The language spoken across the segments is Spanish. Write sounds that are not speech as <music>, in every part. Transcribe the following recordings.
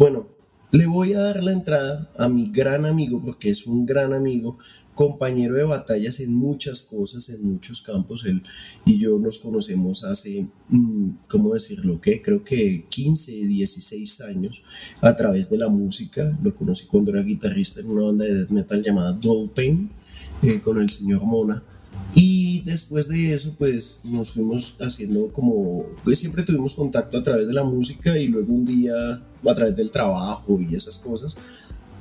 Bueno, le voy a dar la entrada a mi gran amigo, porque es un gran amigo, compañero de batallas en muchas cosas, en muchos campos. Él y yo nos conocemos hace, mm, ¿cómo decirlo? que Creo que 15, 16 años a través de la música. Lo conocí cuando era guitarrista en una banda de death metal llamada Pain, eh, con el señor Mona. Después de eso, pues nos fuimos haciendo como, pues siempre tuvimos contacto a través de la música y luego un día a través del trabajo y esas cosas.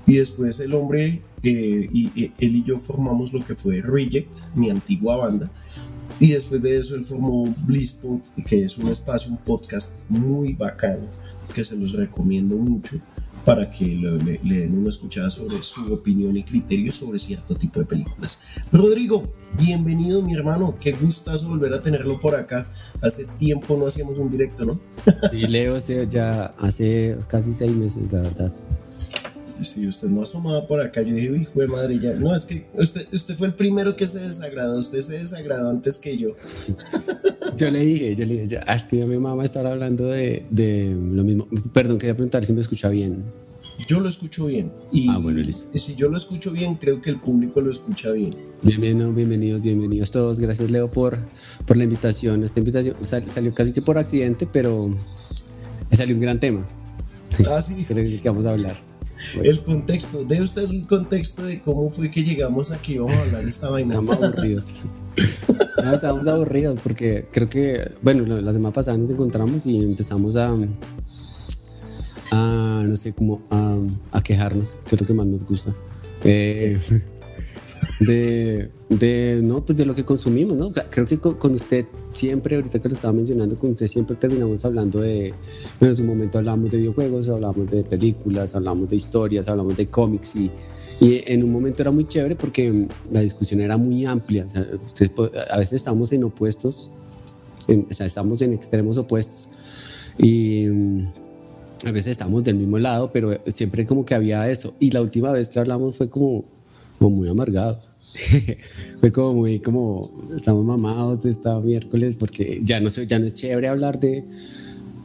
Y después el hombre, eh, y, él y yo formamos lo que fue Reject, mi antigua banda. Y después de eso él formó Blisspot, que es un espacio, un podcast muy bacano, que se los recomiendo mucho para que le, den una escuchada sobre su opinión y criterio sobre cierto tipo de películas. Rodrigo, bienvenido mi hermano, qué gustazo volver a tenerlo por acá. Hace tiempo no hacíamos un directo, ¿no? Sí, Leo, ya hace casi seis meses, la verdad. Sí, usted no asomaba por acá. Yo dije, hijo de madre, ya. No, es que usted, usted fue el primero que se desagradó. Usted se desagradó antes que yo. yo le dije, yo le dije, es que mi mamá estar hablando de, de, lo mismo. Perdón, quería preguntar si me escucha bien. Yo lo escucho bien. Y ah, bueno, listo. si yo lo escucho bien, creo que el público lo escucha bien. Bienvenidos, bienvenidos, bienvenidos todos. Gracias, Leo, por, por la invitación. Esta invitación salió casi que por accidente, pero salió un gran tema. Ah, sí. <laughs> Creo que vamos a hablar. El contexto, de usted el contexto de cómo fue que llegamos aquí vamos a hablar de esta vaina. Estamos aburridos. <laughs> no, estamos aburridos porque creo que, bueno, la semana pasada nos encontramos y empezamos a, a no sé, cómo a, a quejarnos, que es lo que más nos gusta. Eh, de, de, no, pues de lo que consumimos, ¿no? Creo que con, usted siempre, ahorita que lo estaba mencionando, con usted siempre terminamos hablando de, bueno, en su momento hablamos de videojuegos, hablamos de películas, hablamos de historias, hablamos de cómics y, y en un momento era muy chévere porque la discusión era muy amplia. a veces estamos en opuestos, o sea, estamos en extremos opuestos. Y mm, a veces estamos del mismo lado, pero siempre como que había eso. Y la última vez que hablamos fue como muy amargado. <laughs> Fue como muy, como, estamos mamados de esta miércoles porque ya no, ya no es chévere hablar de,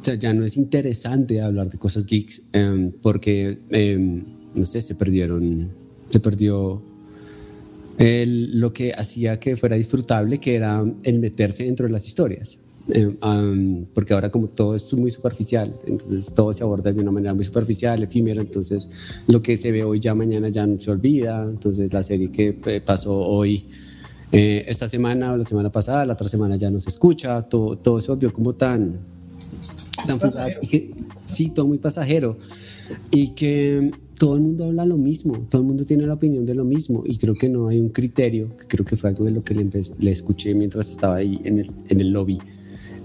o sea, ya no es interesante hablar de cosas geeks em, porque, em, no sé, se perdieron, se perdió el, lo que hacía que fuera disfrutable, que era el meterse dentro de las historias. Eh, porque ahora como todo es muy superficial, entonces todo se aborda de una manera muy superficial, efímera, entonces lo que se ve hoy ya mañana ya no se olvida, entonces la serie que eh, pasó hoy, eh, esta semana o la semana pasada, la otra semana ya no se escucha, todo, todo se volvió como tan, tan fugaz, y que, sí, todo muy pasajero, y que todo el mundo habla lo mismo, todo el mundo tiene la opinión de lo mismo y creo que no hay un criterio, que creo que fue algo de lo que le, le escuché mientras estaba ahí en el, en el lobby,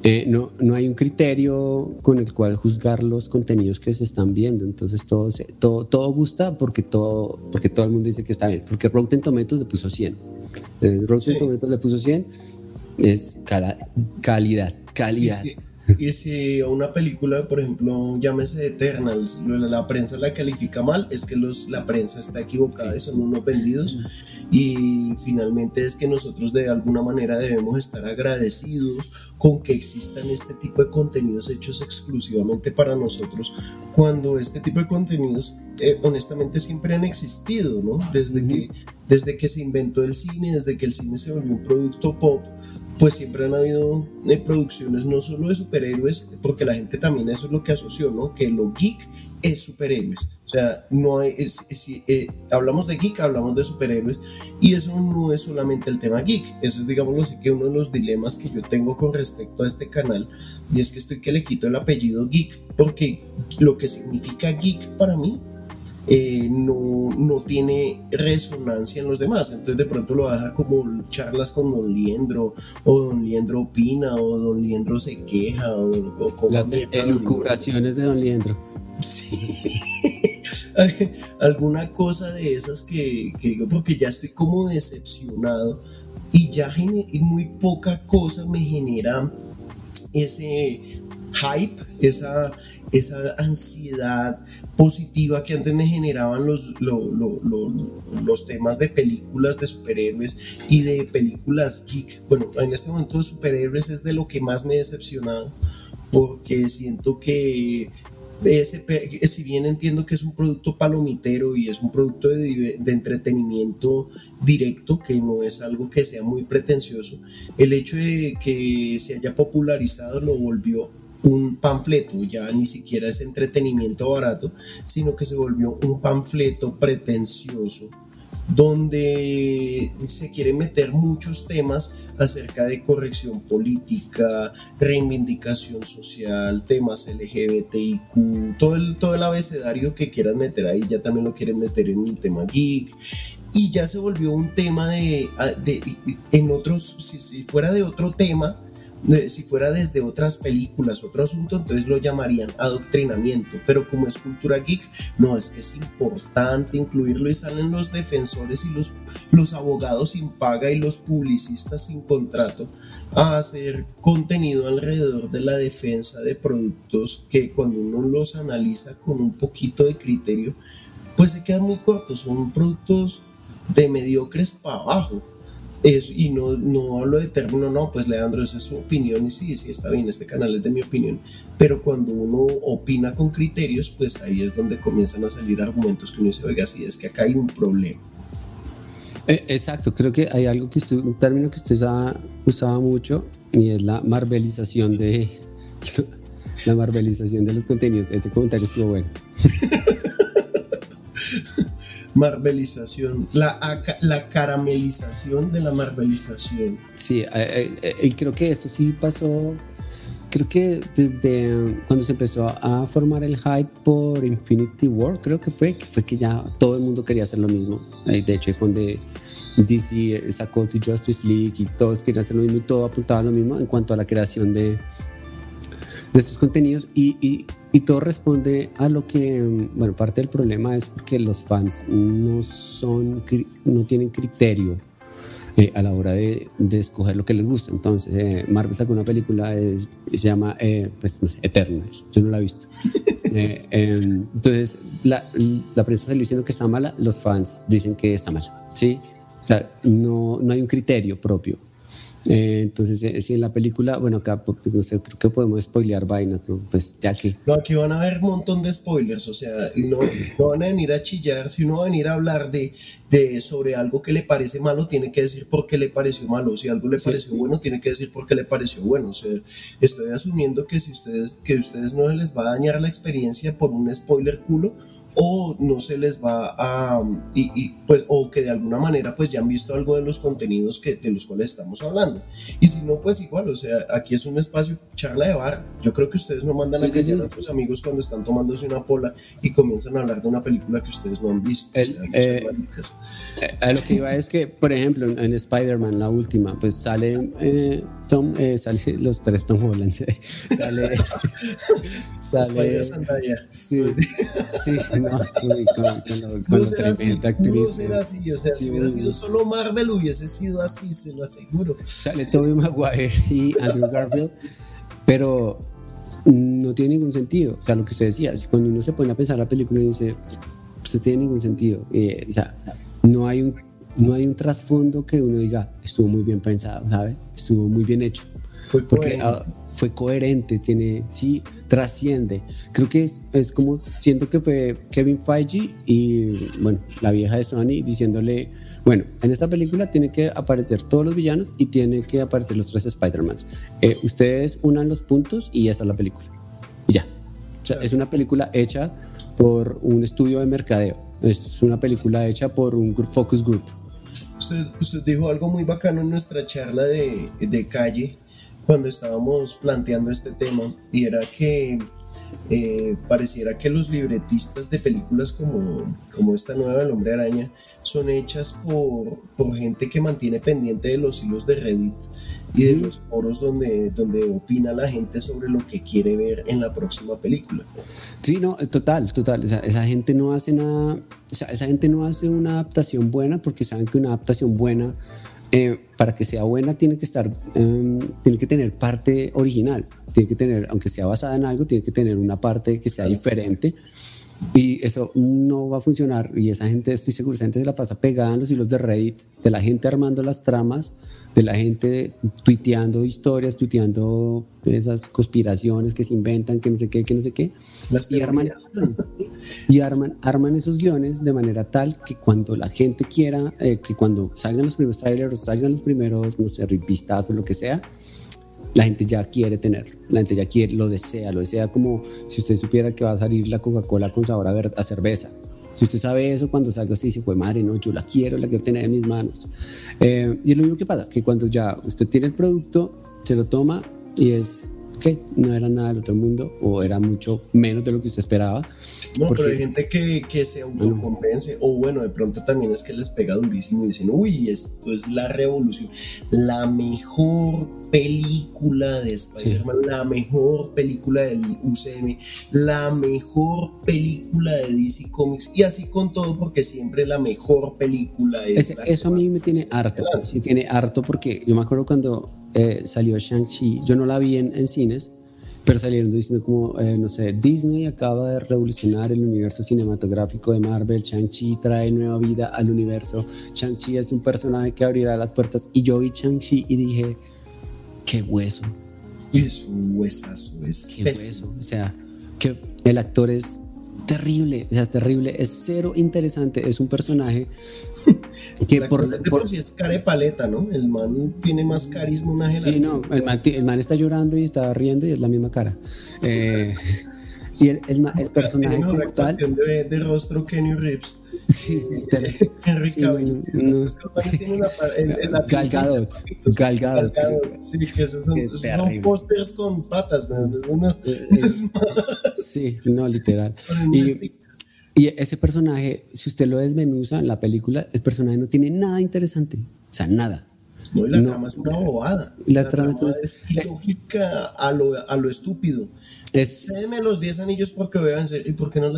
eh, no, no hay un criterio con el cual juzgar los contenidos que se están viendo. Entonces todo, todo, todo gusta porque todo, porque todo el mundo dice que está bien. Porque Rotten Tomatoes le puso 100. Eh, Rotten Tomatoes le puso 100. Es calidad, calidad. Y si a una película, por ejemplo, llámese Eternals, la prensa la califica mal, es que los, la prensa está equivocada y son unos vendidos. Y finalmente es que nosotros de alguna manera debemos estar agradecidos con que existan este tipo de contenidos hechos exclusivamente para nosotros, cuando este tipo de contenidos eh, honestamente siempre han existido, ¿no? Desde, que, desde que se inventó el cine, desde que el cine se volvió un producto pop, pues siempre han habido eh, producciones no solo de superhéroes, porque la gente también eso es lo que asoció, ¿no? Que lo geek es superhéroes. O sea, no hay, si eh, hablamos de geek, hablamos de superhéroes, y eso no es solamente el tema geek. Eso es, digámoslo así, que uno de los dilemas que yo tengo con respecto a este canal, y es que estoy que le quito el apellido geek, porque lo que significa geek para mí eh, no, no, tiene resonancia en los demás. Entonces de pronto lo deja como charlas con Don Liendro, o Don Liendro opina, o Don Liendro se queja, o, o Las elucubraciones de Don Liendro. Sí. <laughs> Alguna cosa de esas que, que, porque ya estoy como decepcionado y ya muy poca cosa me genera ese hype, esa, esa ansiedad positiva que antes me generaban los, los temas de películas de superhéroes y de películas geek. Bueno, en este momento de superhéroes es de lo que más me he decepcionado porque siento que si bien entiendo que es un producto palomitero y es un producto de, entretenimiento directo, que no es algo que sea muy pretencioso, el hecho de que se haya popularizado lo volvió un panfleto, ya ni siquiera es entretenimiento barato, sino que se volvió un panfleto pretencioso donde se quieren meter muchos temas acerca de corrección política, reivindicación social, temas LGBTIQ, todo el, todo el abecedario que quieran meter ahí, ya también lo quieren meter en un tema geek. Y ya se volvió un tema de, en otros, si fuera de otro tema, si fuera desde otras películas, otro asunto, entonces lo llamarían adoctrinamiento, pero como es cultura geek, no, es que es importante incluirlo y salen los defensores y los, los abogados sin paga y los publicistas sin contrato a hacer contenido alrededor de la defensa de productos que cuando uno los analiza con un poquito de criterio, pues se quedan muy cortos, son productos de mediocres para abajo y no, no hablo de término, no, pues Leandro, esa es su opinión y sí, sí está bien, este canal es de mi opinión, pero cuando uno opina con criterios, pues ahí es donde comienzan a salir argumentos que uno dice, oiga, sí, es que acá hay un problema. Eh, exacto, creo que hay algo que usted, un término que usted usaba, usaba mucho y es la marvelización de <laughs> la marvelización de los contenidos. Ese comentario estuvo bueno. <laughs> marvelización, la, la caramelización de la marvelización. Sí, eh, eh, eh, y creo que eso sí pasó, creo que desde cuando se empezó a formar el hype por Infinity War, creo que fue, que fue que ya todo el mundo quería hacer lo mismo. De hecho, fue donde DC sacó su Justice League y todos querían hacer lo mismo y todo apuntaba a lo mismo en cuanto a la creación de, de estos contenidos y, y todo responde a lo que, bueno, parte del problema es porque los fans no son, no tienen criterio eh, a la hora de, de, escoger lo que les gusta. Entonces, eh, Marvel sacó una película, se llama, eh, pues, no sé, Eternals. Yo no la he visto. <laughs> Em, entonces, la, la, prensa salió diciendo que está mala, los fans dicen que está mal. ¿sí? O sea, no, no hay un criterio propio. Eh, entonces, eh, si en la película, bueno, acá pues, no sé, creo que podemos spoilear vainas, pues ya que. No, aquí van a haber un montón de spoilers, o sea, no, no, van a venir a chillar, si uno va a venir a hablar de, de sobre algo que le parece malo, tiene que decir por qué le pareció malo, si algo le pareció bueno, tiene que decir por qué le pareció bueno, o sea, estoy asumiendo que si ustedes, que ustedes no les va a dañar la experiencia por un spoiler culo, o no se les va a y, pues o que de alguna manera pues ya han visto algo de los contenidos que de los cuales estamos hablando. Y si no pues igual o sea aquí es un espacio charla de bar. Yo creo que ustedes no mandan a callar a sus amigos cuando están tomándose una pola y comienzan a hablar de una película que ustedes no han visto. Eh, eh, a lo que iba es que por ejemplo en, Spider-Man la última pues sale eh, Tom sale los tres Tom Holland <laughs> sale <laughs> sale sí sí <laughs> no, con, con, tremenda actriz. No así, o sea, si hubiera sido solo Marvel, hubiese sido así, se lo aseguro. Sale Tobey Maguire y Andrew Garfield, pero no tiene ningún sentido. O sea, lo que usted decía, cuando uno se pone a pensar la película y dice, pues no tiene ningún sentido. Eh, o sea, no hay un no hay un trasfondo que uno diga, estuvo muy bien pensado, ¿sabe? Estuvo muy bien hecho. Fue Porque fue coherente, tiene, sí, trasciende. Creo que es, es, como, siento que fue Kevin Feige y, bueno, la vieja de Sony diciéndole, bueno, en esta película tiene que aparecer todos los villanos y tiene que aparecer los tres Spider-Mans. Eh, ustedes unan los puntos y esa es la película. Y ya. O sea, es una película hecha por un estudio de mercadeo. Es una película hecha por un focus group. Usted, usted dijo algo muy bacano en nuestra charla de, de calle cuando estábamos planteando este tema y era que eh, pareciera que los libretistas de películas como, como esta nueva El Hombre Araña son hechas por, por gente que mantiene pendiente de los hilos de Reddit y de los foros donde, donde opina la gente sobre lo que quiere ver en la próxima película. Sí, no, total, total. esa gente no hace nada, o sea, esa gente no hace una adaptación buena porque saben que una adaptación buena eh, para que sea buena tiene que estar, em, tiene que tener parte original, tiene que tener, aunque sea basada en algo, tiene que tener una parte que sea diferente Y eso no va a funcionar. Y esa gente, estoy seguro, esa gente se la pasa pegada en los hilos de Reddit, de la gente armando las tramas, de la gente tuiteando historias, tuiteando esas conspiraciones que se inventan, que no sé qué, que no sé qué. y, arman, y arman, arman, esos guiones de manera tal que cuando la gente quiera, eh, que cuando salgan los primeros trailers, salgan los primeros, no sé, o lo que sea, la gente ya quiere tener, la gente ya quiere, lo desea, lo desea como si usted supiera que va a salir la Coca-Cola con sabor a, cerveza. Si usted sabe eso, cuando salga usted dice, pues madre, no, yo la quiero, la quiero tener en mis manos. Eh, y es lo mismo que pasa, que cuando ya usted tiene el producto, se lo toma y es, que no era nada del otro mundo o era mucho menos de lo que usted esperaba. No, pero hay gente que, que se autoconvence, o bueno, de pronto también es que les pega durísimo y dicen, uy, esto es la revolución, la mejor película de Spider-Man, la mejor película del UCM, la mejor película de DC Comics, y así con todo, porque siempre la mejor película es. eso a mí me tiene harto, sí, tiene harto, porque yo me acuerdo cuando eh, salió Shang-Chi, yo no la vi en, en cines pero salieron diciendo como, eh, no sé, Disney acaba de revolucionar el universo cinematográfico de Marvel, Shang-Chi trae nueva vida al universo, Shang-Chi es un personaje que abrirá las puertas. Y yo vi Shang-Chi y dije, qué hueso. Es un huesazo, es Qué hueso, o sea, que el actor es terrible, o sea, es terrible, es cero interesante, es un personaje <laughs> que por, por, si es cara de paleta, ¿no? El man tiene más carisma una Sí, no, el man, el man, está llorando y está riendo y es la misma cara. Eh, y el, el, el personaje como tal. De, de rostro Kenny Reeves. <laughs> Sí, <laughs> Henry Cavill. No, Galgado. Galgado. Sí, que esos son, son pósters con patas, uno, Sí, no, literal. Y, y ese personaje, si usted lo desmenuza en la película, el personaje no tiene nada interesante. O sea, nada. No, y la trama es una bobada. La, trama, es, ilógica a lo, a lo estúpido. Es... Cédeme los 10 anillos porque vencer. ¿Y por qué, no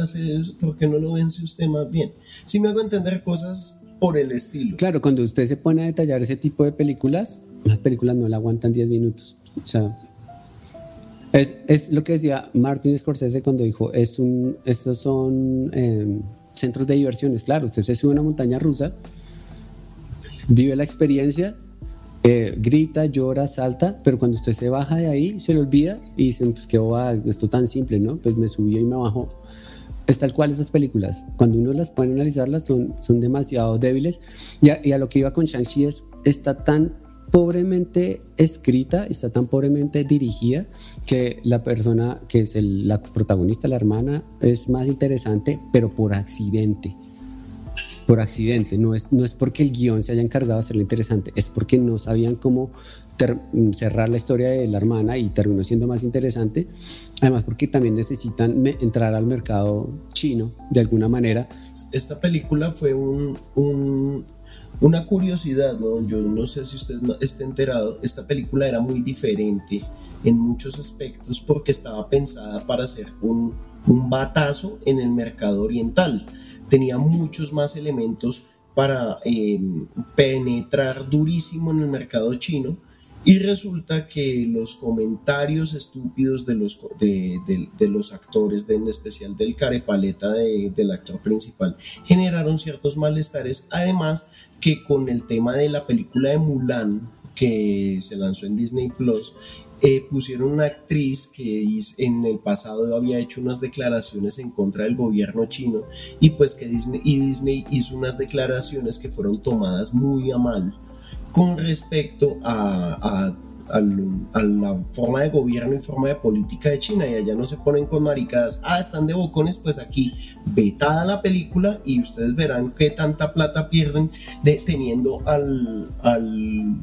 por qué no lo vence usted más bien? Si me hago entender cosas por el estilo. Claro, cuando usted se pone a detallar ese tipo de películas, las películas no la aguantan 10 minutos. O sea, es, es, lo que decía Martin Scorsese cuando dijo, es un, estos son em, centros de diversiones. Claro, usted se sube a una montaña rusa, vive la experiencia eh, grita, llora, salta, pero cuando usted se baja de ahí, se le olvida y dice, pues qué boba, esto tan simple, ¿no? Pues me subió y me bajó. Es tal cual esas películas. Cuando uno las puede analizarlas, son, son demasiado débiles. Y a, lo que iba con Shang-Chi es, está tan pobremente escrita, está tan pobremente dirigida que la persona que es la protagonista, la hermana, es más interesante, pero por accidente. Por accidente, no es, no es porque el guion se haya encargado de hacerlo interesante, es porque no sabían cómo cerrar la historia de la hermana y terminó siendo más interesante, además porque también necesitan entrar al mercado chino de alguna manera. Esta película fue un, un, una curiosidad, ¿no? yo no sé si usted esté enterado, esta película era muy diferente en muchos aspectos porque estaba pensada para hacer un, un batazo en el mercado oriental tenía muchos más elementos para em, penetrar durísimo en el mercado chino y resulta que los comentarios estúpidos de los, de, los actores, de, en especial del carepaleta de, del actor principal, generaron ciertos malestares, además que con el tema de la película de Mulan que se lanzó en Disney Plus, eh, pusieron una actriz que en el pasado había hecho unas declaraciones en contra del gobierno chino y pues que Disney, y Disney hizo unas declaraciones que fueron tomadas muy a mal con respecto a, la forma de gobierno y forma de política de China y allá no se ponen con maricadas, ah, están de bocones, pues aquí vetada la película y ustedes verán qué tanta plata pierden de, teniendo al, al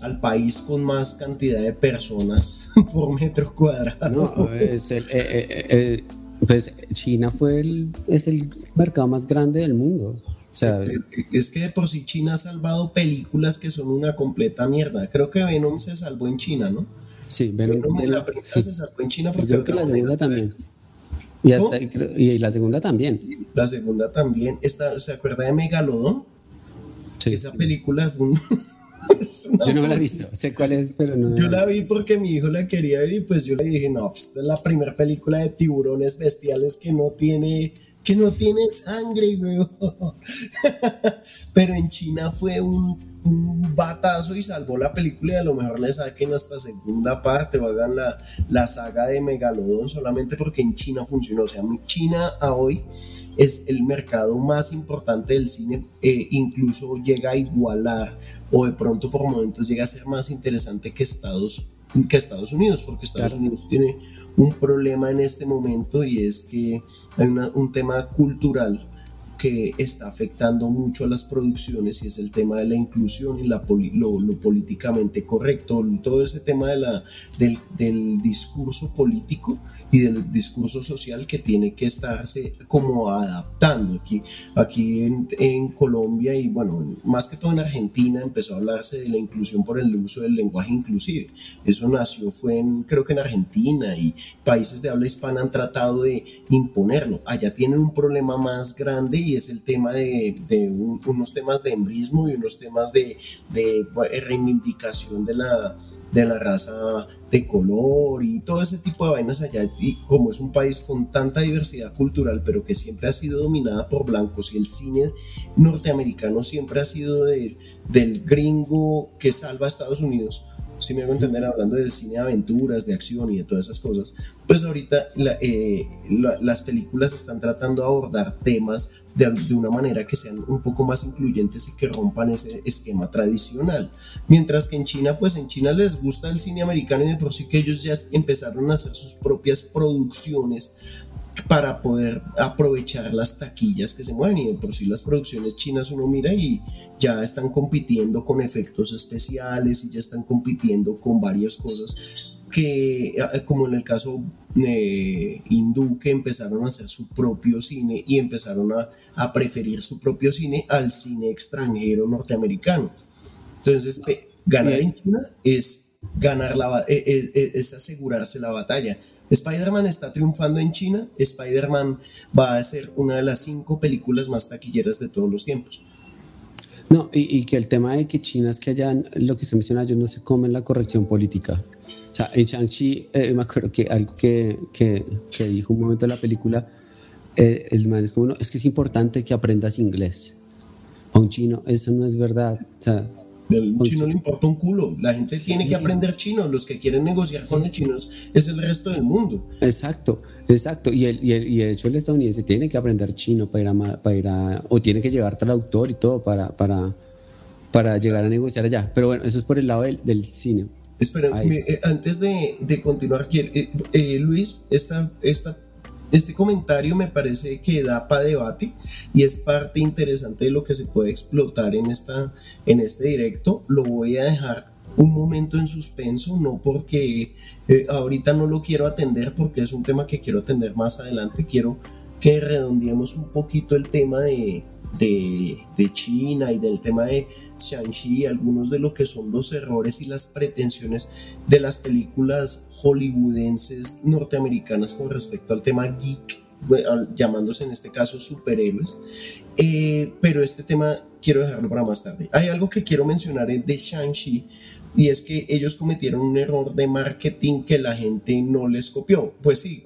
al país con más cantidad de personas <laughs> por metro cuadrado. No, eh, eh, eh, pues China fue el, es el mercado más grande del mundo. O sea, es que de por sí China ha salvado películas que son una completa mierda. Creo que Venom se salvó en China, ¿no? Sí, Venom, la se salvó en China porque creo que la segunda también. Y, hasta, y, la segunda también. La segunda también. Está, ¿Se acuerda de Megalodon? Sí. Esa película fue un <laughs> yo no me la he visto, sé cuál es, pero no. Yo la vi porque mi hijo la quería ver y pues yo le dije, no, pues, esta es la primera película de tiburones bestiales que no tiene, que no tiene sangre, güey. <laughs> pero en China fue un un batazo y salvó la película y a lo mejor le saquen hasta segunda parte o hagan la, la saga de Megalodon solamente porque en China funcionó. O sea, China a hoy es el mercado más importante del cine, e incluso llega a igualar o de pronto por momentos llega a ser más interesante que Estados, que Estados Unidos, porque Estados Unidos tiene un problema en este momento y es que hay un tema cultural que está afectando mucho a las producciones y es el tema de la inclusión y la lo, políticamente correcto, todo ese tema de la, del, del, discurso político y del discurso social que tiene que estarse como adaptando. Aquí, aquí en, Colombia y bueno, más que todo en Argentina empezó a hablarse de la inclusión por el uso del lenguaje inclusive. Eso nació, fue en, creo que en Argentina y países de habla hispana han tratado de imponerlo. Allá tienen un problema más grande y es el tema de, unos temas de embrismo y unos temas de, reivindicación de la, de la raza de color y todo ese tipo de vainas allá. Y como es un país con tanta diversidad cultural, pero que siempre ha sido dominada por blancos y el cine norteamericano siempre ha sido del gringo que salva a Estados Unidos si me hago entender, hablando del cine de aventuras, de acción y de todas esas cosas, pues ahorita eh, las películas están tratando de abordar temas de, una manera que sean un poco más incluyentes y que rompan ese esquema tradicional. Mientras que en China, pues en China les gusta el cine americano y de por sí que ellos ya empezaron a hacer sus propias producciones para poder aprovechar las taquillas que se mueven. Y por si las producciones chinas uno mira y ya están compitiendo con efectos especiales y ya están compitiendo con varias cosas que eh, como en el caso eh, hindú que empezaron a hacer su propio cine y empezaron a, a preferir su propio cine al cine extranjero norteamericano. Entonces ganar en China es ganar la eh, es asegurarse la batalla Spider-Man está triunfando en China, Spider-Man va a ser una de las cinco películas más taquilleras de todos los tiempos. No, y, que el tema de que China es que allá, lo que se menciona, ellos no se comen la corrección política. O sea, en Shang-Chi, eh, me acuerdo que algo que, que, dijo un momento de la película, eh, el man es como, no, es que es importante que aprendas inglés. A un chino, eso no es verdad. O sea, al chino le importa un culo. La gente tiene que aprender chino. Los que quieren negociar con los chinos es el resto del mundo. Exacto, exacto. Y, el, y, el, y de hecho el estadounidense tiene que aprender chino para ir a, para ir a o tiene que llevar traductor y todo para, para, para llegar a negociar allá. Pero bueno, eso es por el lado del, del cine. Espera, eh, antes de, de continuar, eh, eh, Luis, esta, esta este comentario me parece que da para debate y es parte interesante de lo que se puede explotar en, esta, en este directo. Lo voy a dejar un momento en suspenso, no porque eh, ahorita no lo quiero atender porque es un tema que quiero atender más adelante. Quiero que redondeemos un poquito el tema de, de, China y del tema de Shang-Chi, algunos de lo que son los errores y las pretensiones de las películas hollywoodenses norteamericanas con respecto al tema geek, llamándose en este caso superhéroes. Eh, pero este tema quiero dejarlo para más tarde. Hay algo que quiero mencionar de Shang-Chi y es que ellos cometieron un error de marketing que la gente no les copió. Pues sí,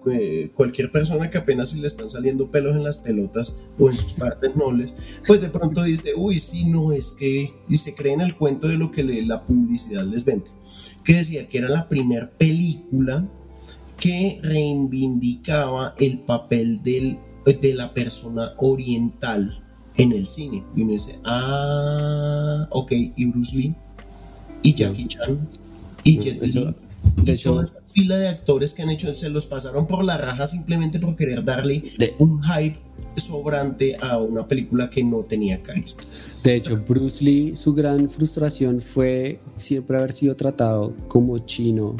cualquier persona que apenas si le están saliendo pelos en las pelotas o en sus partes nobles, pues de pronto dice, uy, sí, no, es que, y se cree en el cuento de lo que la publicidad les vende, que decía que era la primera película que reivindicaba el papel del, de la persona oriental en el cine. Y uno dice, ah, ok, y Bruce Lee y Jackie Chan y Jet Li. De hecho, toda esa fila de actores que han hecho se los pasaron por la raja simplemente por querer darle un hype sobrante a una película que no tenía carisma. De hecho, Bruce Lee, su gran frustración fue siempre haber sido tratado como chino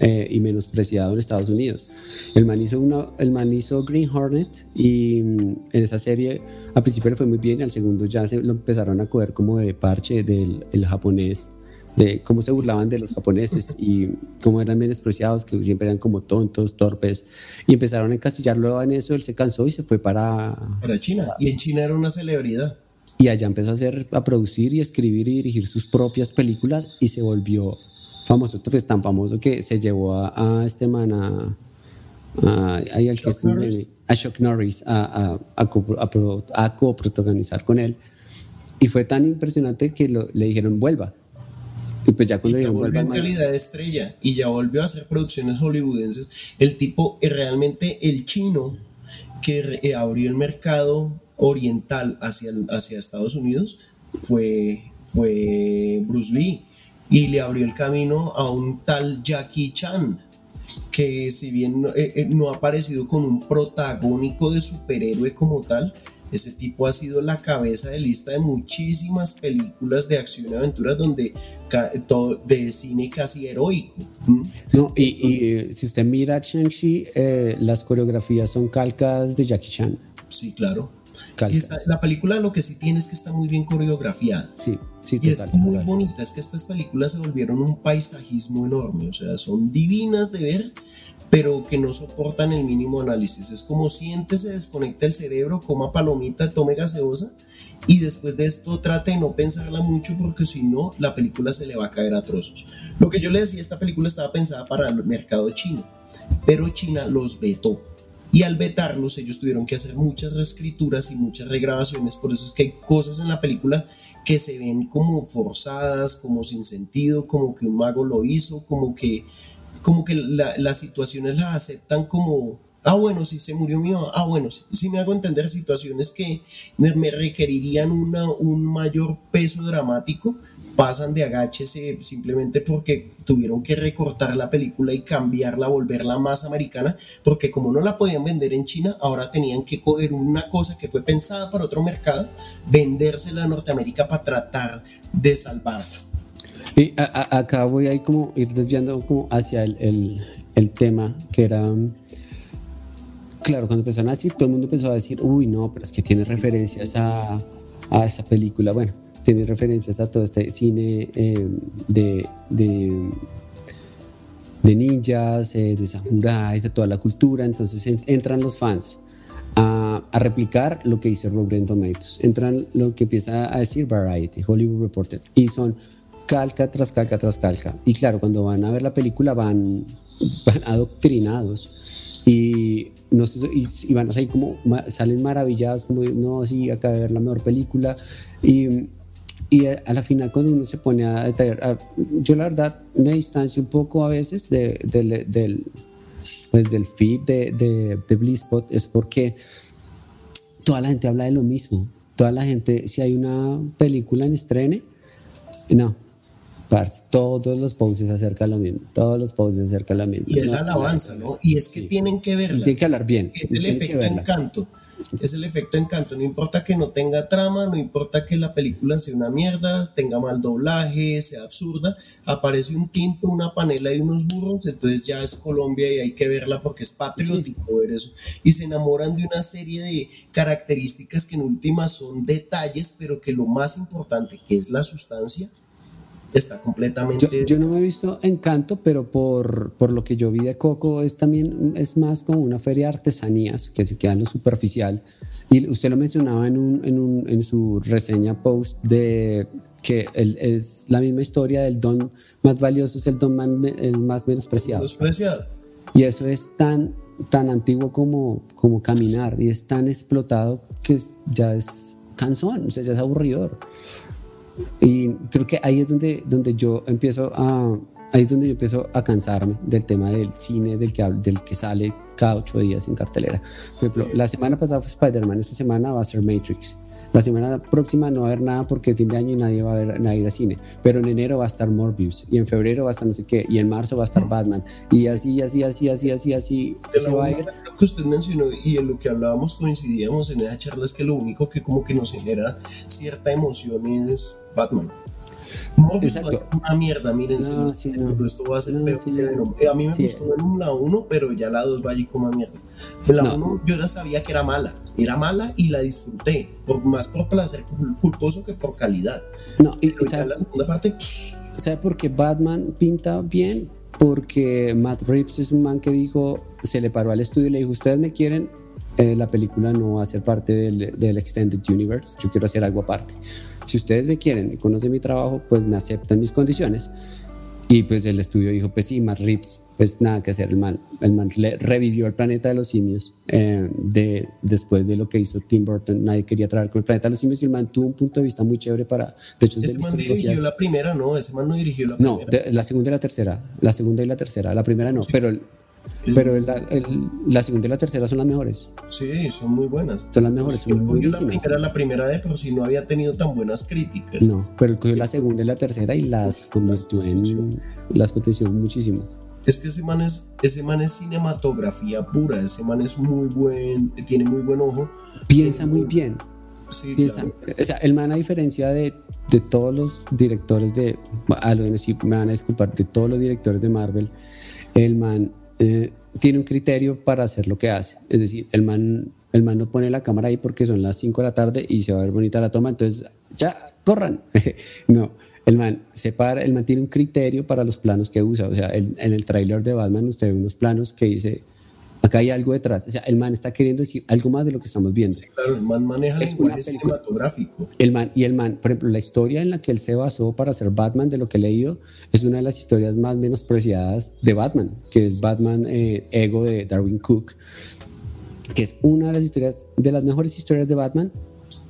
eh, y menospreciado en Estados Unidos. El man, hizo una, el man hizo Green Hornet y mm, en esa serie al principio le fue muy bien, al segundo ya se lo empezaron a coger como de parche del el japonés de cómo se burlaban de los japoneses y cómo eran menospreciados, que siempre eran como tontos, torpes, y empezaron a encasillarlo en eso, él se cansó y se fue para... Para China, y en China era una celebridad. y allá empezó a hacer, a producir y escribir y dirigir sus propias películas y se volvió famoso, entonces tan famoso que se llevó a, a este man a, a, al que a Chuck Norris a, a, a coprotagonizar con él. Y fue tan impresionante que le dijeron vuelva. Y pues ya cuando dijeron vuelva. en calidad de estrella y ya volvió a hacer producciones hollywoodenses. El tipo, eh, realmente el chino que eh, abrió el mercado oriental hacia, hacia Estados Unidos fue, fue Bruce Lee y le abrió el camino a un tal Jackie Chan que si bien no, eh, no ha aparecido con un protagónico de superhéroe como tal, ese tipo ha sido la cabeza de lista de muchísimas películas de acción y aventuras donde todo de cine casi heroico. No, y, si usted mira Shang-Chi, eh, las coreografías son calcas de Jackie Chan. Sí, claro. la película lo que sí tiene es que está muy bien coreografiada. Sí, sí, Y es muy bonita, es que estas películas se volvieron un paisajismo enorme, o sea, son divinas de ver pero que no soportan el mínimo análisis. Es como siéntese, desconecta el cerebro, coma palomita, tome gaseosa y después de esto trate de no pensarla mucho porque si no, la película se le va a caer a trozos. Lo que yo le decía, esta película estaba pensada para el mercado chino, pero China los vetó. Y al vetarlos, ellos tuvieron que hacer muchas reescrituras y muchas regrabaciones. Por eso es que hay cosas en la película que se ven como forzadas, como sin sentido, como que un mago lo hizo, como que como que las situaciones las aceptan como, ah, bueno, si se murió mi mamá, ah, bueno, si, me hago entender situaciones que me, requerirían una, un mayor peso dramático, pasan de agáchese simplemente porque tuvieron que recortar la película y cambiarla, volverla más americana, porque como no la podían vender en China, ahora tenían que coger una cosa que fue pensada para otro mercado, vendérsela a Norteamérica para tratar de salvarla. Y acá voy a ir desviando como hacia el, tema que era, claro, cuando empezaron así, todo el mundo empezó a decir, uy, no, pero es que tiene referencias a, a esta película, bueno, tiene referencias a todo este cine eh, de, ninjas, eh, de samuráis, de toda la cultura, entonces entran los fans. A, a, replicar lo que dice Rotten Tomatoes. Entran lo que empieza a decir Variety, Hollywood Reporter, y son calca tras calca tras calca. Y claro, cuando van a ver la película van, van adoctrinados y, no y, van así como salen maravillados, como no, sí, acabo de ver la mejor película. Y, y a la final cuando uno se pone a detallar, yo la verdad me distancio un poco a veces de, del, pues del feed de, de, de Blisspot, es porque toda la gente habla de lo mismo. Toda la gente, si hay una película en estrene, no, todos los poses acerca de lo mismo, todos los poses acerca de lo mismo. Y es la alabanza, ¿no? Y es que tienen que verla. Tienen que hablar bien. Es el efecto encanto. Es el efecto encanto. No importa que no tenga trama, no importa que la película sea una mierda, tenga mal doblaje, sea absurda. Aparece un tinto, una panela y unos burros, entonces ya es Colombia y hay que verla porque es patriótico ver eso. Y se enamoran de una serie de características que en última son detalles, pero que lo más importante, que es la sustancia, está completamente... Yo, no me he visto Encanto, pero por, por, lo que yo vi de Coco es también, es más como una feria de artesanías que se queda en lo superficial. Y usted lo mencionaba en, un, en, un, en su reseña post de que es la misma historia del don más valioso es el don más, el más menospreciado. menospreciado. Y eso es tan, tan antiguo como, como caminar y es tan explotado que ya es cansón, o sea, ya es aburridor. Y creo que ahí es donde, donde yo empiezo a, ahí es donde yo empiezo a cansarme del tema del cine del que, del que sale cada ocho días en cartelera. Por ejemplo, la semana pasada fue Spider-Man, esta semana va a ser Matrix. La semana próxima no va a haber nada porque el fin de año y nadie va a ver nadie ir al cine. Pero en enero va a estar Morbius y en febrero va a estar no sé qué y en marzo va a estar Batman y así, así, así, así, así, así se va a ir. Lo que usted mencionó y en lo que hablábamos coincidíamos en esa charla es que lo único que como que nos genera cierta emoción es Batman. Morbius va a ser una mierda, miren, no, esto va a ser peor eh, A mí me gustó la 1, pero ya la 2 va allí como a mierda. En la 1 yo ya sabía que era mala, era mala y la disfruté, por, más por placer culposo que por calidad. No, y ¿sabe, la segunda parte. ¿Sabe por qué Batman pinta bien? Porque Matt Reeves es un man que dijo, se le paró al estudio y le dijo, ustedes me quieren eh, la película no va a ser parte del, del, Extended Universe, yo quiero hacer algo aparte. Si ustedes me quieren y conocen mi trabajo, pues me aceptan mis condiciones. Y pues el estudio dijo, pues sí, Matt Reeves, pues nada que hacer, el man, el man revivió el planeta de los simios eh, de, después de lo que hizo Tim Burton, nadie quería traer con el planeta de los simios y el man tuvo un punto de vista muy chévere para... De hecho, ese man dirigió la primera, no, ese man no dirigió la primera. No, la segunda y la tercera, la segunda y la tercera, la primera no, pero pero la, la, segunda y la tercera son las mejores. Sí, son muy buenas. Son las mejores, son muy la primera, la primera de por si no había tenido tan buenas críticas. No, pero cogió la segunda y la tercera y las convirtió en. las potenció muchísimo. Es que ese man es, ese man es cinematografía pura, ese man es muy buen, tiene muy buen ojo. Piensa muy bien. Sí, Piensa, O sea, el man, a diferencia de, de todos los directores de. A lo sí, me van a disculpar, de todos los directores de Marvel, el man eh, tiene un criterio para hacer lo que hace. Es decir, el man, el man no pone la cámara ahí porque son las 5 de la tarde y se va a ver bonita la toma, entonces ya, corran. <laughs> no, el man separa, el man tiene un criterio para los planos que usa. O sea, en el tráiler de Batman usted ve unos planos que dice acá hay algo detrás. O sea, el man está queriendo decir algo más de lo que estamos viendo. claro, el man maneja es lenguaje cinematográfico. El man, y el man, por ejemplo, la historia en la que él se basó para hacer Batman, de lo que he leído, es una de las historias más menospreciadas de Batman, que es Batman eh, Ego de Darwin Cook, que es una de las historias, de las mejores historias de Batman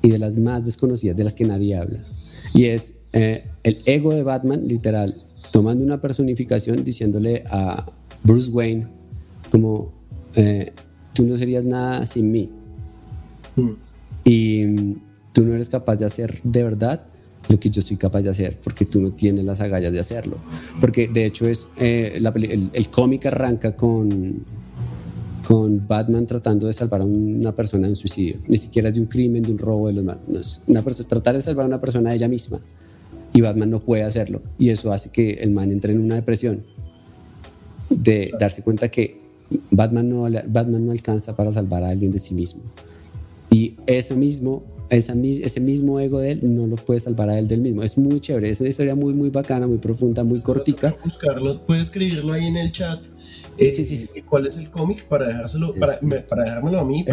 y de las más desconocidas, de las que nadie habla. Y es eh, el ego de Batman, literal, tomando una personificación diciéndole a Bruce Wayne como eh, tú no serías nada sin mí. Mm. Y mm, tú no eres capaz de hacer de verdad lo que yo soy capaz de hacer, porque tú no tienes las agallas de hacerlo. Porque de hecho es eh, el, cómic arranca con, con Batman tratando de salvar a una persona en suicidio. Ni siquiera es de un crimen, de un robo, de los no es una tratar de salvar a una persona de ella misma. Y Batman no puede hacerlo. Y eso hace que el man entre en una depresión de darse cuenta que Batman no, Batman no alcanza para salvar a alguien de sí mismo. Y ese mismo, esa, ese mismo ego de él no lo puede salvar a él del mismo. Es muy chévere, es una historia muy, muy bacana, muy profunda, muy cortica. Buscarlo, puede escribirlo ahí en el chat. Eh, sí, sí. ¿Cuál es el cómic? Para dejárselo, para, para, dejármelo a mí.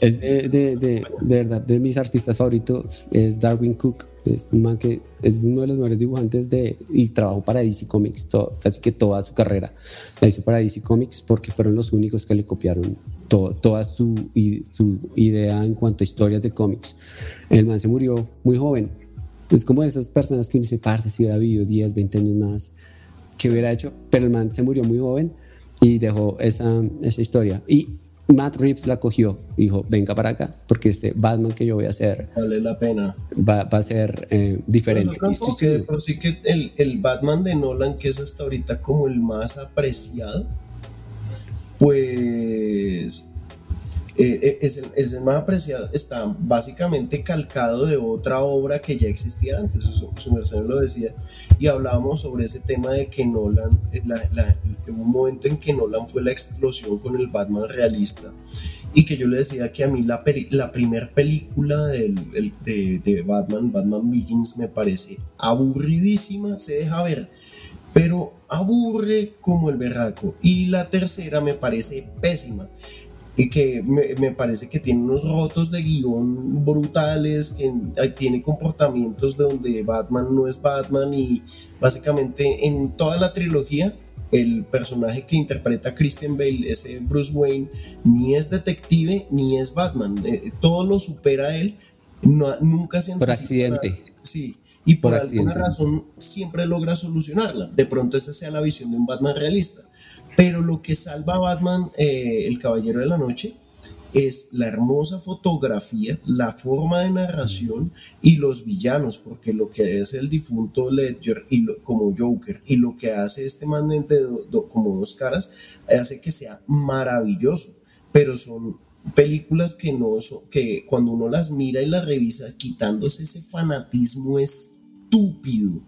es, de, de, de, verdad, de mis artistas favoritos, es Darwin Cook. Es un man que es uno de los mejores dibujantes de, y trabajó para DC Comics, casi que toda su carrera la hizo para DC Comics porque fueron los únicos que le copiaron toda su, su idea en cuanto a historias de cómics. El man se murió muy joven. Es como esas personas que uno dice, parce, si hubiera vivido 10, 20 años más, ¿qué hubiera hecho? Pero el man se murió muy joven y dejó esa, esa historia. Y Matt Reeves la cogió, dijo, venga para acá, porque este Batman que yo voy a hacer... Vale la pena. Va, va a ser eh, diferente. Pero sí que el, el, Batman de Nolan, que es hasta ahorita como el más apreciado, pues eh, eh, es, el, es, el, más apreciado, está básicamente calcado de otra obra que ya existía antes, su, su lo decía, y hablábamos sobre ese tema de que Nolan, eh, la, un momento en que Nolan fue la explosión con el Batman realista, y que yo le decía que a mí la, primera película de Batman, Batman Begins, me parece aburridísima, se deja ver, pero aburre como el berraco, y la tercera me parece pésima y que me, parece que tiene unos rotos de guion brutales, que tiene comportamientos de donde Batman no es Batman y básicamente en toda la trilogía el personaje que interpreta Christian Bale, ese Bruce Wayne, ni es detective ni es Batman, eh, todo lo supera él, no, nunca se Por accidente. Sí, y por, por alguna razón siempre logra solucionarla. De pronto esa sea la visión de un Batman realista. Pero lo que salva a Batman, eh, el Caballero de la Noche, es la hermosa fotografía, la forma de narración y los villanos, porque lo que es el difunto Ledger y como Joker y lo que hace este man de como dos caras hace que sea maravilloso, pero son películas que no que cuando uno las mira y las revisa quitándose ese fanatismo es estúpido,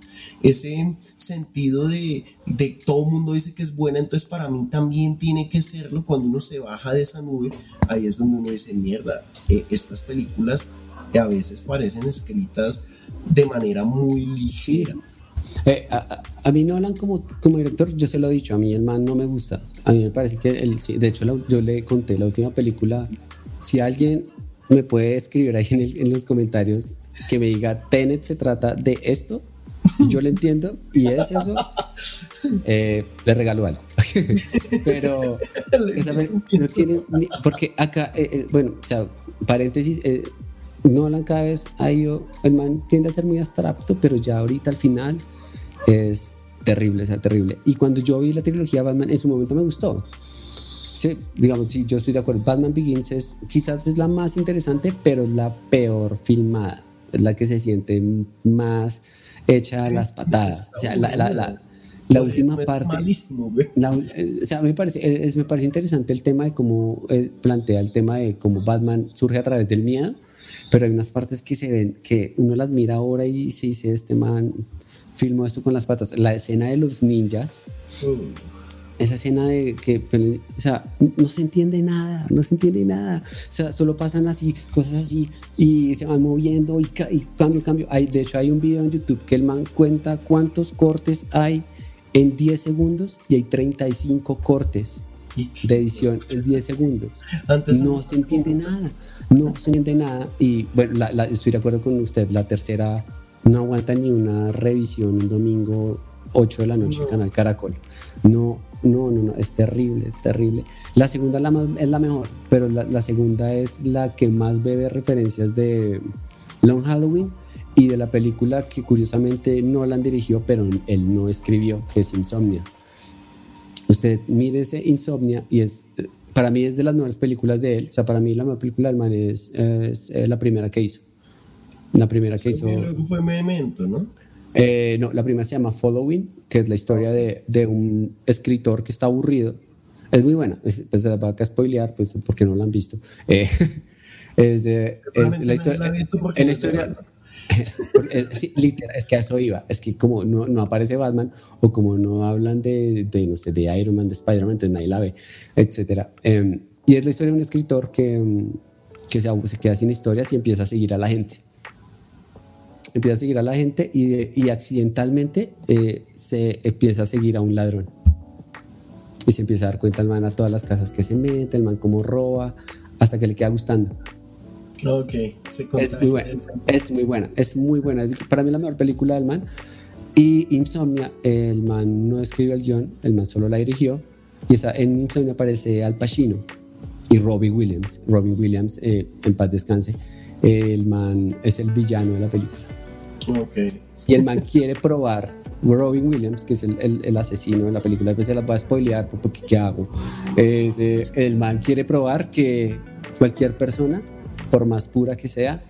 ese sentido de, de todo el mundo dice que es buena, entonces para mí también tiene que serlo cuando uno se baja de esa nube, ahí es donde uno dice, mierda, eh, estas películas a veces parecen escritas de manera muy ligera. Eh, a, a, mí Nolan como, como director, yo se lo he dicho, a mí el man no me gusta. A mí me parece que, el, de hecho, yo le conté la última película si alguien me puede escribir ahí en, los comentarios que me diga, Tenet se trata de esto, yo lo entiendo y es eso, eh, le regalo algo. <laughs> Pero no tiene, porque acá, eh, eh, bueno, o sea, paréntesis, Nolan cada vez ha ido, el man tiende a ser muy abstracto, pero ya ahorita al final es terrible, o sea, terrible. Y cuando yo vi la trilogía Batman, en su momento me gustó. Sí, digamos, sí, yo estoy de acuerdo. Batman Begins es quizás es la más interesante, pero es la peor filmada. Es la que se siente más hecha a las patadas. O sea, la, la, la, la última parte. Eh, o sea, me parece, es, me parece interesante el tema de cómo eh, plantea el tema de cómo Batman surge a través del miedo, pero hay unas partes que se ven que uno las mira ahora y se dice: Este man filmó esto con las patas. La escena de los ninjas. Esa escena de que, o sea, no se entiende nada, no se entiende nada. O sea, solo pasan así, cosas así, y se van moviendo y, y cambio, cambio. Hay, de hecho, hay un video en YouTube que el man cuenta cuántos cortes hay en 10 segundos y hay 35 cortes de edición en 10 segundos. Antes no se entiende nada, no se entiende nada. Y bueno, estoy de acuerdo con usted, la tercera no aguanta ni una revisión un domingo 8 de la noche, Canal Caracol. No, no, no, no, es terrible, es terrible. La segunda es la, es la mejor, pero la, segunda es la que más bebe referencias de Long Halloween y de la película que curiosamente no la han dirigido, pero él no escribió, que es Insomnia. Usted mire ese Insomnia y es, para mí es de las mejores películas de él. O sea, para mí la mejor película del man es, es eh, la primera que hizo. La primera que hizo. Luego fue Memento, ¿no? Eh, no, la primera se llama Following, que es la historia de, de un escritor que está aburrido. Es muy buena, es, pues se la va a spoilear, pues porque no la han visto. Eh, <laughs> es, de, es la historia. La en la historia <laughs> es, literal, es que a eso iba. Es que como no, no, aparece Batman o como no hablan de, de, no sé, de Iron Man, de Spider-Man, entonces nadie la ve, etc. Em, y es la historia de un escritor que, que se, se queda sin historias y empieza a seguir a la gente empieza a seguir a la gente y, y accidentalmente eh, se empieza a seguir a un ladrón. Y se empieza a dar cuenta el man a todas las casas que se mete, el man cómo roba, hasta que le queda gustando. Ok, se es muy, buena, es muy buena, es muy buena. para mí la mejor película del man. Y Insomnia, el man no escribió el guion, el man solo la dirigió. Y esa, en Insomnia aparece Al Pacino y Robin Williams. Robin Williams, eh, en paz descanse, el man es el villano de la película. Y el man quiere probar, Robin Williams, que es el, asesino de la película, que se las va a spoilear porque ¿qué hago? Eh, el man quiere probar que cualquier persona, por más pura que sea,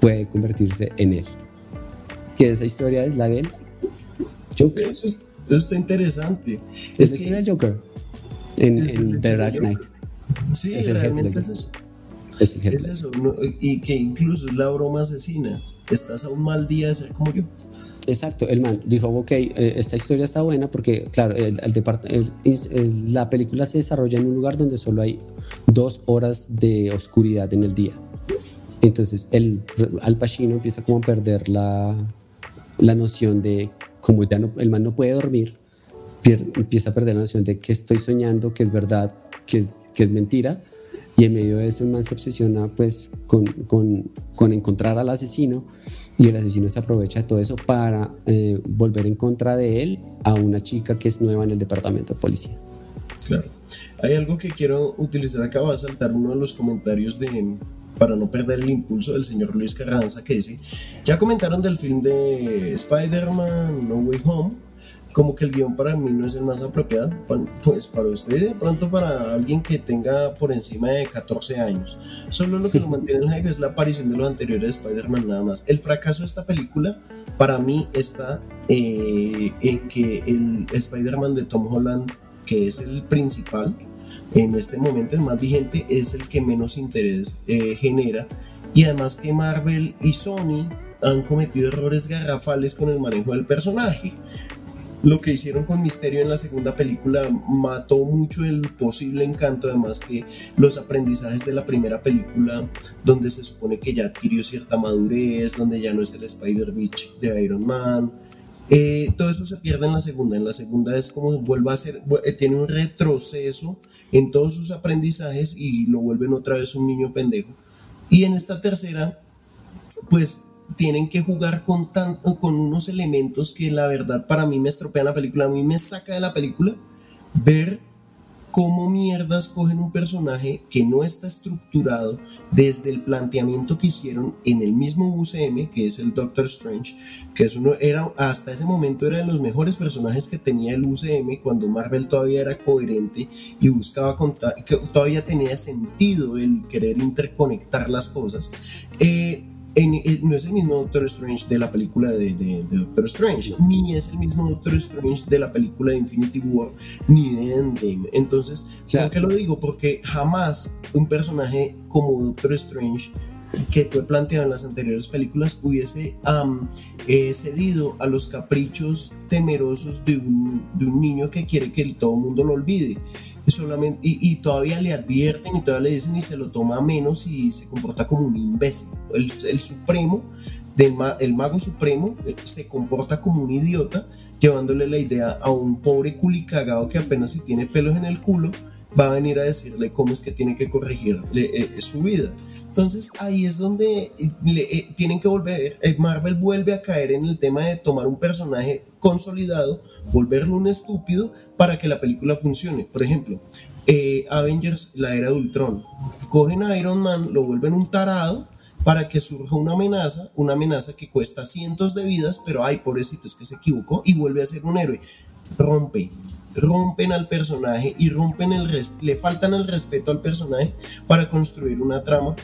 puede convertirse en él. Que esa historia es la de él. Joker. Eso, está interesante. Es, del Joker en, The Dark Knight. Sí, realmente es eso. Es, eso, y que incluso es la broma asesina estás a un mal día de ser como yo. Exacto, el man dijo, ok, eh, esta historia está buena porque, claro, el, el, la película se desarrolla en un lugar donde solo hay dos horas de oscuridad en el día. Entonces, el, Al Pacino empieza como a perder la, la noción de, como el man no puede dormir, empieza a perder la noción de que estoy soñando, que es verdad, que es, que es mentira, y en medio de eso el man se obsesiona pues con, con, con encontrar al asesino y el asesino se aprovecha de todo eso para eh, volver en contra de él a una chica que es nueva en el departamento de policía. Claro. Hay algo que quiero utilizar acá, va a saltar uno de los comentarios de para no perder el impulso del señor Luis Carranza que dice, ya comentaron del film de Spider-Man No Way Home, como que el guion para mí no es el más apropiado, pues para usted de pronto para alguien que tenga por encima de 14 años. Solo lo que lo mantiene en hype es la aparición de los anteriores Spider-Man nada más. El fracaso de esta película para mí está eh, en que el Spider-Man de Tom Holland, que es el principal, en este momento el más vigente, es el que menos interés eh, genera. Y además que Marvel y Sony han cometido errores garrafales con el manejo del personaje lo que hicieron con Misterio en la segunda película mató mucho el posible encanto, además que los aprendizajes de la primera película, donde se supone que ya adquirió cierta madurez, donde ya no es el Spider-Bitch de Iron Man, Eh, todo eso se pierde en la segunda. En la segunda es como vuelve a ser, eh, tiene un retroceso en todos sus aprendizajes y lo vuelven otra vez un niño pendejo. Y en esta tercera, pues tienen que jugar con, tan, con unos elementos que la verdad para mí me estropean la película, a mí me saca de la película ver cómo mierdas cogen un personaje que no está estructurado desde el planteamiento que hicieron en el mismo UCM, que es el Doctor Strange, que es uno, era, hasta ese momento era de los mejores personajes que tenía el UCM cuando Marvel todavía era coherente y buscaba contar, que todavía tenía sentido el querer interconectar las cosas. Eh, eh, no es el mismo Doctor Strange de la película de, Doctor Strange, ni es el mismo Doctor Strange de la película de Infinity War, ni de Endgame. Entonces, ¿por qué lo digo? Porque jamás un personaje como Doctor Strange que fue planteado en las anteriores películas hubiese eh, cedido a los caprichos temerosos de un, de un niño que quiere que todo el mundo lo olvide solamente, y, todavía le advierten y todavía le dicen y se lo toma menos y se comporta como un imbécil. El, el supremo, del, el mago supremo, eh, se comporta como un idiota, llevándole la idea a un pobre culicagado que apenas si tiene pelos en el culo, va a venir a decirle cómo es que tiene que corregir eh, su vida. Entonces ahí es donde eh, tienen que volver, Marvel vuelve a caer en el tema de tomar un personaje consolidado, volverlo un estúpido para que la película funcione. Por ejemplo, eh, Avengers, la era de Ultron, cogen a Iron Man, lo vuelven un tarado para que surja una amenaza, una amenaza que cuesta cientos de vidas, pero ay, pobrecito, es que se equivocó y vuelve a ser un héroe. Rompe, rompen al personaje y rompen el le faltan el respeto al personaje para construir una trama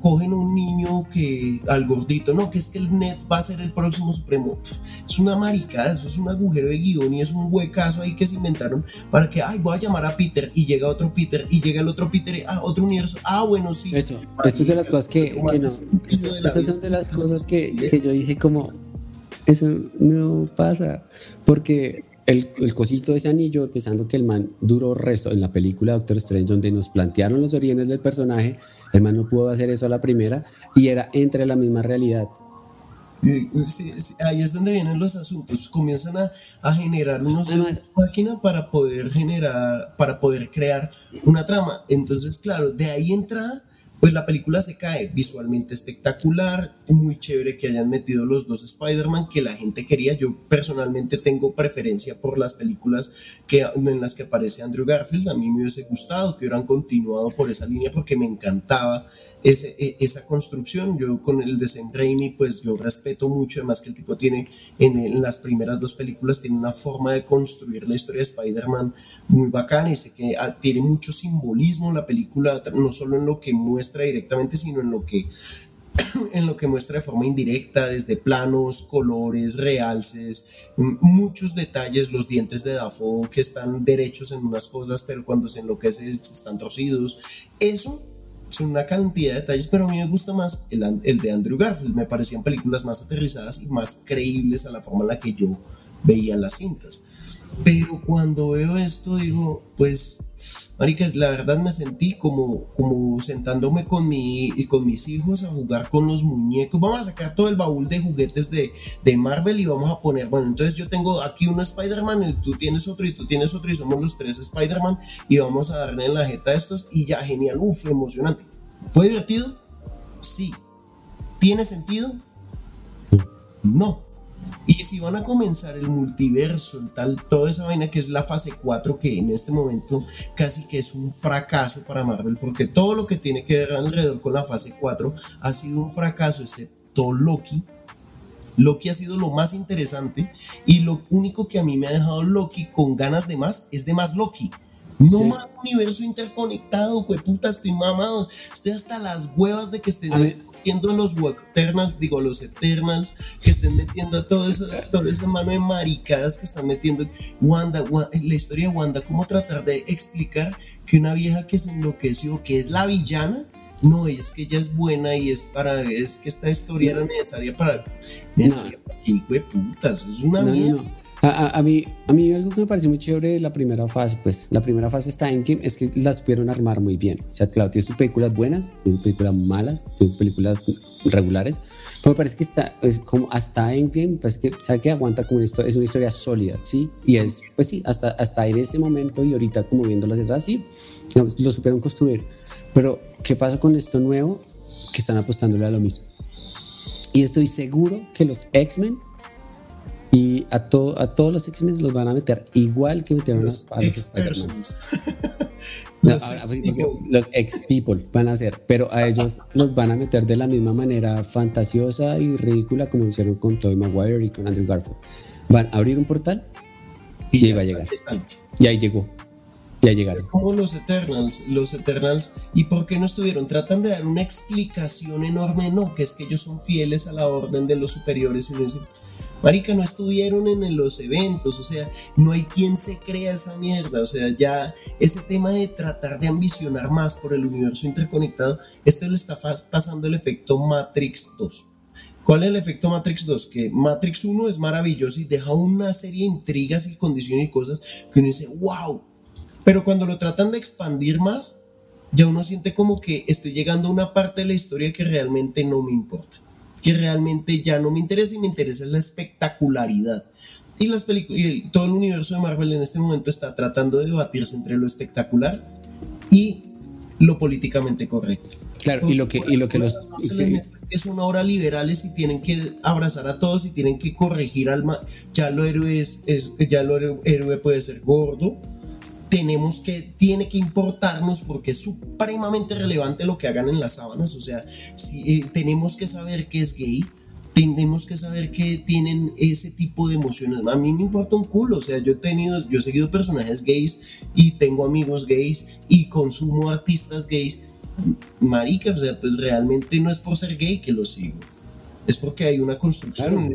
cogen un niño que al gordito, no, que es que el net va a ser el próximo supremo. Es una maricada, eso es un agujero de guion y es un huecazo ahí que se inventaron para que, ay, voy a llamar a Peter y llega otro Peter y llega el otro Peter, ah, otro universo, ah, bueno, sí. Eso, esto es de las cosas que, que no, estas son de las cosas que, que yo dije como, eso no pasa, porque el, el, cosito de ese anillo, pensando que el man duró resto en la película Doctor Strange, donde nos plantearon los orígenes del personaje, el man no pudo hacer eso a la primera y era entre la misma realidad. ahí es donde vienen los asuntos, comienzan a, a generar unos máquina para poder generar, para poder crear una trama. Entonces, claro, de ahí entra pues la película se cae visualmente espectacular, muy chévere que hayan metido los dos Spider-Man que la gente quería. Yo personalmente tengo preferencia por las películas que, en las que aparece Andrew Garfield. A mí me hubiese gustado que hubieran continuado por esa línea porque me encantaba ese, e, esa construcción. Yo con el de Sam Raimi, pues yo respeto mucho, además que el tipo tiene en, las primeras dos películas, tiene una forma de construir la historia de Spider-Man muy bacana y sé que ah, tiene mucho simbolismo la película, no solo en lo que muestra directamente, sino en lo que <coughs> en lo que muestra de forma indirecta, desde planos, colores, realces, muchos detalles, los dientes de Dafoe que están derechos en unas cosas, pero cuando se enloquece están torcidos. Eso son una cantidad de detalles, pero a mí me gusta más el, el de Andrew Garfield. Me parecían películas más aterrizadas y más creíbles a la forma en la que yo veía las cintas. Pero cuando veo esto digo, pues, marica, la verdad me sentí como, como sentándome con, mi, y con mis hijos a jugar con los muñecos. Vamos a sacar todo el baúl de juguetes de, de Marvel y vamos a poner, bueno, entonces yo tengo aquí un Spider-Man, y tú tienes otro y tú tienes otro y somos los tres Spider-Man y vamos a darle en la jeta a estos y ya, genial, uff, emocionante. ¿Fue divertido? Sí. ¿Tiene sentido? No. Y si van a comenzar el multiverso, el tal, toda esa vaina que es la fase 4, que en este momento casi que es un fracaso para Marvel, porque todo lo que tiene que ver alrededor con la fase 4 ha sido un fracaso, excepto Loki. Loki ha sido lo más interesante y lo único que a mí me ha dejado Loki con ganas de más es de más Loki. No más universo interconectado, puta, estoy mamado. Estoy hasta las huevas de que estén metiendo los Eternals, digo los Eternals, que estén metiendo todo eso, toda esa mano de maricadas que están metiendo. Wanda, la historia de Wanda, cómo tratar de explicar que una vieja que se enloqueció, que es la villana, no es que ella es buena y es para es que esta historia era necesaria para necesaria no. putas es una mierda A, mí, a mí algo que me parece muy chévere de la primera fase, pues la primera fase está en que es que las supieron armar muy bien. O sea, claro, tienes tus películas buenas, tienes películas malas, tienes películas regulares, pero me parece que está, es como hasta Endgame, pues que sabe que aguanta como una historia, es una historia sólida, ¿sí? Y es, pues sí, hasta, hasta en ese momento y ahorita como viéndolas detrás, sí, lo supieron construir. Pero, ¿qué pasa con esto nuevo? Que están apostándole a lo mismo. Y estoy seguro que los X-Men y a, a todos los X-Men los van a meter igual que metieron los, a los los, ex people van a ser, pero a ellos los van a meter de la misma manera fantasiosa y ridícula como hicieron con Tobey Maguire y con Andrew Garfield. Van a abrir un portal y, ahí va a llegar. Y ahí llegó. Ya llegaron. Es como los Eternals, los Eternals, ¿y por qué no estuvieron? Tratan de dar una explicación enorme, no, que es que ellos son fieles a la orden de los superiores y uno dice, Marica, no estuvieron en los eventos, o sea, no hay quien se crea esa mierda, o sea, ya este tema de tratar de ambicionar más por el universo interconectado, este le está pasando el efecto Matrix 2. ¿Cuál es el efecto Matrix 2? Que Matrix 1 es maravilloso y deja una serie de intrigas y condiciones y cosas que uno dice, wow, pero cuando lo tratan de expandir más, ya uno siente como que estoy llegando a una parte de la historia que realmente no me importa que realmente ya no me interesa y me interesa la espectacularidad. Y las películas, y todo el universo de Marvel en este momento está tratando de debatirse entre lo espectacular y lo políticamente correcto. Claro, y lo que, y lo que los... Es una hora liberales y tienen que abrazar a todos y tienen que corregir al... Ya lo héroe es, ya lo héroe puede ser gordo, tenemos que, tiene que importarnos porque es supremamente relevante lo que hagan en las sábanas. O sea, si, eh, tenemos que saber que es gay, tenemos que saber que tienen ese tipo de emociones. A mí me importa un culo, o sea, yo he tenido, yo he seguido personajes gays y tengo amigos gays y consumo artistas gays. Marica, o sea, pues realmente no es por ser gay que lo sigo es porque hay una construcción,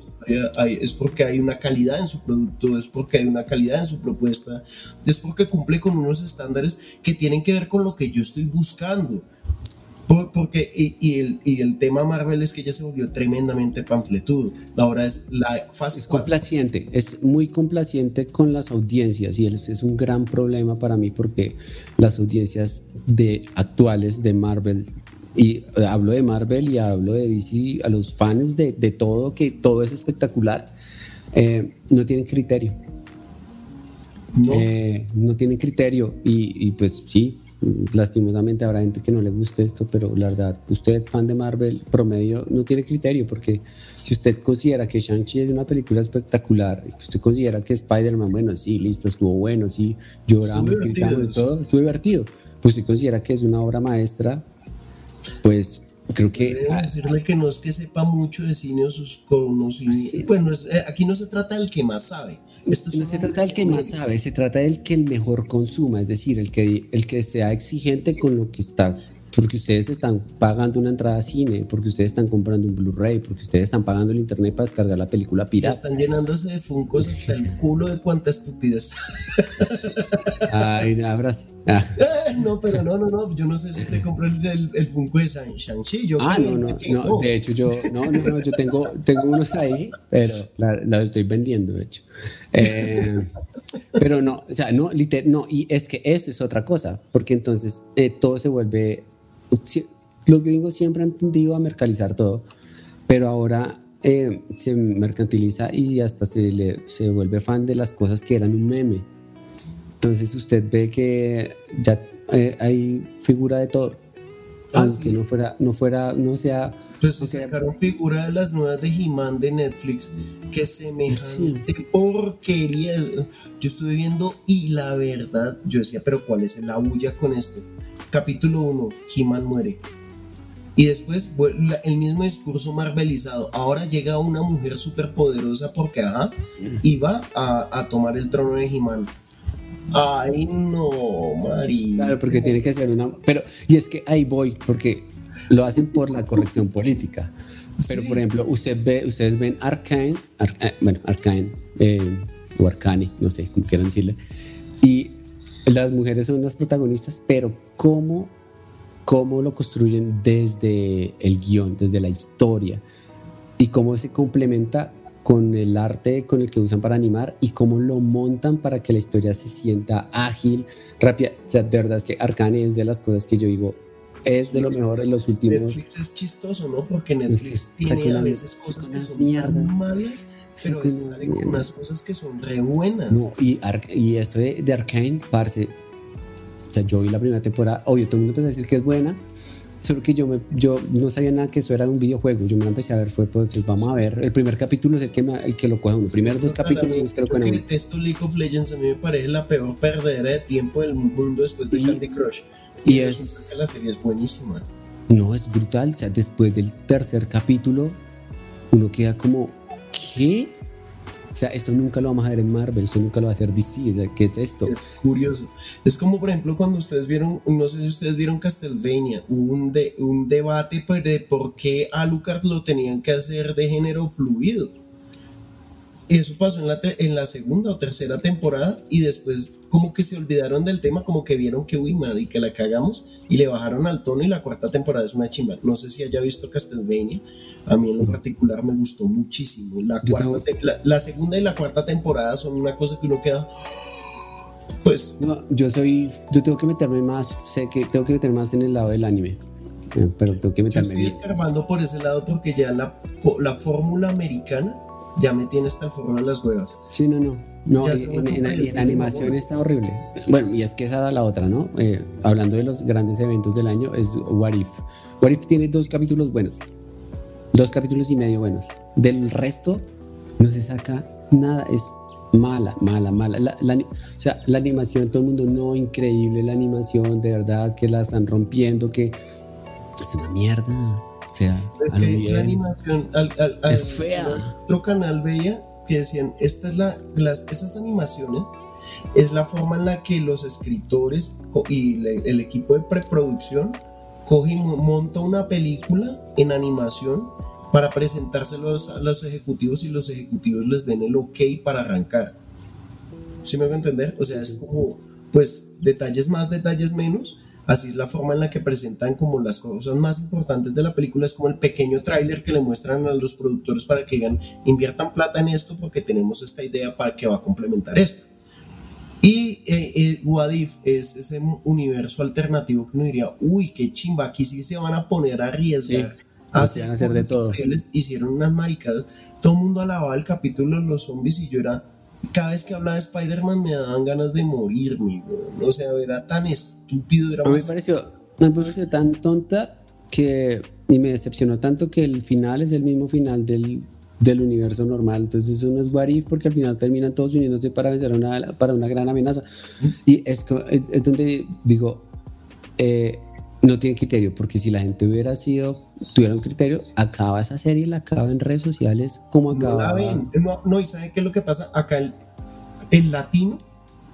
es porque hay una calidad en su producto, es porque hay una calidad en su propuesta, es porque cumple con unos estándares que tienen que ver con lo que yo estoy buscando. porque, y, el, y, el, tema Marvel es que ya se volvió tremendamente panfletudo. Ahora es la fase. Es complaciente, es muy complaciente con las audiencias y es, es un gran problema para mí porque las audiencias de, actuales de Marvel y eh, hablo de Marvel y hablo de DC, a los fans de, de todo, que todo es espectacular, eh, no tienen criterio. No. Eh, no tienen criterio y, y, pues sí, lastimosamente habrá gente que no le guste esto, pero la verdad, usted fan de Marvel promedio no tiene criterio porque si usted considera que Shang-Chi es una película espectacular y que usted considera que Spider-Man, bueno, sí, listo, estuvo bueno, sí, lloramos, gritamos y todo, estuvo divertido, pues usted considera que es una obra maestra, pues creo que... Debo decirle que no es que sepa mucho de cine o sus conocimientos. Bueno, eh, aquí no se trata del que más sabe. Esto no se trata del que más sabe, se trata del que el mejor consuma, es decir, el que, el que sea exigente con lo que está porque ustedes están pagando una entrada a cine, porque ustedes están comprando un Blu-ray, porque ustedes están pagando el internet para descargar la película pirata. están llenándose de funcos hasta el culo de cuánta estupidez. Ay, abrazo. Ah. <laughs> Eh, no, pero no, no, no. Yo no sé si usted compró el, el Funko de Shang-Chi. Ah, no, no, no. De hecho, yo, no, no, no. Yo tengo, tengo unos ahí, pero la, estoy vendiendo, de hecho. Eh, pero no, o sea, no, literal, no. Y es que eso es otra cosa, porque entonces eh, todo se vuelve los gringos siempre han tendido a mercantilizar todo, pero ahora eh, se mercantiliza y hasta se, le, se vuelve fan de las cosas que eran un meme. Entonces usted ve que ya eh, hay figura de todo, ah, aunque no fuera, no fuera, no sea pues se sacaron figura de las nuevas de He-Man de Netflix, que semejante porquería. Yo estuve viendo y la verdad, yo decía, pero ¿cuál es la bulla con esto? Capítulo 1, He-Man muere. Y después el mismo discurso marvelizado. Ahora llega una mujer súper poderosa porque, ajá, y va a, tomar el trono de He-Man. Ay, no, María. Claro, porque tiene que ser una. Pero, y es que ahí voy, porque lo hacen por la corrección política. Pero, por ejemplo, usted ve, ustedes ven Arcane, eh, bueno, Arcane, eh, o Arcane, no sé cómo quieran decirle. Las mujeres son las protagonistas, pero cómo, cómo lo construyen desde el guion, desde la historia y cómo se complementa con el arte con el que usan para animar y cómo lo montan para que la historia se sienta ágil, rápida. O sea, de verdad es que Arcane es de las cosas que yo digo, es de lo mejor en los últimos. Netflix es chistoso, ¿no? Porque Netflix tiene a veces cosas que son mierdas. malas, pero a veces salen unas cosas que son re buenas. No, y, y esto de, de Arcane, parce. O sea, yo vi la primera temporada, obvio, todo el mundo empezó a decir que es buena, solo que yo, me, yo no sabía nada que eso era un videojuego. Yo me lo empecé a ver, fue pues, vamos a ver. El primer capítulo es el que, el que lo coge uno. Primeros dos capítulos es que lo coge uno. detesto League of Legends, a mí me parece la peor perdedera de tiempo del mundo después de Candy Crush. Y, es. La serie es buenísima. No, es brutal. O sea, después del tercer capítulo, uno queda como, ¿qué? O sea, esto nunca lo vamos a ver en Marvel, esto nunca lo va a hacer DC. O sea, ¿qué es esto? Es curioso. Es como, por ejemplo, cuando ustedes vieron, no sé si ustedes vieron Castlevania, hubo un, un debate pues, de por qué Alucard lo tenían que hacer de género fluido. Eso pasó en la, en la segunda o tercera temporada y después como que se olvidaron del tema, como que vieron que, uy, y que la cagamos y le bajaron al tono y la cuarta temporada es una chimba. No sé si haya visto Castlevania, a mí en lo particular me gustó muchísimo. La, la, segunda y la cuarta temporada son una cosa que uno queda... Pues... yo soy, yo tengo que meterme más, sé que tengo que meterme más en el lado del anime. Eh, pero tengo que meterme yo estoy escarbando por ese lado porque ya la, la fórmula americana ya me tiene hasta el forro de las huevas. Sí, no, no. No, en, animación está horrible. Bueno, y es que esa era la otra, ¿no? Eh, hablando de los grandes eventos del año, es What If. What If tiene dos capítulos buenos. Dos capítulos y medio buenos. Del resto, no se saca nada. Es mala, mala, mala. o sea, la animación, todo el mundo, no, increíble la animación, de verdad, que la están rompiendo, que es una mierda sea, es que la animación al, al, fea. otro canal veía que decían, esta es la, las, esas animaciones es la forma en la que los escritores y el equipo de preproducción cogen, monta una película en animación para presentárselos a los ejecutivos y los ejecutivos les den el ok para arrancar. ¿Sí me voy a entender? O sea, es como, pues, detalles más, detalles menos, Así es la forma en la que presentan como las cosas más importantes de la película, es como el pequeño tráiler que le muestran a los productores para que digan, inviertan plata en esto porque tenemos esta idea para que va a complementar esto. Y eh, eh Wadif es ese universo alternativo que uno diría, uy, qué chimba, aquí sí se van a poner a arriesgar. a hacer de todo. Hicieron unas maricadas. Todo el mundo alababa el capítulo de los zombies y yo era, cada vez que hablaba de Spider-Man me daban ganas de morirme, O sea, era tan estúpido. Era a mí me pareció, me pareció tan tonta que. Y me decepcionó tanto que el final es el mismo final del, del universo normal. Entonces, eso no es what porque al final terminan todos uniéndose para vencer una, para una gran amenaza. Y es, es donde digo. Eh, no tiene criterio, porque si la gente hubiera sido, tuviera un criterio, acaba esa serie, la acaba en redes sociales como acaba. No, no, y ¿sabe qué es lo que pasa? Acá el, el latino,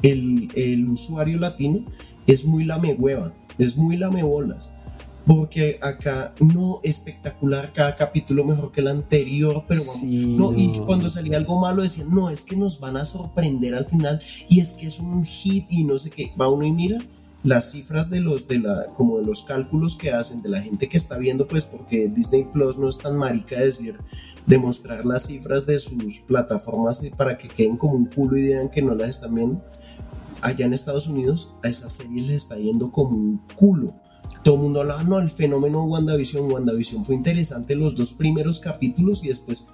el, el, usuario latino, es muy lamehueva, es muy lamebolas. Porque acá no espectacular cada capítulo mejor que el anterior, pero no, y cuando salía algo malo decían, no, es que nos van a sorprender al final y es que es un hit y no sé qué, va uno y mira las cifras de los de la como de los cálculos que hacen de la gente que está viendo pues porque Disney Plus no es tan marica decir demostrar las cifras de sus plataformas para que queden como un culo y digan que no las están viendo allá en Estados Unidos a esa serie les está yendo como un culo todo el mundo hablaba no el fenómeno WandaVision WandaVision fue interesante los dos primeros capítulos y después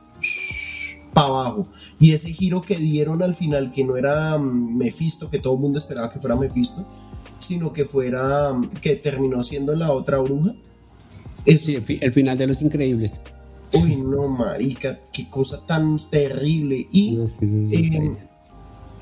para abajo. Y ese giro que dieron al final, que no era mm, Mephisto, que todo el mundo esperaba que fuera Mephisto, sino que fuera, que terminó siendo la otra bruja. Sí, el, final de Los Increíbles. Uy, no, marica, qué cosa tan terrible. Y em,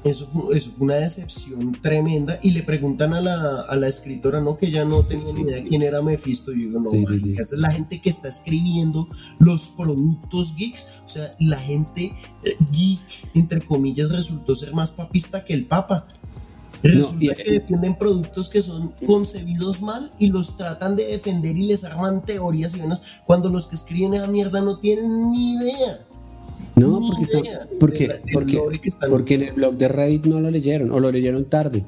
eso, fue, eso, fue, una decepción tremenda. Y le preguntan a la, a la escritora, ¿no? Que ya no tengo ni idea quién era Mephisto. Y yo digo, no, marica, esa es la gente que está escribiendo los productos geeks. O sea, la gente eh, geek, entre comillas, resultó ser más papista que el papa. Resulta que defienden productos que son concebidos mal y los tratan de defender y les arman teorías y venas cuando los que escriben esa mierda no tienen ni idea. No, porque, porque, porque, en el blog de Reddit no lo leyeron o lo leyeron tarde.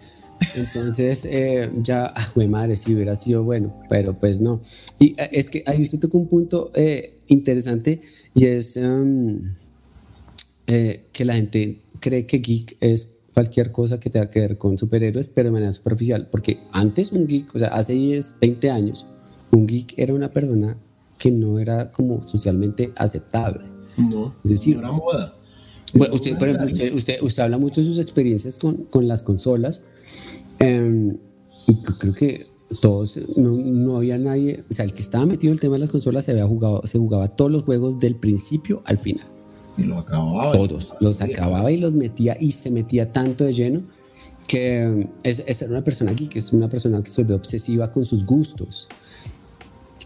Entonces, eh, ya, ah, madre, si hubiera sido bueno, pero pues no. Y eh, es que ahí usted tocó un punto eh, interesante y es, em, que la gente cree que geek es cualquier cosa que tenga que ver con superhéroes, pero de manera superficial. Porque antes un geek, o sea, hace 10, 20 años, un geek era una persona que no era como socialmente aceptable. No, es decir, era moda. usted, por ejemplo, usted, usted, habla mucho de sus experiencias con, con las consolas. Eh, creo que todos, no, no, había nadie, o sea, el que estaba metido en el tema de las consolas se había jugado, se jugaba todos los juegos del principio al final. Y lo acababa. Todos, los acababa y los metía y se metía tanto de lleno que es, es una persona aquí, que es una persona que se vuelve obsesiva con sus gustos.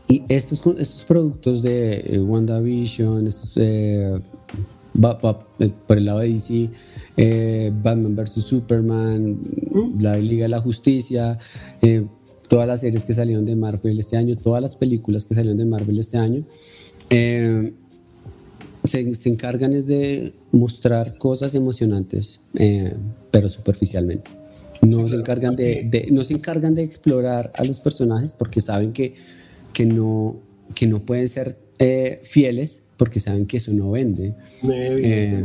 Y estos, estos productos de eh, WandaVision, estos, eh, por el lado de DC, eh, Batman vs. Superman, mm. la Liga de la Justicia, eh, todas las series que salieron de Marvel este año, todas las películas que salieron de Marvel este año, eh, se, encargan es de mostrar cosas emocionantes, eh, pero superficialmente. No, se encargan de, no se encargan de explorar a los personajes porque saben que, que, no, que no pueden ser eh, fieles porque saben que eso no vende. Eh,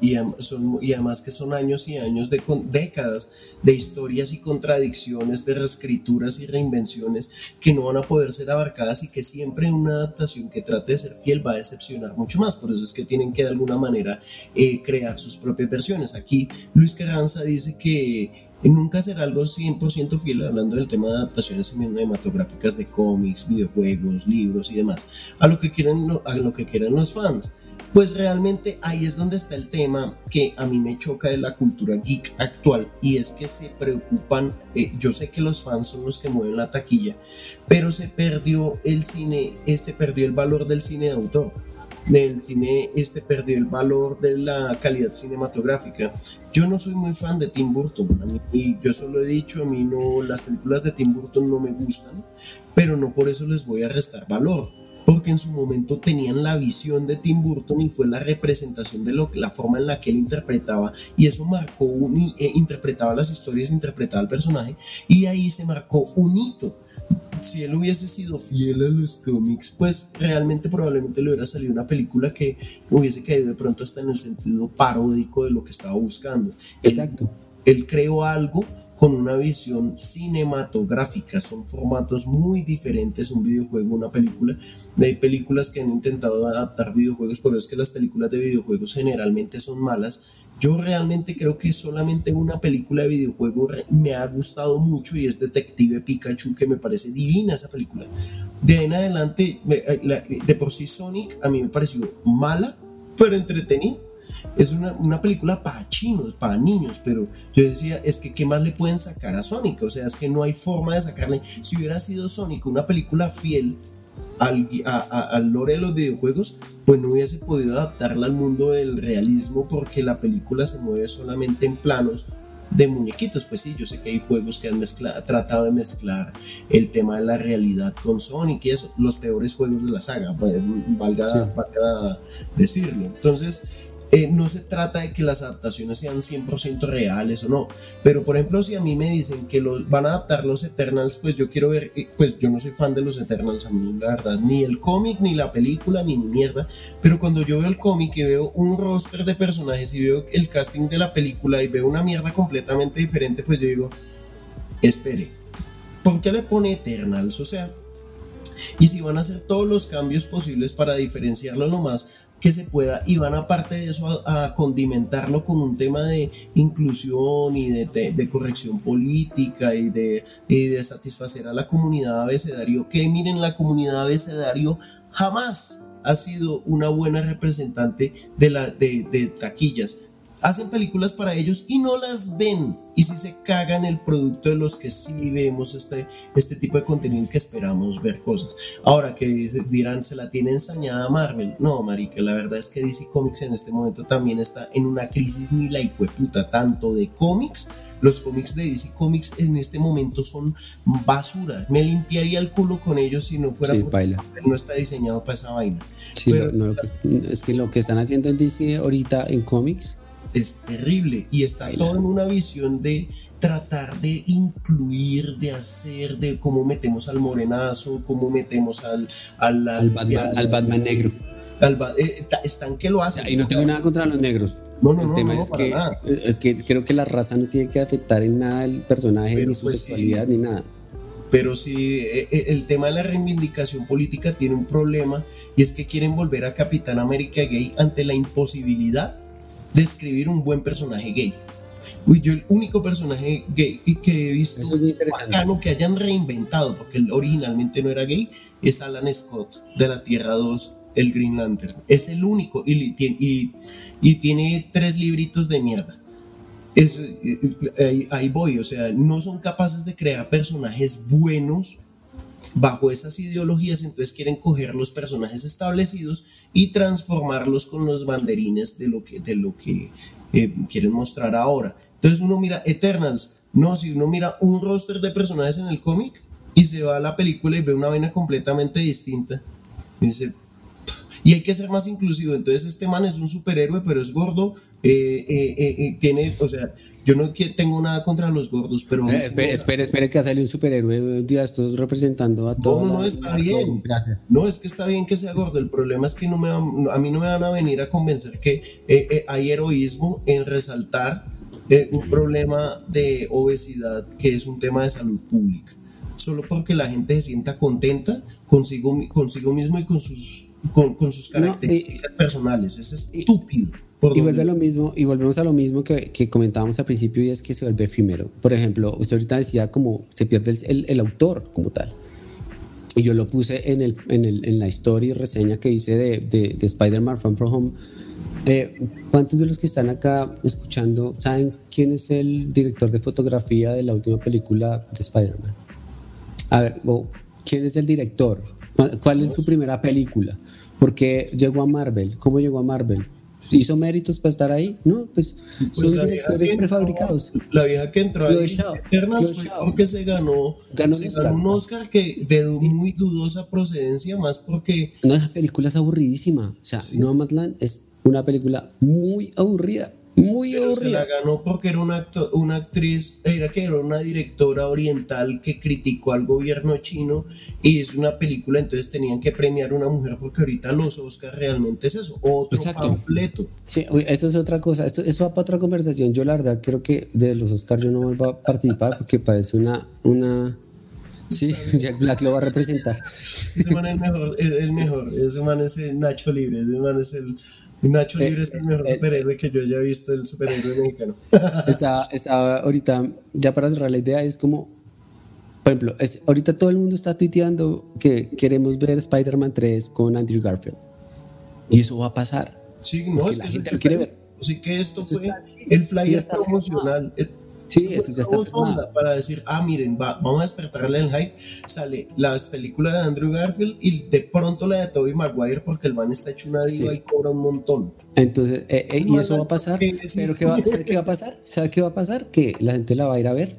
y, son, y, además que son años y años de décadas de historias y contradicciones, de reescrituras y reinvenciones que no van a poder ser abarcadas y que siempre una adaptación que trate de ser fiel va a decepcionar mucho más. Por eso es que tienen que de alguna manera eh, crear sus propias versiones. Aquí Luis Carranza dice que nunca será algo 100% fiel hablando del tema de adaptaciones cinematográficas de cómics, videojuegos, libros y demás, a lo que quieren, a lo que quieren los fans. Pues realmente ahí es donde está el tema que a mí me choca de la cultura geek actual y es que se preocupan, eh, yo sé que los fans son los que mueven la taquilla, pero se perdió el cine, se perdió el valor del cine de autor del cine este perdió el valor de la calidad cinematográfica. Yo no soy muy fan de Tim Burton, a mí, yo solo he dicho, a mí no, las películas de Tim Burton no me gustan, pero no por eso les voy a restar valor, porque en su momento tenían la visión de Tim Burton y fue la representación de lo, la forma en la que él interpretaba y eso marcó un, eh, interpretaba las historias, interpretaba el personaje y ahí se marcó un hito si él hubiese sido fiel a los cómics, pues realmente probablemente le hubiera salido una película que hubiese caído de pronto hasta en el sentido paródico de lo que estaba buscando. Exacto. Él, creó algo con una visión cinematográfica. Son formatos muy diferentes, un videojuego, una película. Hay películas que han intentado adaptar videojuegos, pero es que las películas de videojuegos generalmente son malas yo realmente creo que solamente una película de videojuego me ha gustado mucho y es Detective Pikachu, que me parece divina esa película. De ahí en adelante, eh, de por sí Sonic a mí me pareció mala, pero entretenida. Es una, una, película para chinos, para niños, pero yo decía, es que ¿qué más le pueden sacar a Sonic? O sea, es que no hay forma de sacarle. Si hubiera sido Sonic una película fiel al, al lore de los videojuegos, pues no hubiese podido adaptarla al mundo del realismo porque la película se mueve solamente en planos de muñequitos. Pues sí, yo sé que hay juegos que han tratado de mezclar el tema de la realidad con Sonic y eso, los peores juegos de la saga, valga, valga decirlo. Entonces, eh, no se trata de que las adaptaciones sean 100% reales o no, pero por ejemplo si a mí me dicen que van a adaptar los Eternals, pues yo quiero ver, eh, pues yo no soy fan de los Eternals, a mí la verdad, ni el cómic, ni la película, ni mierda, pero cuando yo veo el cómic y veo un roster de personajes y veo el casting de la película y veo una mierda completamente diferente, pues yo digo, espere, ¿por qué le pone Eternals? O sea, y si van a hacer todos los cambios posibles para diferenciarlo lo más que se pueda y van aparte de eso a, condimentarlo con un tema de inclusión y de, corrección política y de, satisfacer a la comunidad abecedario, que miren, la comunidad abecedario jamás ha sido una buena representante de, la, de taquillas hacen películas para ellos y no las ven. Y si se cagan el producto de los que sí vemos este, este tipo de contenido que esperamos ver cosas. Ahora que dirán, se la tiene ensañada Marvel. No, marica, la verdad es que DC Comics en este momento también está en una crisis ni la puta, tanto de cómics. Los cómics de DC Comics en este momento son basura. Me limpiaría el culo con ellos si no fuera porque no está diseñado para esa vaina. Sí, es que lo que están haciendo en DC ahorita en cómics es terrible y está todo en una visión de tratar de incluir, de hacer, de cómo metemos al morenazo, cómo metemos al... Al, Batman, negro. eh, están que lo hacen. y no tengo nada contra los negros. No, no, el no, tema es, que, nada. es que creo que la raza no tiene que afectar en nada el personaje, Pero ni su pues sexualidad, sí. ni nada. Pero sí, eh, eh, el tema de la reivindicación política tiene un problema y es que quieren volver a Capitán América gay ante la imposibilidad de escribir un buen personaje gay. Uy, yo el único personaje gay que he visto es que hayan reinventado, porque él originalmente no era gay, es Alan Scott de la Tierra 2, el Green Lantern. Es el único y, y, y tiene tres libritos de mierda. Es, eh, eh, ahí, ahí voy, o sea, no son capaces de crear personajes buenos bajo esas ideologías, entonces quieren coger los personajes establecidos y transformarlos con los banderines de lo que, de lo que eh, quieren mostrar ahora. Entonces uno mira Eternals, no, si uno mira un roster de personajes en el cómic y se va a la película y ve una vaina completamente distinta, y hay que ser más inclusivo. Entonces, este man es un superhéroe, pero es gordo. eh, eh, tiene, o sea, yo no que- tengo nada contra los gordos, pero. Eh, espere, espere, espere que ha salido un superhéroe un día estos representando a No, todos. no, no, está bien. Gracias. No, es que está bien que sea gordo. El problema es que no me van- a mí no me van a venir a convencer que eh, eh, hay heroísmo en resaltar eh, un problema de obesidad que es un tema de salud pública. Solo porque la gente se sienta contenta consigo, consigo mismo y con sus, con, con sus No, características personales. Es estúpido. Y vuelve a lo- mismo, y volvemos a lo mismo que, que comentábamos al principio, y es que se vuelve efímero. Por ejemplo, usted ahorita decía como se pierde el, el- el autor como tal. Y yo lo puse en, el, en, el, en la historia y reseña que hice de, de, de Spider-Man Far From Home. Eh, ¿Cuántos de los que están acá escuchando saben quién es el director de fotografía de la última película de Spider-Man? A ver, o, ¿quién es el director? ¿Cuál- ¿Cuál es su primera película? ¿Por qué llegó a Marvel? ¿Cómo llegó a Marvel? ¿Hizo méritos para estar ahí? No, pues Pues son directores que entró- prefabricados. La vieja que entró Chloe ahí fue Zhao. porque se ganó, Ganó se un ganó un Oscar. Oscar que de muy dudosa procedencia, más porque No, esa película es aburridísima. O sea, Nomadland es una película muy aburrida. Muy pero se la ganó porque era una, acto- una actriz, era que era una directora oriental que criticó al gobierno chino y es una película, entonces tenían que premiar a una mujer porque ahorita los Oscars realmente es eso, otro Exacto. panfleto. Sí, eso es otra cosa. Esto, eso va para otra conversación. Yo, la verdad, creo que de los Oscars yo no vuelvo a participar porque parece una. una... Sí, <laughs> Jack Black lo va a representar. Ese man es el mejor, el mejor, ese man es el Nacho Libre, ese man es el Nacho Eh, Libre es el mejor eh, superhéroe que yo haya visto, el superhéroe mexicano. <laughs> Estaba, estaba ahorita, ya para cerrar la idea, es como, por ejemplo, es, ahorita todo el mundo está tuiteando que queremos ver Spider-Man 3 con Andrew Garfield. Y eso va a pasar. Sí, no, es la que eso gente lo quiere está- Así que esto Eso fue está- sí, el sí, flyer está promocional. Es- Sí, esto eso ya está sonda para decir, ah, miren, va- vamos a despertarle el hype. Sale las películas de Andrew Garfield y de pronto la de Tobey Maguire porque el man está hecho una diva Sí. y cobra un montón. Entonces, eh, eh, y eso va a pasar. que. Pero ¿qué va, <laughs> ¿sabe qué va a pasar? ¿Sabe qué va a pasar? Que la gente la va a ir a ver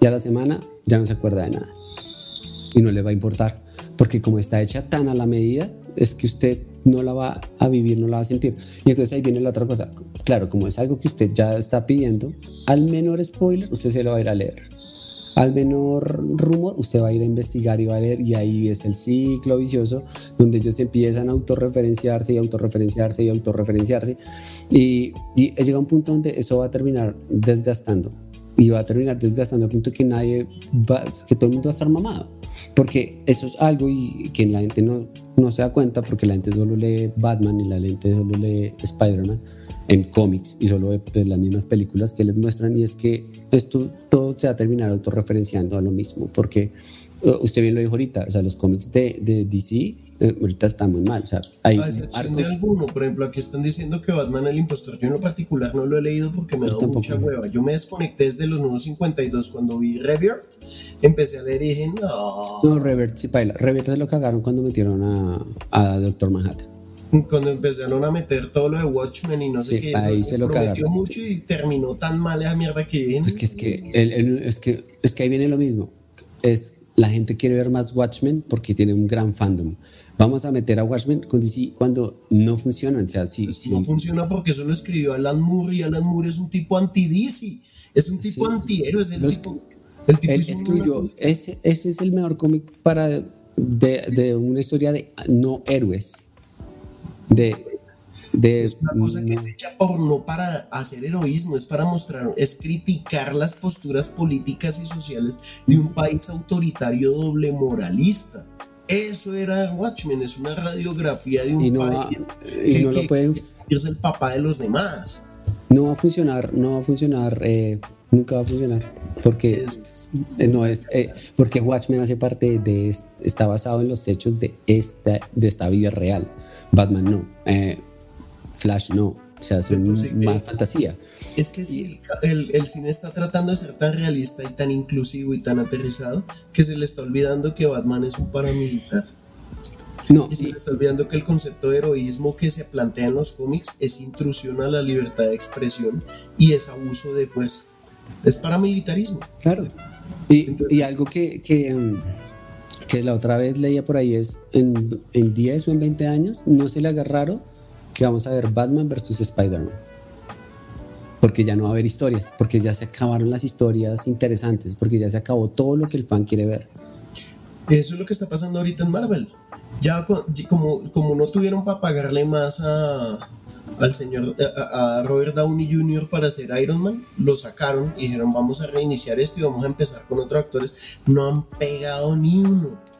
y a la semana ya no se acuerda de nada. Y no le va a importar. Porque como está hecha tan a la medida, es que usted no la va a vivir, no la va a sentir. Y entonces ahí viene la otra cosa. Claro, como es algo que usted ya está pidiendo, al menor spoiler, usted se lo va a ir a leer. Al menor rumor, usted va a ir a investigar y va a leer, y ahí es el ciclo vicioso donde ellos empiezan a autorreferenciarse y autorreferenciarse y autorreferenciarse. Y, y llega un punto donde eso va a terminar desgastando. Y va a terminar desgastando al punto que nadie que todo el mundo va a estar mamado. Porque eso es algo y que la gente no, no se da cuenta porque la gente solo lee Batman y la gente solo lee Spider-Man en cómics y solo pues, las mismas películas que les muestran. Y es que esto todo se va a terminar autorreferenciando a lo mismo. Porque eh, usted bien lo dijo ahorita, o sea, los cómics de, de DC ahorita están muy mal, o sea, hay A excepción de alguno, por ejemplo, aquí están diciendo que Batman el impostor. Yo en lo particular no lo he leído porque me Yo da tampoco. mucha hueva. Yo me desconecté desde los nuevos 52 cuando vi Rebirth. Empecé a leer y dije, no. No, Revert, sí, paila. Revert se lo cagaron cuando metieron a, a Doctor Manhattan. Cuando empezaron a meter todo lo de Watchmen y no sé Sí, qué, ahí se lo prometió cagaron. mucho y terminó tan mal esa mierda que viene. Pues que es que, el- el- es que es que ahí viene lo mismo. Es la gente quiere ver más Watchmen porque tiene un gran fandom. Vamos a meter a Watchmen cuando no funcionan. O sea, sí, sí. No funciona porque eso lo escribió Alan Moore y Alan Moore es un tipo anti-DC. Es un tipo Sí. antihéroe, es el Los- tipo. El tipo Él ese, ese es el mejor cómic para de, de una historia de no héroes. de, de, es una cosa que se echa por no para hacer heroísmo, es para mostrar, es criticar las posturas políticas y sociales de un país autoritario doble moralista. Eso era Watchmen, es una radiografía de un país y no lo pueden... es el papá de los demás. No va a funcionar, no va a funcionar, eh, nunca va a funcionar, porque eh, no es, eh, porque Watchmen hace parte de, está basado en los hechos de esta, de esta vida real. Batman no. Flash no, o sea, es más fantasía. Es que sí, el, el, cine está tratando de ser tan realista y tan inclusivo y tan aterrizado que se le está olvidando que Batman es un paramilitar. No, y se le está olvidando que el concepto de heroísmo que se plantea en los cómics es intrusión a la libertad de expresión y es abuso de fuerza. Es paramilitarismo. Claro. Y, y algo que, que, que, la otra vez leía por ahí es, en, en 10 o en 20 años, no se le agarraron que vamos a ver Batman versus Spider-Man. Porque ya no va a haber historias, porque ya se acabaron las historias interesantes, porque ya se acabó todo lo que el fan quiere ver. Eso es lo que está pasando ahorita en Marvel. Ya como, como no tuvieron para pagarle más a, al señor, a, Robert Downey Jr. para hacer Iron Man, lo sacaron y dijeron vamos a reiniciar esto y vamos a empezar con otros actores. No han pegado ni uno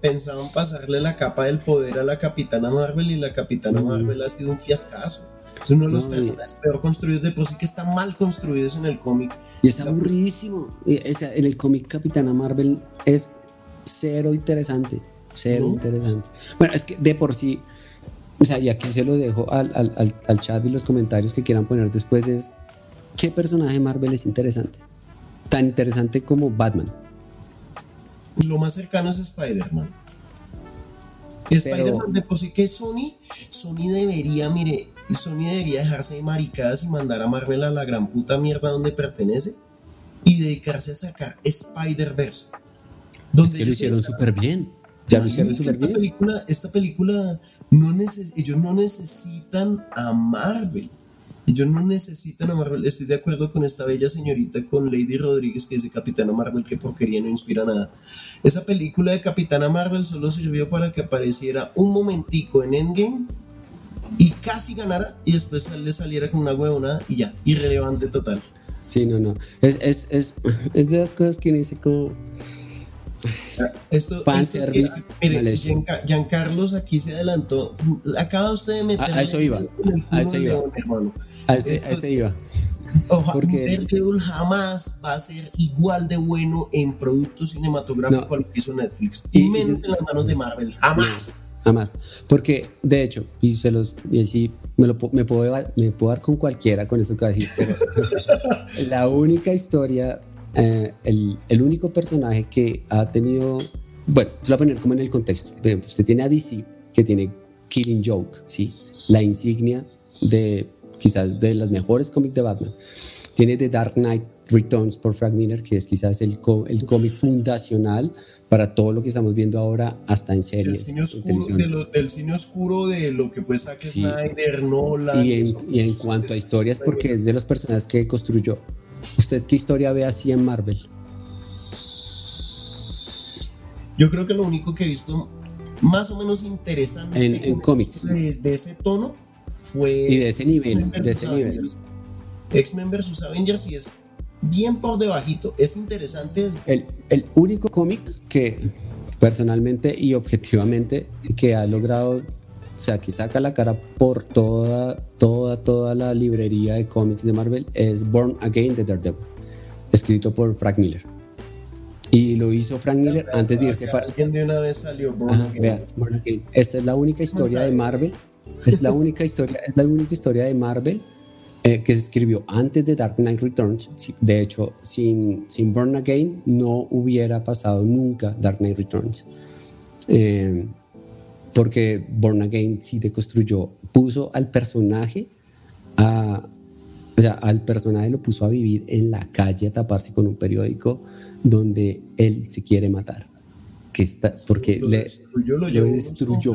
pensaban pasarle la capa del poder a la Capitana Marvel y la Capitana Marvel ha sido un fiascazo. Es uno de los personajes peor construidos de por sí que está mal construidos en el cómic. Y es aburridísimo. En el cómic Capitana Marvel es cero interesante. Cero interesante. Bueno, es que de por sí, o sea, y aquí se lo dejo al, al, al chat y los comentarios que quieran poner después es, ¿qué personaje Marvel es interesante? Tan interesante como Batman lo más cercano es Spider-Man. Spider-Man de por sí que Sony, Sony debería, mire, Sony debería dejarse de maricadas y mandar a Marvel a la gran puta mierda donde pertenece y dedicarse a sacar Spider-Verse. Es que lo hicieron súper bien. Ya lo hicieron súper bien. Película, esta película, no ellos no necesitan a Marvel. Ellos no necesitan a Marvel. Estoy de acuerdo con esta bella señorita, con Lady Rodríguez, que dice Capitana Marvel, que porquería no inspira nada. Esa película de Capitana Marvel solo sirvió para que apareciera un momentico en Endgame y casi ganara y después le saliera con una huevona y ya, irrelevante total. Sí, no, no. Es, es, es, es de las cosas que dice como... Esto, esto mire, Giancarlos aquí se adelantó. Acaba usted de meter. A, eso iba. A eso iba. A ese, iba. Porque jamás va a ser igual de bueno en producto cinematográfico al que hizo Netflix. Y, menos en las manos de Marvel. Jamás. Jamás. Porque, de hecho, y se los y así me, lo, me, puedo, me puedo dar con cualquiera con eso que voy a decir, pero <laughs> la única historia, eh, el, el, único personaje que ha tenido. Bueno, se lo voy a poner como en el contexto. Por ejemplo, usted tiene a DC, que tiene Killing Joke, ¿sí? La insignia de quizás de las mejores cómics de Batman. Tiene The Dark Knight Returns por Frank Miller, que es quizás el, el cómic fundacional para todo lo que estamos viendo ahora, hasta en series. El cine oscuro, de lo, el cine oscuro de lo que fue Zack Snyder, Nolan. Y en, y en cuanto a historias, porque es de las personas que construyó. ¿Usted qué historia ve así en Marvel? Yo creo que lo único que he visto más o menos interesante en, en cómics de ese tono fue... Y de ese nivel, de ese nivel. X-Men vs. Avengers y es bien por debajito, es interesante. El, el único cómic que personalmente y objetivamente que ha logrado, o sea, que saca la cara por toda, toda, toda la librería de cómics de Marvel es Born Again de Daredevil, escrito por Frank Miller. Y lo hizo Frank Miller antes de irse para... Alguien de una vez salió Born Again. Esta es la única historia de Marvel es la única historia, es la única historia de Marvel eh, que se escribió antes de Dark Knight Returns. De hecho, sin, sin Burn Again no hubiera pasado nunca Dark Knight Returns. Eh, porque Born Again sí deconstruyó, puso al personaje a, o sea, al personaje lo puso a vivir en la calle a taparse con un periódico donde él se quiere matar. Que está, porque le, destruyó, lo, destruyó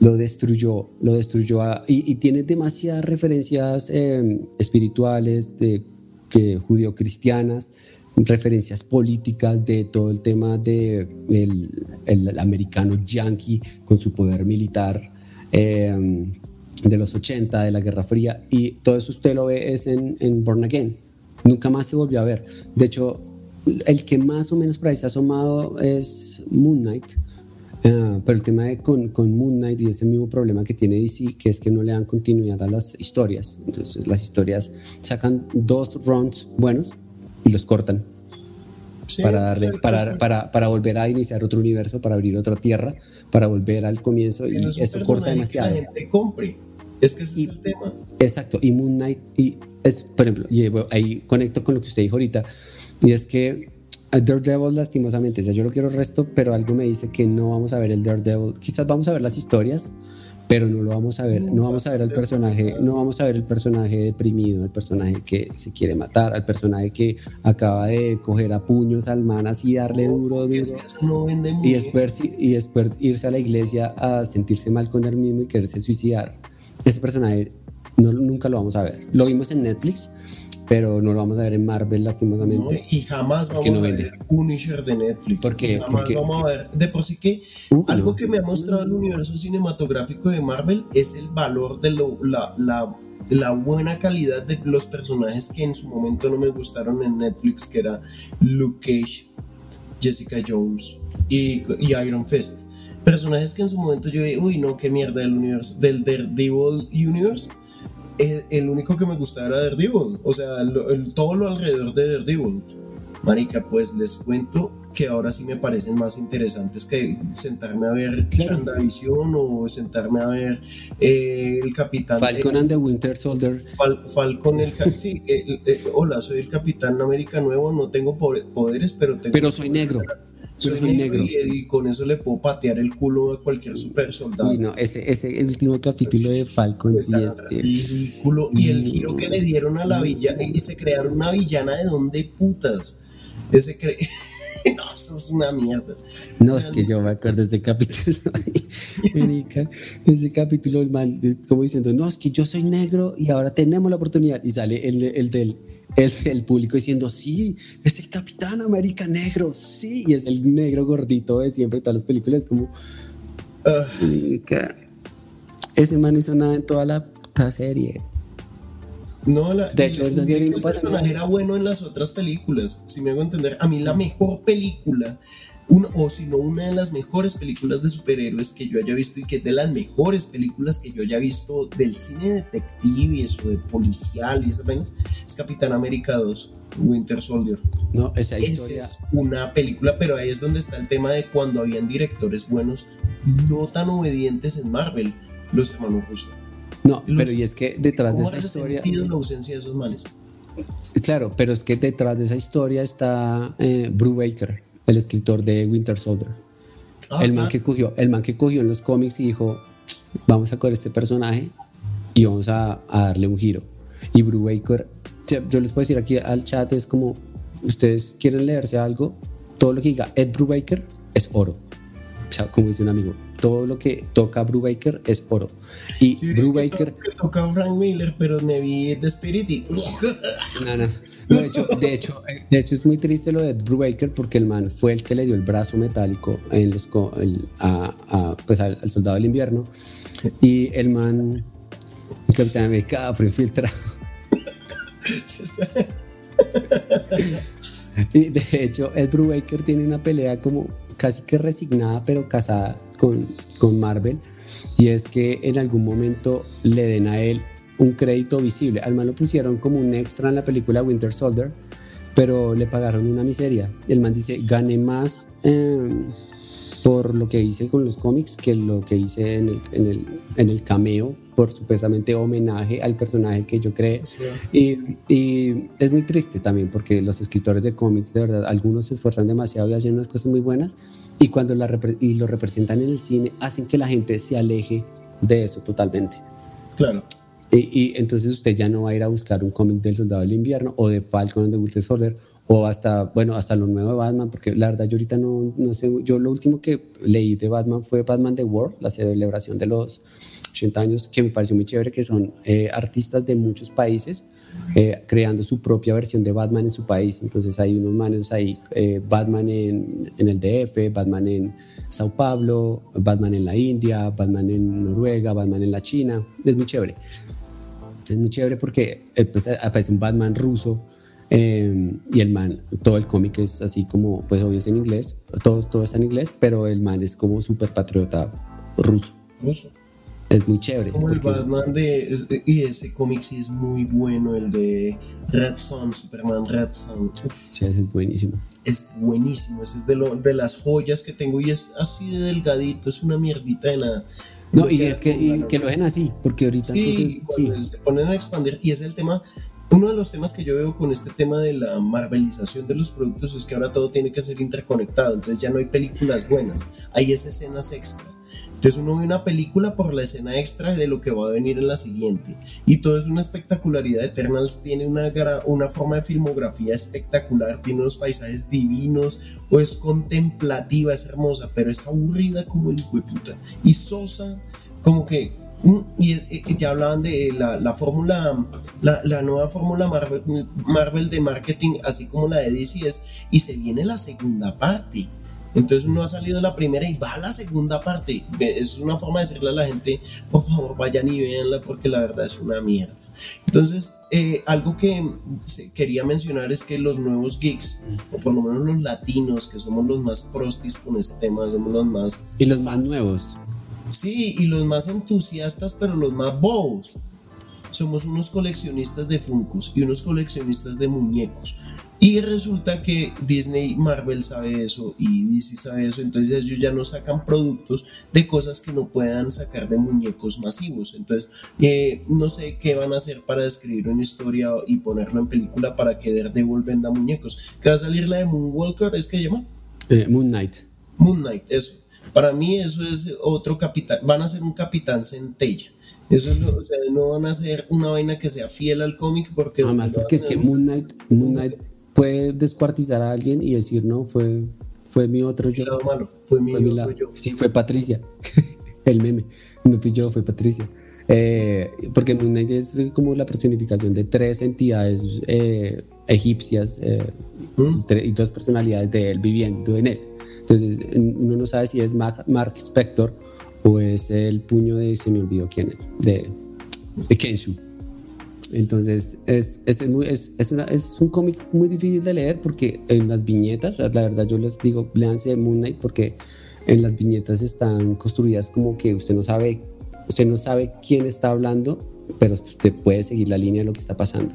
lo destruyó, lo destruyó y, tiene demasiadas referencias eh, espirituales de que judío-cristianas, referencias políticas de todo el tema de el, americano yankee con su poder militar eh, de los 80, de la Guerra Fría, y todo eso usted lo ve es en, en Born Again. Nunca más se volvió a ver. De hecho, el que más o menos por ahí se ha asomado es Moon Knight. Ah, pero el tema de con, con, Moon Knight y ese mismo problema que tiene DC, que es que no le dan continuidad a las historias. Entonces las historias sacan dos runs buenos y los cortan. para, darle, para, para, para, volver a iniciar otro universo, para abrir otra tierra, para volver al comienzo y eso corta demasiado. Que la gente compre. Es que ese es el tema. Exacto. Y Moon Knight, y es, por ejemplo, y ahí conecto con lo que usted dijo ahorita, y es que Daredevil lastimosamente, o sea, yo lo quiero resto, pero algo me dice que no vamos a ver el Daredevil. Quizás vamos a ver las historias, pero no lo vamos a ver, no vamos a ver al personaje, no vamos a ver el personaje deprimido, el personaje que se quiere matar, al personaje que acaba de coger a puños al man así darle duro, duro y después, y después irse a la iglesia a sentirse mal con él mismo y quererse suicidar. Ese personaje no, nunca lo vamos a ver. Lo vimos en Netflix, pero no lo vamos a ver en Marvel lastimosamente. y jamás vamos a ver el Punisher de Netflix. Porque jamás vamos a ver. De por sí que uh, algo que me ha mostrado el universo cinematográfico de Marvel es el valor de lo, la, la, la, buena calidad de los personajes que en su momento no me gustaron en Netflix, que era Luke Cage, Jessica Jones y, y Iron Fist. Personajes que en su momento yo dije, uy, no, qué mierda del universo, del Daredevil Universe el único que me gustaba era Daredevil. O sea, todo lo alrededor de Daredevil. Marica, pues les cuento que ahora sí me parecen más interesantes que sentarme a ver claro. Visión o sentarme a ver eh, el Capitán. Falcon and the Winter Soldier. Falcon, el. sí, hola, soy el Capitán América Nuevo, no tengo poderes, pero tengo. Pero soy negro. Soy, negro. Y, con eso le puedo patear el culo a cualquier super soldado. no, ese, ese último capítulo de Falcon sí es ridículo. Y el giro que le dieron a la villana, y se crearon una villana de donde putas. Ese cre... <laughs> no, eso es una mierda. No, es que yo me acuerdo de ese capítulo. <laughs> ese capítulo, el man, como diciendo, no, es que yo soy negro y ahora tenemos la oportunidad. Y sale el, el del el, público diciendo, sí, es el Capitán América negro, sí, y es el negro gordito de siempre, todas las películas, como... ese man hizo nada en toda la serie. No, la, de hecho, esa serie no pasa nada. era bueno en las otras películas, si me hago entender. A mí la mejor película o si no una de las mejores películas de superhéroes que yo haya visto y que es de las mejores películas que yo haya visto del cine detective y eso de policial y esas vainas, es Capitán América 2, Winter Soldier. No, esa historia. es una película, pero ahí es donde está el tema de cuando habían directores buenos, no tan obedientes en Marvel, los hermanos Russo. No, pero y es que detrás de esa historia. la ausencia de esos males? Claro, pero es que detrás de esa historia está eh, Baker el escritor de Winter Soldier. Ah, el, man que cogió, el man que cogió en los cómics y dijo, vamos a coger este personaje y vamos a, darle un giro. Y Brubaker, yo les puedo decir aquí al chat, es como, ustedes quieren leerse algo, todo lo que diga Ed Brubaker es oro. O sea, como dice un amigo, todo lo que toca Brubaker es oro. Y Brubaker... Que, toca Frank Miller, pero me vi de Spirit y... No, no de, hecho, de, hecho, de hecho, es muy triste lo de Brubaker porque el man fue el que le dio el brazo metálico en los, a, pues al, soldado del invierno y el man, el Capitán América, fue infiltrado. y de hecho, Ed Brubaker tiene una pelea como casi que resignada, pero casada con, con Marvel. Y es que en algún momento le den a él un crédito visible. Al man lo pusieron como un extra en la película Winter Soldier, pero le pagaron una miseria. El man dice, gané más em, por lo que hice con los cómics que lo que hice en el, en el, en el cameo, por supuestamente homenaje al personaje que yo creé. Y, y, es muy triste también porque los escritores de cómics, de verdad, algunos se esfuerzan demasiado y hacen unas cosas muy buenas y cuando la y lo representan en el cine hacen que la gente se aleje de eso totalmente. Claro. Y, entonces usted ya no va a ir a buscar un cómic del Soldado del Invierno o de Falcon and the Winter Soldier o hasta, bueno, hasta lo nuevo de Batman, porque la verdad yo ahorita no, no sé, yo lo último que leí de Batman fue Batman The World, la celebración de los 80 años, que me pareció muy chévere, que son eh, artistas de muchos países eh, creando su propia versión de Batman en su país. Entonces hay unos manes ahí, eh, Batman en, en, el DF, Batman en Sao Paulo, Batman en la India, Batman en Noruega, Batman en la China. Es muy chévere. Es muy chévere porque pues, aparece un Batman ruso Em, y el man, todo el cómic es así como, pues obvio es en inglés, todo, todo está en inglés, pero el man es como súper patriota ruso. Ruso. Es muy chévere. Como el Batman de. Y ese cómic sí es muy bueno, el de Red Son, Superman Red Son. Sí, ese es buenísimo. Es buenísimo, ese es de, lo, de las joyas que tengo y es así de delgadito, es una mierdita de nada. No, y es que, que lo dejen así, porque ahorita sí, entonces, se ponen a expandir y es el tema uno de los temas que yo veo con este tema de la marvelización de los productos es que ahora todo tiene que ser interconectado, entonces ya no hay películas buenas, hay escenas extra. Entonces uno ve una película por la escena extra de lo que va a venir en la siguiente. Y todo es una espectacularidad. Eternals tiene una, una forma de filmografía espectacular, tiene unos paisajes divinos, o es contemplativa, es hermosa, pero es aburrida como el hijo de puta. Y sosa, como que Mm, y, ya hablaban de la, la fórmula, la, la, nueva fórmula Marvel, Marvel, de marketing, así como la de DC es, y se viene la segunda parte. Entonces uno ha salido la primera y va a la segunda parte. Es una forma de decirle a la gente, por favor vayan y véanla porque la verdad es una mierda. Entonces, eh, algo que quería mencionar es que los nuevos geeks, o por lo menos los latinos, que somos los más prostis con este tema, somos los más... Y los más nuevos. Sí, y los más entusiastas, pero los más bobos. Somos unos coleccionistas de Funkos y unos coleccionistas de muñecos. Y resulta que Disney, Marvel sabe eso y DC sabe eso, entonces ellos ya no sacan productos de cosas que no puedan sacar de muñecos masivos. Entonces, eh, no sé qué van a hacer para escribir una historia y ponerlo en película para que Daredevil venda muñecos. ¿Qué va a salir la de Moonwalker? ¿Es que llama? Eh, Moon Knight. Moon Knight, eso. Para mí eso es otro capitán, van a ser un capitán centella. Eso es o sea, no van a ser una vaina que sea fiel al cómic porque... Además, porque es que Moon Knight, Moon Knight puede descuartizar a alguien y decir, no, fue, fue mi otro yo. malo, fue mi, otro yo. Sí, fue Patricia, <laughs> el meme. No fui yo, fue Patricia. Eh, porque Moon Knight es como la personificación de tres entidades eh, egipcias eh, ¿Mm? y dos personalidades de él viviendo en él. Entonces uno no sabe si es Mark Spector o es el puño de, se me olvidó quién es, de, de Kenshu. Entonces es, es, es, es, es un cómic muy difícil de leer porque en las viñetas, la verdad yo les digo, leanse Moon Knight porque en las viñetas están construidas como que usted no sabe, usted no sabe quién está hablando, pero usted puede seguir la línea de lo que está pasando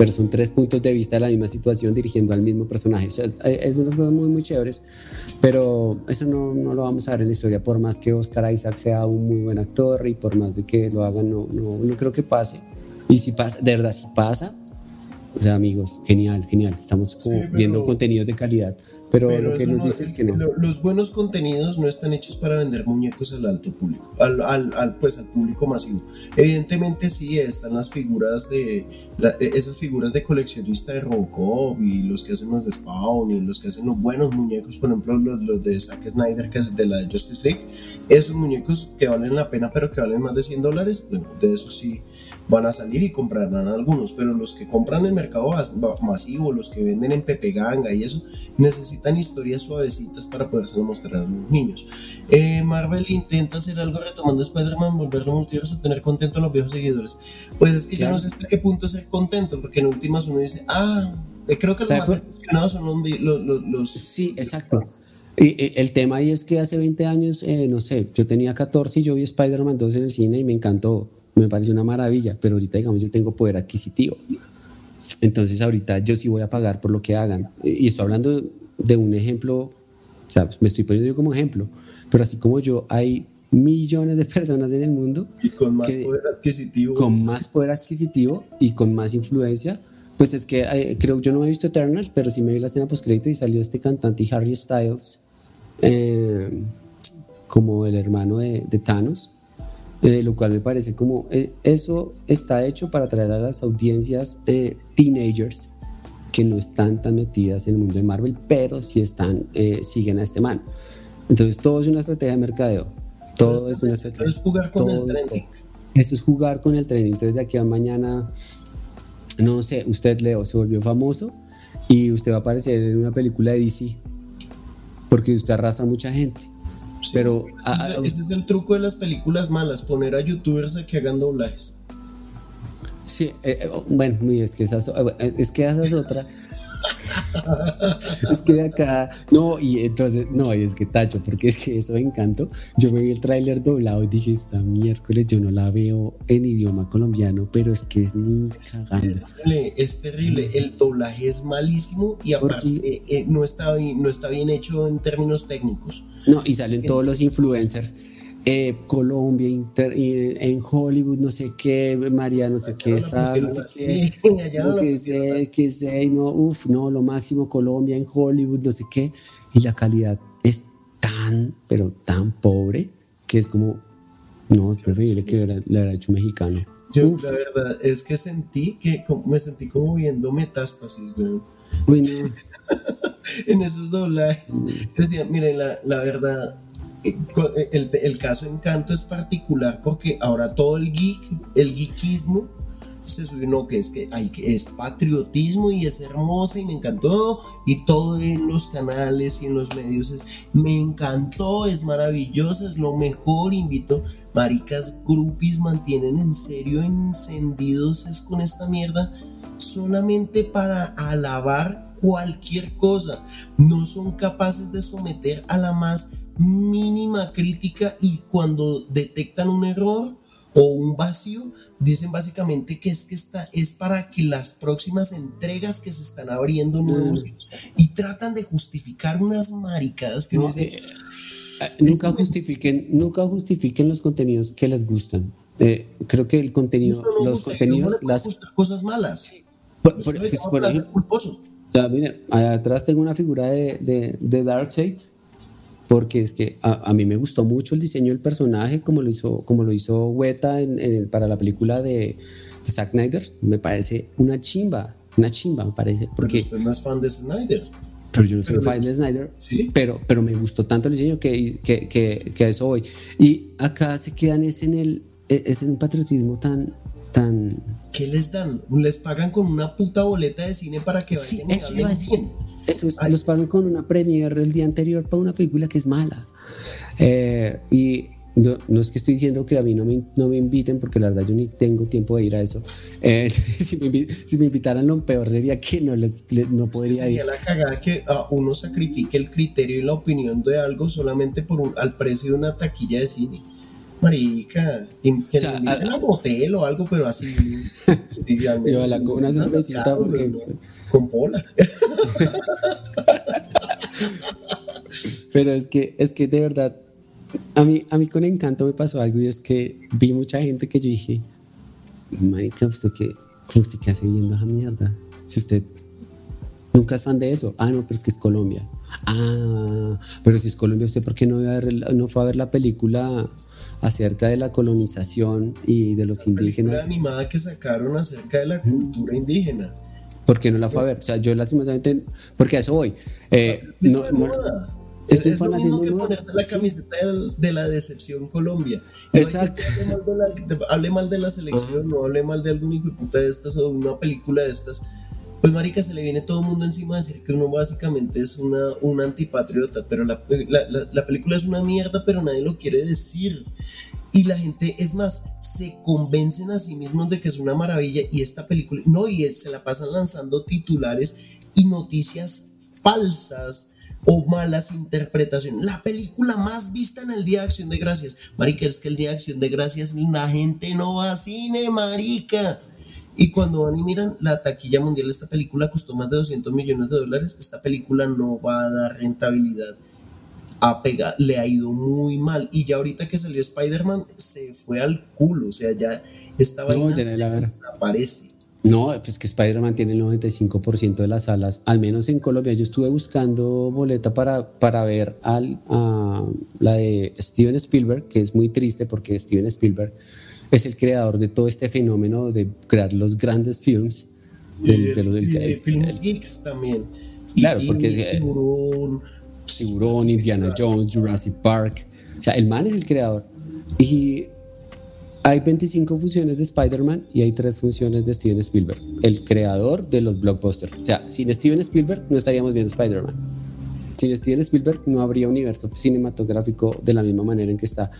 pero son tres puntos de vista de la misma situación dirigiendo al mismo personaje. Eh, es unas cosas muy, muy chéveres, pero eso no, no, lo vamos a ver en la historia, por más que Oscar Isaac sea un muy buen actor y por más de que lo hagan, no, no, no creo que pase. Y si pasa, de verdad, si pasa, o sea, amigos, genial, genial. Estamos viendo contenidos de calidad. Pero, lo que nos dice es que no. Los buenos contenidos no están hechos para vender muñecos al alto público, al, al, pues al público masivo. Evidentemente sí están las figuras de esas figuras de coleccionista de Robocop y los que hacen los de Spawn y los que hacen los buenos muñecos, por ejemplo los, los de Zack Snyder que es de la Justice League, esos muñecos que valen la pena pero que valen más de 100 dólares, bueno, de eso sí van a salir y comprarán algunos, pero los que compran en mercado masivo, los que venden en Pepe Ganga y eso, necesitan historias suavecitas para poderse mostrar a los niños. Eh, Marvel intenta hacer algo retomando Spider-Man, volverlo multiverso, tener contento a los viejos seguidores. Pues es que yo no sé hasta qué punto ser contento, porque en últimas uno dice, ah, eh, creo que los más decepcionados son los, los, Sí, exacto. Y, el tema ahí es que hace 20 años, eh, no sé, yo tenía 14 y yo vi Spider-Man 2 en el cine y me encantó me parece una maravilla, pero ahorita digamos yo tengo poder adquisitivo. Entonces ahorita yo sí voy a pagar por lo que hagan. Y estoy hablando de un ejemplo, o sea, me estoy poniendo yo como ejemplo, pero así como yo, hay millones de personas en el mundo. Y con más poder adquisitivo. Con más poder adquisitivo y con más influencia. Pues es que eh, creo, yo no me he visto Eternals, pero sí me vi la escena post crédito y salió este cantante Harry Styles eh, como el hermano de, de Thanos. Eh, lo cual me parece como eh, eso está hecho para atraer a las audiencias eh, teenagers que no están tan metidas en el mundo de Marvel, pero sí están, eh, siguen a este man. Entonces todo es una estrategia de mercadeo. Todo es una estrategia. es jugar con el trending. Eso es jugar con el trending. Entonces de aquí a mañana, no sé, usted Leo se volvió famoso y usted va a aparecer en una película de DC porque usted arrastra a mucha gente. Pero ese, es el truco de las películas malas, poner a youtubers a que hagan doblajes. Sí, eh, eh, bueno, es que esa, eh, es que esa es otra. <laughs> <laughs> es que de acá, no, y entonces, no, y es que tacho, porque es que eso me encantó. Yo me vi el tráiler doblado y dije, esta miércoles yo no la veo en idioma colombiano, pero es que es ni es Terrible, es terrible, el doblaje es malísimo y aparte no, está, no está bien hecho en términos técnicos. No, y salen todos los influencers eh, Colombia, en Hollywood, no sé qué, María, no sé qué, está, no sé qué, <laughs> sé, no, uff, no, lo máximo Colombia en Hollywood, no sé qué, y la calidad es tan, pero tan pobre que es como, no, es que le habrá hecho mexicano. Yo, la verdad, es que sentí que me sentí como viendo metástasis, güey. <laughs> en esos doblajes. Decía, miren, la, la verdad, el, el, caso Encanto es particular porque ahora todo el geek, el geekismo se subió, no, que es que hay, es patriotismo y es hermosa y me encantó y todo en los canales y en los medios es, me encantó, es maravillosa, es lo mejor, invito, maricas, groupies mantienen en serio encendidos es con esta mierda solamente para alabar cualquier cosa, no son capaces de someter a la más mínima crítica y cuando detectan un error o un vacío, dicen básicamente que es que está, es para que las próximas entregas que se están abriendo nuevos mm. y tratan de justificar unas maricadas que no, eh, eh, nunca justifiquen, nunca justifiquen los contenidos que les gustan. Eh, creo que el contenido, los contenidos, las cosas malas. Por, ejemplo, atrás tengo una figura de, de, de Darkseid porque es que a, mí me gustó mucho el diseño del personaje, como lo hizo, como lo hizo Weta en, para la película de, Zack Snyder. Me parece una chimba, una chimba, me parece. Porque, pero usted no es fan de Snyder. Pero yo no soy fan de Snyder, ¿Sí? pero, pero me gustó tanto el diseño que, que, que, que, a eso voy. Y acá se quedan es en, el, es en un patriotismo tan, tan... ¿Qué les dan? ¿Les pagan con una puta boleta de cine para que vayan sí, eso iba a eso los pagan con una premiere el día anterior para una película que es mala. Eh, y no, es que estoy diciendo que a mí no me, no me inviten, porque la verdad yo ni tengo tiempo de ir a eso. Eh, <laughs> si, me, si, me, invitaran, lo peor sería que no, les, no podría sería ir. la cagada que uno sacrifique el criterio y la opinión de algo solamente por un, al precio de una taquilla de cine. Marica, que o sea, a, hotel o algo, pero así. <laughs> sí, yo la, una cervecita porque con Pola. Pero es que, es que de verdad, a mí, a mí con encanto me pasó algo y es que vi mucha gente que yo dije, marica, ¿usted qué, usted qué hace viendo esa mierda? Si usted nunca es fan de eso. Ah, no, pero es que es Colombia. Ah, pero si es Colombia, ¿usted por qué no, no fue a ver la película acerca de la colonización y de los indígenas? La animada que sacaron acerca de la cultura indígena. ¿Por qué no la fue a ver? O sea, yo lastimosamente, porque a eso voy. Eh, no, es, un fanatismo que ponerse la camiseta de la decepción Colombia. Exacto. hable, mal de la, selección, no hable mal de algún hijo de puta de estas o de una película de estas. Pues marica, se le viene todo el mundo encima a decir que uno básicamente es una, un antipatriota, pero la, la, la película es una mierda, pero nadie lo quiere decir. Y la gente, es más, se convencen a sí mismos de que es una maravilla y esta película, no, y se la pasan lanzando titulares y noticias falsas o malas interpretaciones. La película más vista en el Día de Acción de Gracias. Marica, es que el Día de Acción de Gracias la gente no va a cine, marica. Y cuando van y miran la taquilla mundial, esta película costó más de 200 millones de dólares. Esta película no va a dar rentabilidad ha le ha ido muy mal. Y ya ahorita que salió Spider-Man, se fue al culo. O sea, ya estaba no, desaparece. No, pues que Spider-Man tiene el 95% de las salas, al menos en Colombia. Yo estuve buscando boleta para, para ver al, a, la de Steven Spielberg, que es muy triste porque Steven Spielberg es el creador de todo este fenómeno de crear los grandes films de, los del, Films Geeks también. Claro, porque tiburón, tiburón, Indiana Jones, Jurassic Park. O sea, el man es el creador. Y hay 25 funciones de Spider-Man y hay 3 funciones de Steven Spielberg, el creador de los blockbusters. O sea, sin Steven Spielberg no estaríamos viendo Spider-Man. Sin Steven Spielberg no habría universo cinematográfico de la misma manera en que está.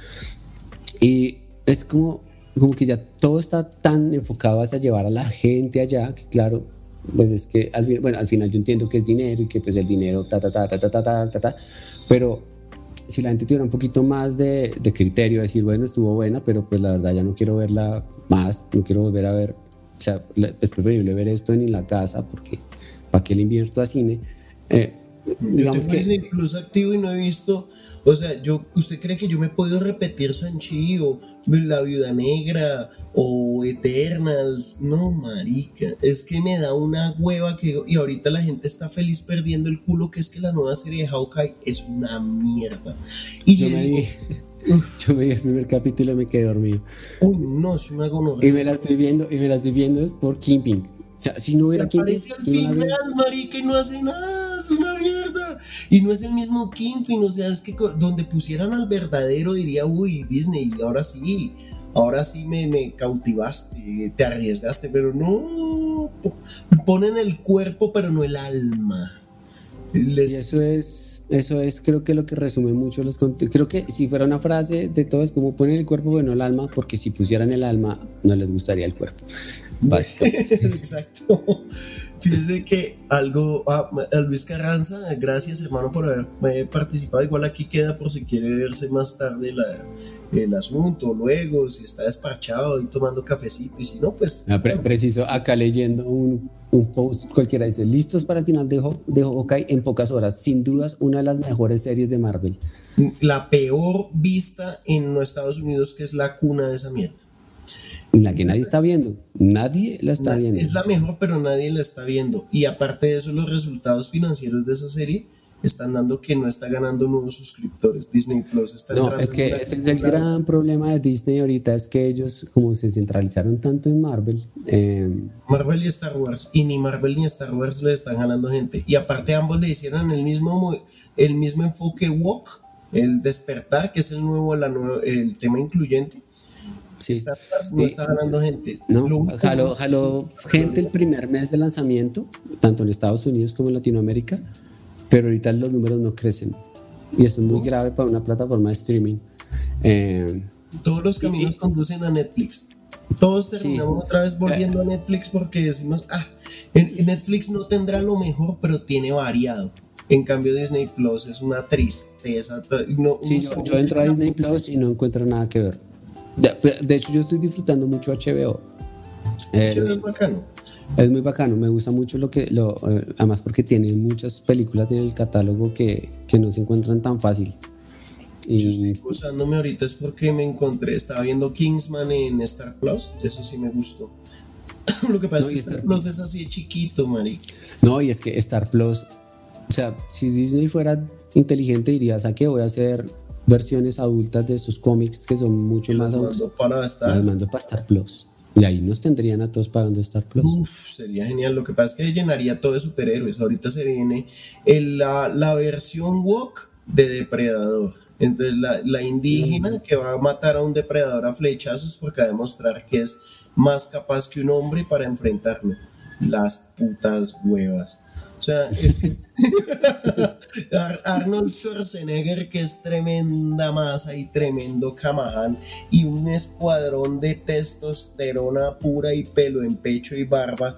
Y es como, como que ya todo está tan enfocado hacia llevar a la gente allá, que claro, pues es que al, bueno, al final yo entiendo que es dinero y que pues el dinero, ta, ta, ta, ta, ta, ta, ta, ta, ta pero si la gente tuviera un poquito más de, de criterio, decir, bueno, estuvo buena, pero pues la verdad ya no quiero verla más, no quiero volver a ver, o sea, es preferible ver esto en la casa porque ¿para qué le invierto a cine? Eh, digamos yo tengo que... activo y no he visto o sea, yo, ¿usted cree que yo me puedo repetir Sanchi o La Viuda Negra o Eternals? No, marica, es que me da una hueva que... Y ahorita la gente está feliz perdiendo el culo, que es que la nueva serie de Hawkeye es una mierda. Y yo, me vi, yo me vi <laughs> el primer capítulo y me quedé dormido. Uy, no, es una gonorrea. Y me la estoy viendo, y me la estoy viendo es por Kimping. O sea, si no hubiera Kingpin... Aparece al final, marica, y no hace nada, es una mierda. Y no es el mismo Kingpin, o sea, es que donde pusieran al verdadero diría, uy, Disney, ahora sí, ahora sí me, me cautivaste, te arriesgaste, pero no, ponen el cuerpo, pero no el alma. Y eso es, eso es, creo que lo que resume mucho los Creo que si fuera una frase de todo es como ponen el cuerpo, bueno, el alma, porque si pusieran el alma, no les gustaría el cuerpo. Exacto. Fíjese que algo, ah, Luis Carranza, gracias hermano por haber participado. Igual aquí queda por si quiere verse más tarde la, el asunto, luego, si está despachado y tomando cafecito, y si no, pues. Ah, preciso, acá leyendo un, un, post cualquiera dice: Listos para el final de, de Hawkeye en pocas horas. Sin dudas, una de las mejores series de Marvel. La peor vista en los Estados Unidos, que es la cuna de esa mierda. La que nadie está viendo. Nadie la está viendo. Es la mejor, pero nadie la está viendo. Y aparte de eso, los resultados financieros de esa serie están dando que no está ganando nuevos suscriptores. Disney Plus está No, es que ese es el gran problema de Disney ahorita, es que ellos como se centralizaron tanto en Marvel. Eh, Marvel y Star Wars, y ni Marvel ni Star Wars le están ganando gente. Y aparte ambos le hicieron el mismo, el mismo enfoque walk, el despertar, que es el nuevo, la el tema incluyente Sí. no está ganando gente. No, jaló, gente el primer mes de lanzamiento, tanto en Estados Unidos como en Latinoamérica, pero ahorita los números no crecen. Y esto es muy grave para una plataforma de streaming. Eh, Todos los caminos conducen a Netflix. Todos terminamos otra vez volviendo a Netflix porque decimos, ah, Netflix no tendrá lo mejor, pero tiene variado. En cambio, Disney Plus es una tristeza. No, sí, yo entro a Disney Plus y no encuentro nada que ver. De, hecho, yo estoy disfrutando mucho HBO. es bacano. Es muy bacano, me gusta mucho lo que, lo, eh, además porque tiene muchas películas en el catálogo que, que no se encuentran tan fácil. Y... Yo estoy usándome ahorita es porque me encontré, estaba viendo Kingsman en Star Plus, eso sí me gustó. <coughs> lo que pasa es que Star, Plus es así chiquito, marica. No, y es que Star Plus, o sea, si Disney fuera inteligente diría, ¿sabes qué? Voy a hacer versiones adultas de estos cómics que son mucho más adultos. Para Star. mando para Star Plus. Y ahí nos tendrían a todos pagando Star Plus. Uf, sería genial. Lo que pasa es que llenaría todo de superhéroes. Ahorita se viene la, la, versión Walk de Depredador. Entonces, la, la indígena mm. que va a matar a un depredador a flechazos porque va a demostrar que es más capaz que un hombre para enfrentarlo. Las putas huevas. O sea, es que <laughs> Arnold Schwarzenegger, que es tremenda masa y tremendo Camahan, y un escuadrón de testosterona pura y pelo en pecho y barba,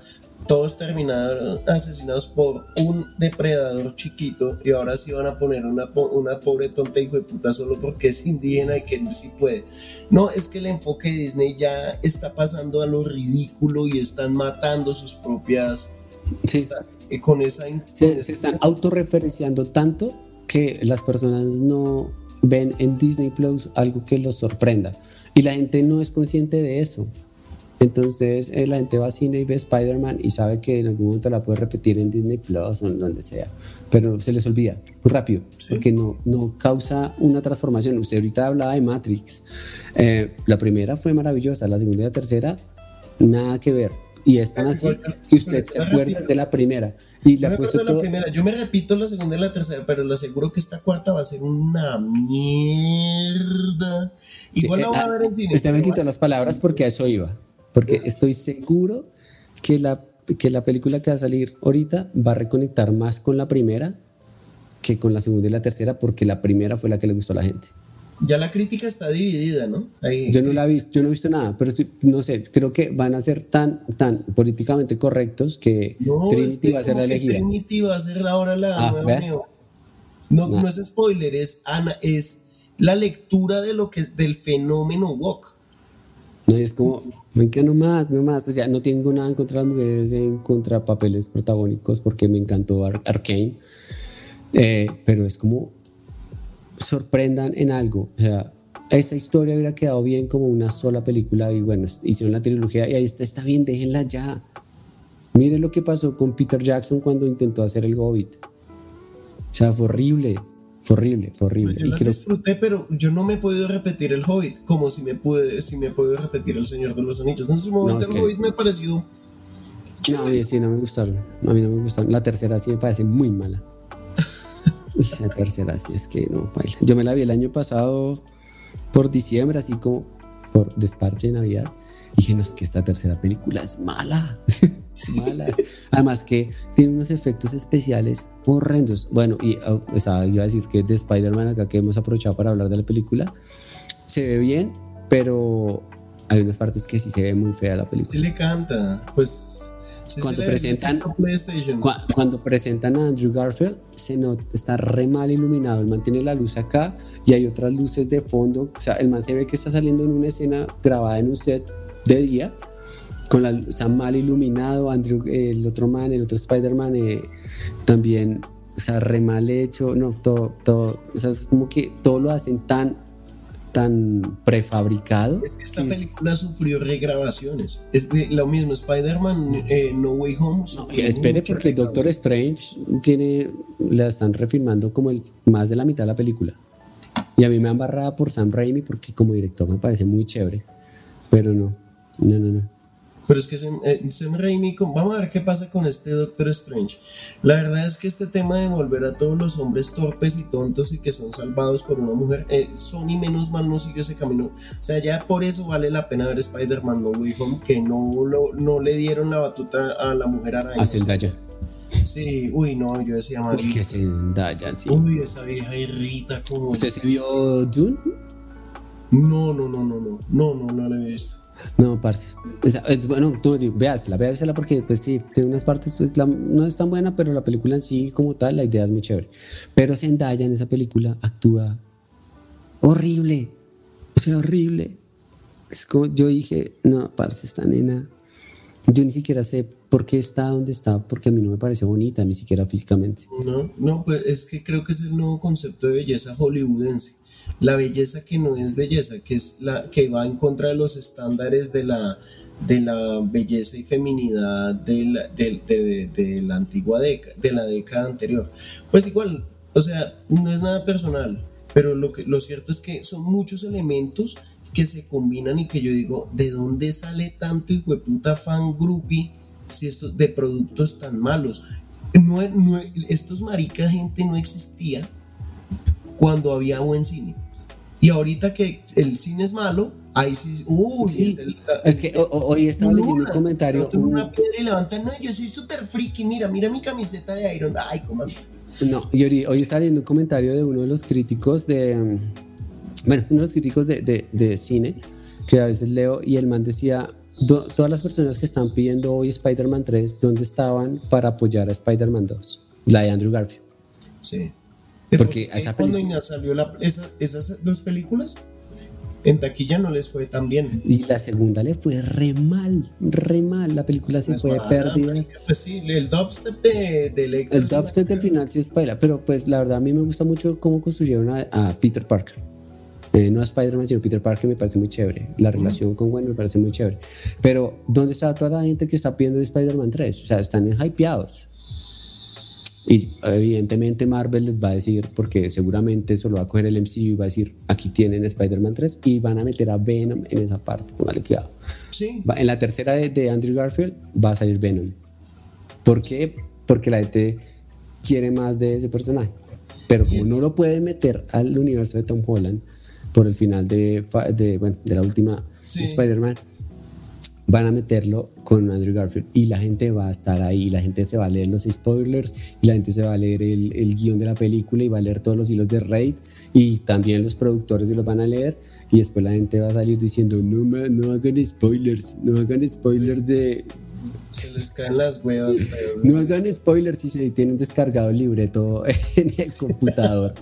todos terminaron asesinados por un depredador chiquito y ahora sí van a poner una, una pobre tonta hijo de puta solo porque es indígena y que sí puede. No, es que el enfoque de Disney ya está pasando a lo ridículo y están matando sus propias... Sí con esa... Se, están autorreferenciando tanto que las personas no ven en Disney Plus algo que los sorprenda. Y la gente no es consciente de eso. Entonces eh, la gente va al cine y ve Spider-Man y sabe que en algún momento la puede repetir en Disney Plus o en donde sea. Pero se les olvida muy rápido porque no, no causa una transformación. Usted ahorita hablaba de Matrix. Eh, la primera fue maravillosa, la segunda y la tercera, nada que ver y es tan así que usted se acuerda de la primera. Y yo, me la primera. yo me repito la segunda y la tercera, pero le aseguro que esta cuarta va a ser una mierda. Igual la voy a ah, ver en cine. Usted me quitó las palabras porque a eso iba. Porque estoy seguro que la, que la película que va a salir ahorita va a reconectar más con la primera que con la segunda y la tercera, porque la primera fue la que le gustó a la gente ya la crítica está dividida, ¿no? yo no la he visto, yo no he visto nada, pero no sé, creo que van a ser tan, tan políticamente correctos que Trinity va a ser la elegida. Trinity va a ser ahora la ah, nueva no, no, es spoiler, es, Ana, es la lectura de lo que del fenómeno woke. No, es como, venga, no más, no más. O sea, no tengo nada en contra de las mujeres, en contra de papeles protagónicos, porque me encantó Arkane. Eh, pero es como, sorprendan en algo. O sea, esa historia hubiera quedado bien como una sola película y bueno, hicieron la trilogía y ahí está, está bien, déjenla ya. Miren lo que pasó con Peter Jackson cuando intentó hacer el Hobbit. O sea, fue horrible, fue horrible, fue horrible. Pues yo la disfruté, pero yo no me he podido repetir el Hobbit como si me pude, si me he podido repetir el Señor de los Anillos. En su momento el Hobbit me pareció... No, sí, no me gustaron. A mí no me gustaron. La tercera sí me parece muy mala. Esa tercera sí es que no, baila. Yo me la vi el año pasado por diciembre, así como por desparche de Navidad. Dije, no, es que esta tercera película es mala. <laughs> mala. Además que tiene unos efectos especiales horrendos. Bueno, y oh, iba a decir que de Spider-Man acá que hemos aprovechado para hablar de la película, se ve bien, pero hay unas partes que sí se ve muy fea la película. Sí le canta, pues cuando presentan cuando presentan a Andrew Garfield se nota, está re mal iluminado el man tiene la luz acá y hay otras luces de fondo. O sea el man se ve que está saliendo en una escena grabada en un set de día con la está mal iluminado Andrew el otro man el otro Spider-Man eh, también o sea re mal hecho no todo todo o sea es como que todo lo hacen tan tan prefabricado. Es que esta película sufrió regrabaciones. Es lo mismo, Spider-Man eh, No Way Home. espere, porque Doctor Strange tiene, la están refilmando como el, más de la mitad de la película. Y a mí me han barrado por Sam Raimi porque como director me parece muy chévere. Pero no, no, no, no. Pero es que Sam, eh, Raimi, vamos a ver qué pasa con este Doctor Strange. La verdad es que este tema de volver a todos los hombres torpes y tontos y que son salvados por una mujer, eh, Sony menos mal no siguió ese camino. O sea, ya por eso vale la pena ver Spider-Man No Way Home, que no, lo, no le dieron la batuta a la mujer araña. A Zendaya. Sí, uy, no, yo decía más. Uy, que Zendaya, sí. Uy, esa vieja irrita como. ¿Usted se vio Dune? No, no, no, no, no, no, no, no la he visto. No, parce. Es, bueno, tú, véasela, véasela porque, pues sí, tiene unas partes, pues no es tan buena, pero la película en sí, como tal, la idea es muy chévere. Pero Zendaya en esa película actúa horrible. O sea, horrible. Es como yo dije, no, parce, esta nena. Yo ni siquiera sé por qué está donde está, porque a mí no me parece bonita, ni siquiera físicamente. No, no, pues es que creo que es el nuevo concepto de belleza hollywoodense la belleza que no es belleza, que es la que va en contra de los estándares de la, de la belleza y feminidad de la, de, la antigua década, de la década anterior. Pues igual, o sea, no es nada personal, pero lo, que, lo cierto es que son muchos elementos que se combinan y que yo digo, ¿de dónde sale tanto hijo de puta fan groupie si esto de productos tan malos? No, no, estos marica gente no existía cuando había buen cine. Y ahorita que el cine es malo, ahí sí. Uy, es, que hoy estaba leyendo un comentario. Una piedra y levantan, no, yo soy súper friki, mira, mira mi camiseta de Iron. Ay, cómo. No, y hoy, estaba leyendo un comentario de uno de los críticos de. Mm, bueno, uno de los críticos de, de, de cine que a veces leo y el man decía. todas las personas que están pidiendo hoy Spider-Man 3, ¿dónde estaban para apoyar a Spider-Man 2? La de Andrew Garfield. Sí. Porque a esa cuando salió esas dos películas, en taquilla no les fue tan bien. Y la segunda le fue re mal, re mal. La película se fue pérdida. Pues sí, el dubstep de, de El dubstep del final sí es paila, pero pues la verdad a mí me gusta mucho cómo construyeron a, Peter Parker. Eh, no a Spider-Man, sino Peter Parker me parece muy chévere. La relación con Gwen me parece muy chévere. Pero, ¿dónde está toda la gente que está pidiendo Spider-Man 3? O sea, están hypeados. Y evidentemente Marvel les va a decir, porque seguramente eso lo va a coger el MCU y va a decir, aquí tienen Spider-Man 3 y van a meter a Venom en esa parte. Vale, cuidado. Sí. En la tercera de, Andrew Garfield va a salir Venom. ¿Por qué? Porque la gente quiere más de ese personaje. Pero como no lo puede meter al universo de Tom Holland por el final de, de, bueno, de la última Spider-Man, van a meterlo con Andrew Garfield y la gente va a estar ahí, la gente se va a leer los spoilers y la gente se va a leer el, el guion de la película y va a leer todos los hilos de Raid y también los productores se los van a leer y después la gente va a salir diciendo no, no hagan spoilers, no hagan spoilers de, se les caen las huevas. No hagan spoilers si se tienen descargado el libreto <laughs> en el computador.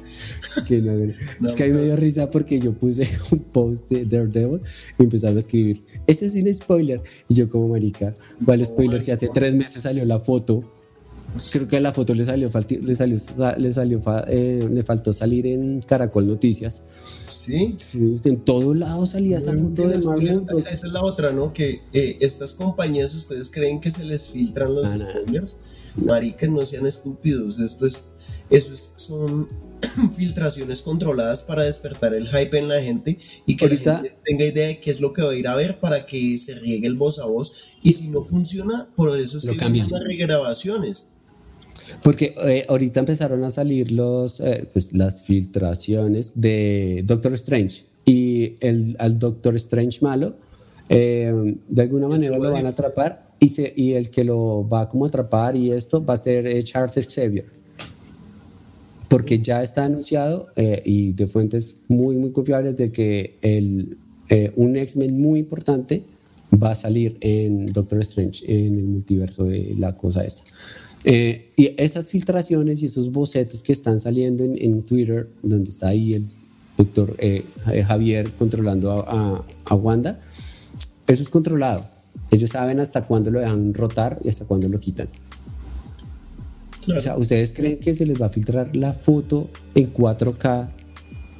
es que a mí me dio risa porque yo puse <laughs> un post de Daredevil y empezaron a escribir, eso es un spoiler. Y yo como marica, ¿cuál spoiler? Si hace tres meses salió la foto Creo que la foto le salió, le salió, le, salió eh, le faltó salir en Caracol Noticias. Sí. en todo lado salía esa foto de. Esa es la otra, ¿no? Que eh, estas compañías, ¿ustedes creen que se les filtran los spoilers? Marica, no sean estúpidos. Esto es, eso es, son <clears throat> filtraciones controladas para despertar el hype en la gente y que la gente tenga idea de qué es lo que va a ir a ver para que se riegue el voz a voz. Y si no funciona, por eso es que cambian las regrabaciones. Porque eh, ahorita empezaron a salir los, eh, pues, las filtraciones de Doctor Strange y el, al Doctor Strange malo, eh, de alguna manera lo van a atrapar y, se, y el que lo va como a atrapar y esto va a ser Charles Xavier. Porque ya está anunciado y de fuentes muy, muy confiables de que el, un X-Men muy importante va a salir en Doctor Strange, en el multiverso de la cosa esta. Eh, y esas filtraciones y esos bocetos que están saliendo en, Twitter, donde está ahí el doctor eh, eh, Javier controlando a, a, Wanda, eso es controlado. Ellos saben hasta cuándo lo dejan rotar y hasta cuándo lo quitan. O sea, ¿ustedes creen que se les va a filtrar la foto en 4K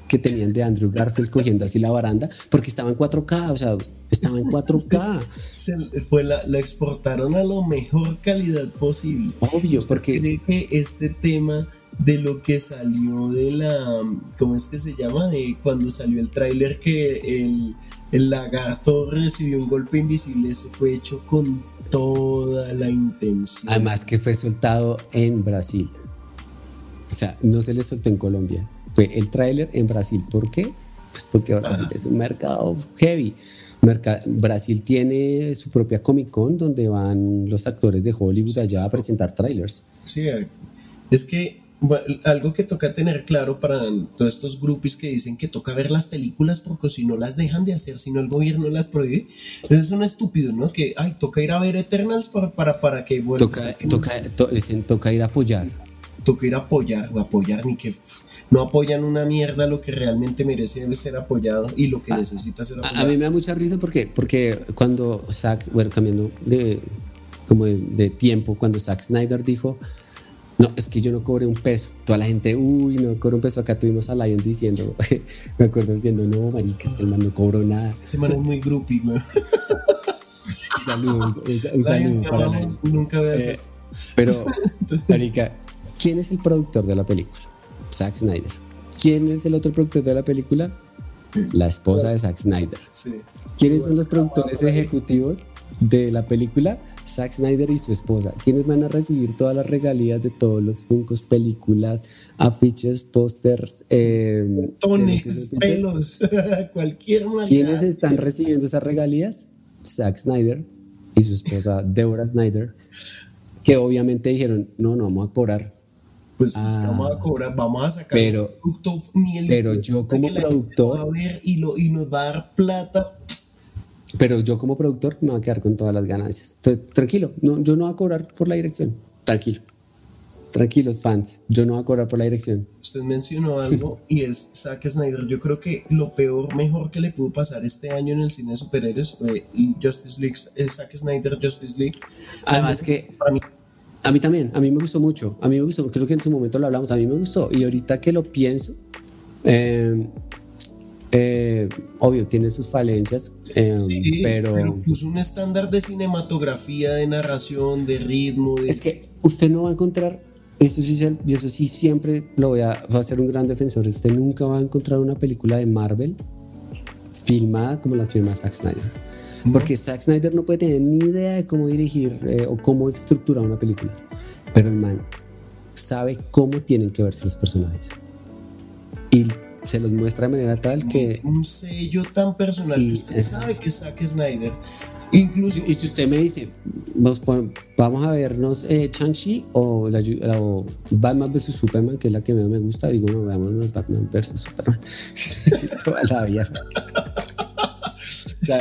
que tenían de Andrew Garfield cogiendo así la baranda? Porque estaba en 4K, o sea, estaba en 4K. <laughs> Se fue la, exportaron a la mejor calidad posible. Obvio, porque. Cree que este tema de lo que salió de la. ¿Cómo es que se llama? De cuando salió el tráiler que el, el lagarto recibió un golpe invisible, eso fue hecho con toda la intención. Además, que fue soltado en Brasil. O sea, no se le soltó en Colombia. Fue el tráiler en Brasil. ¿Por qué? Pues porque Brasil es un mercado heavy. Brasil tiene su propia Comic Con donde van los actores de Hollywood allá a presentar trailers. Sí, es que algo que toca tener claro para todos estos grupos que dicen que toca ver las películas porque si no las dejan de hacer, si no el gobierno las prohíbe, entonces son estúpidos, ¿no? Que, ay, toca ir a ver Eternals para, para, para que... Bueno, toca, toca, toca ir a apoyar. Toca ir a apoyar, o apoyar, ni que no apoyan una mierda lo que realmente merece ser apoyado y lo que ah, necesita ser apoyado. A, mí me da mucha risa porque, porque cuando Zack, bueno, cambiando de, como de, tiempo, cuando Zack Snyder dijo, no, es que yo no cobré un peso. Toda la gente, uy, no cobré un peso. Acá tuvimos a Lion diciendo, <laughs> me acuerdo diciendo, no, marica, es que el man no cobró nada. Ese man es muy groupie, man. <laughs> Saludos, un saludo para Lion. Nunca veas eh, Pero, <laughs> marica, ¿quién es el productor de la película? Zack Snyder. ¿Quién es el otro productor de la película? La esposa de Zack Snyder. ¿Quiénes son los productores ejecutivos de la película? Zack Snyder y su esposa. ¿Quiénes van a recibir todas las regalías de todos los funcos, películas, afiches, pósters? Eh, pelos, <laughs> cualquier manera. ¿Quiénes están recibiendo esas regalías? Zack Snyder y su esposa Deborah Snyder, que obviamente dijeron, no, no vamos a cobrar pues vamos a cobrar, vamos a sacar pero, producto Pero yo como productor. y, lo, y nos va a dar plata. Pero yo como productor me voy a quedar con todas las ganancias. Entonces, tranquilo, no, yo no voy a cobrar por la dirección. Tranquilo. Tranquilos, fans. Yo no voy a cobrar por la dirección. Usted mencionó algo y es Zack Snyder. Yo creo que lo peor, mejor que le pudo pasar este año en el cine de superhéroes fue Justice League, Zack Snyder Justice League. Además que para mí a mí también, a mí me gustó mucho. A mí me gustó, creo que en su momento lo hablamos, a mí me gustó. Y ahorita que lo pienso, eh, eh, obvio, tiene sus falencias, eh, pero... pero... puso un estándar de cinematografía, de narración, de ritmo. Es que usted no va a encontrar Eso sí, y eso sí siempre lo voy a, va a ser un gran defensor. Usted nunca va a encontrar una película de Marvel filmada como la firma Zack Snyder. Porque Zack Snyder no puede tener ni idea de cómo dirigir eh, o cómo estructurar una película. Pero el man sabe cómo tienen que verse los personajes. Y se los muestra de manera tal que... Un sello tan personal que usted sabe que Zack Snyder Incluso. Y si usted me dice, vamos a vernos eh, Chang-Chi o, la, Batman vs Superman, que es la que más me gusta, digo, no, veamos Batman vs Superman. <laughs> Toda la vida.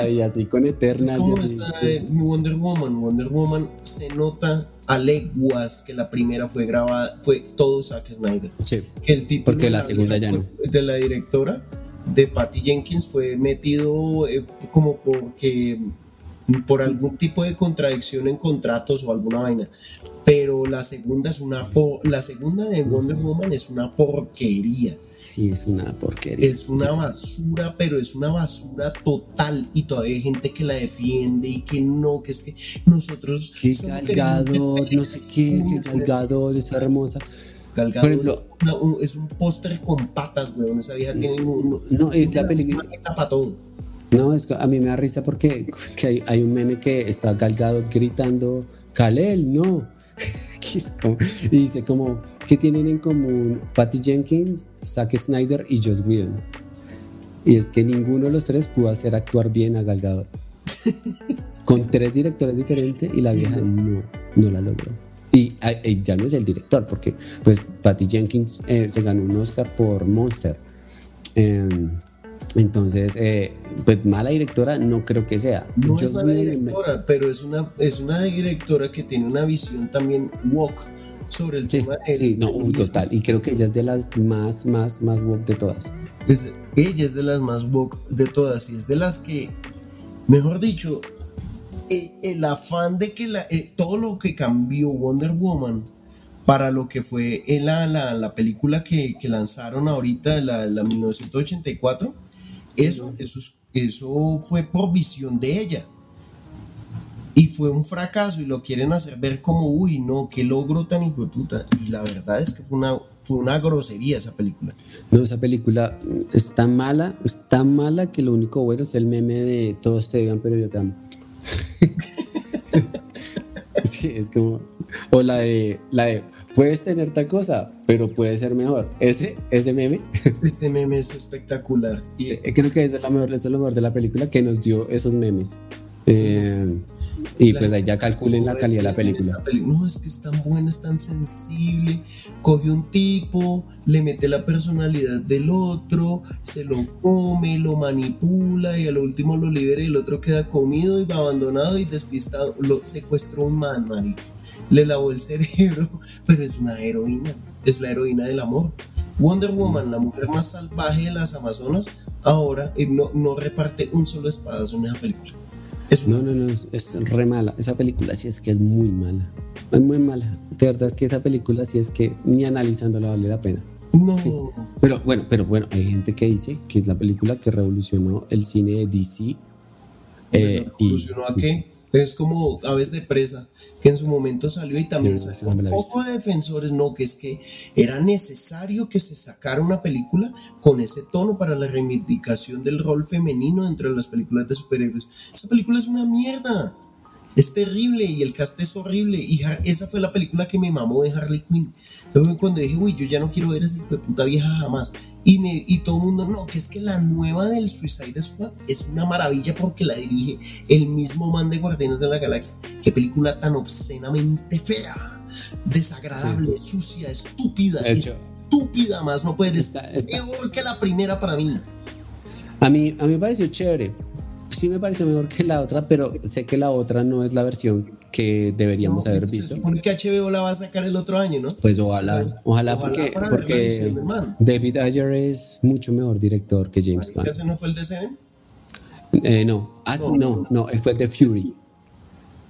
Y así con Eternal. ¿Cómo está Wonder Woman? Wonder Woman se nota a leguas que la primera fue grabada, fue todo Zack Snyder. Sí. Que el título porque la, segunda ya no. De la directora de Patty Jenkins fue metido eh, como porque por algún tipo de contradicción en contratos o alguna vaina. Pero la segunda es una la segunda de Wonder Woman es una porquería. Sí, es una porquería. Es una basura, pero es una basura total. Y todavía hay gente que la defiende y que no, que es que nosotros. Que Galgado, no sé qué, que Galgado es hermosa. Galgado es, un póster con patas, weón. Esa vieja tiene un. No, es la película. Tapa todo. No, es que a mí me da risa porque hay, un meme que está Galgado gritando, Kalel, no. Y dice como, ¿qué tienen en común Patty Jenkins, Zack Snyder y Joss Whedon? Y es que ninguno de los tres pudo hacer actuar bien a Galgado. <laughs> Con tres directores diferentes y la vieja no, no la logró. Y, ya no es el director, porque pues Patty Jenkins eh, se ganó un Oscar por Monster. Em, entonces, eh, pues mala directora no creo que sea. No es mala directora, pero es una, es una directora que tiene una visión también woke sobre el tema. sí, no, total. Y creo que ella es de las más, más, más woke de todas. ella es de las más woke de todas y es de las que, mejor dicho, el, afán de que la, eh, todo lo que cambió Wonder Woman para lo que fue la, la, la película que, que, lanzaron ahorita, la, la 1984 eso, eso, eso fue por visión de ella. Y fue un fracaso y lo quieren hacer ver como, uy, no, qué logro tan hijo de puta. Y la verdad es que fue una, fue una grosería esa película. No, esa película es tan mala, es tan mala que lo único bueno es el meme de todos te digan, pero yo te amo. <laughs> sí, es como, o la de, la de, puedes tener tal cosa, pero puede ser mejor. Ese, ese meme. <laughs> Ese meme es espectacular. Y creo que es lo mejor, es lo mejor de la película que nos dio esos memes. Eh, y pues ahí ya calculen la calidad de la película. No, es que es tan buena, es tan sensible. Coge un tipo, le mete la personalidad del otro, se lo come, lo manipula y al último lo libera y el otro queda comido y va abandonado y despistado. Lo secuestró un man, man le lavó el cerebro, <laughs> pero es una heroína, es la heroína del amor. Wonder Woman, la mujer más salvaje de las Amazonas, ahora eh, no, no reparte un solo espadazo en esa película. no, no, no, es, re mala. Esa película sí es que es muy mala. Es muy mala. De verdad es que esa película sí es que ni analizándola vale la pena. No. Pero bueno, pero bueno, hay gente que dice que es la película que revolucionó el cine de DC. Eh, ¿Revolucionó a qué? Es como Aves de Presa, que en su momento salió y también salió un poco de defensores, no, que es que era necesario que se sacara una película con ese tono para la reivindicación del rol femenino entre las películas de superhéroes. Esa película es una mierda. Es terrible y el cast es horrible. Y esa fue la película que me mamó de Harley Quinn. cuando dije, uy, yo ya no quiero ver a esa puta vieja jamás. Y, me, y todo el mundo, no, que es que la nueva del Suicide Squad es una maravilla porque la dirige el mismo man de Guardianes de la Galaxia. Qué película tan obscenamente fea, desagradable, sucia, estúpida. Estúpida más, no puede estar. Mejor que la primera para mí. A mí, a mí me pareció chévere sí me pareció mejor que la otra, pero sé que la otra no es la versión que deberíamos haber visto. Se supone que HBO la va a sacar el otro año, ¿no? Pues ojalá, ojalá, porque, porque David Ayer es mucho mejor director que James Gunn. ¿Ese no fue el de Seven? Eh, no. Ah, no, no, fue el de Fury.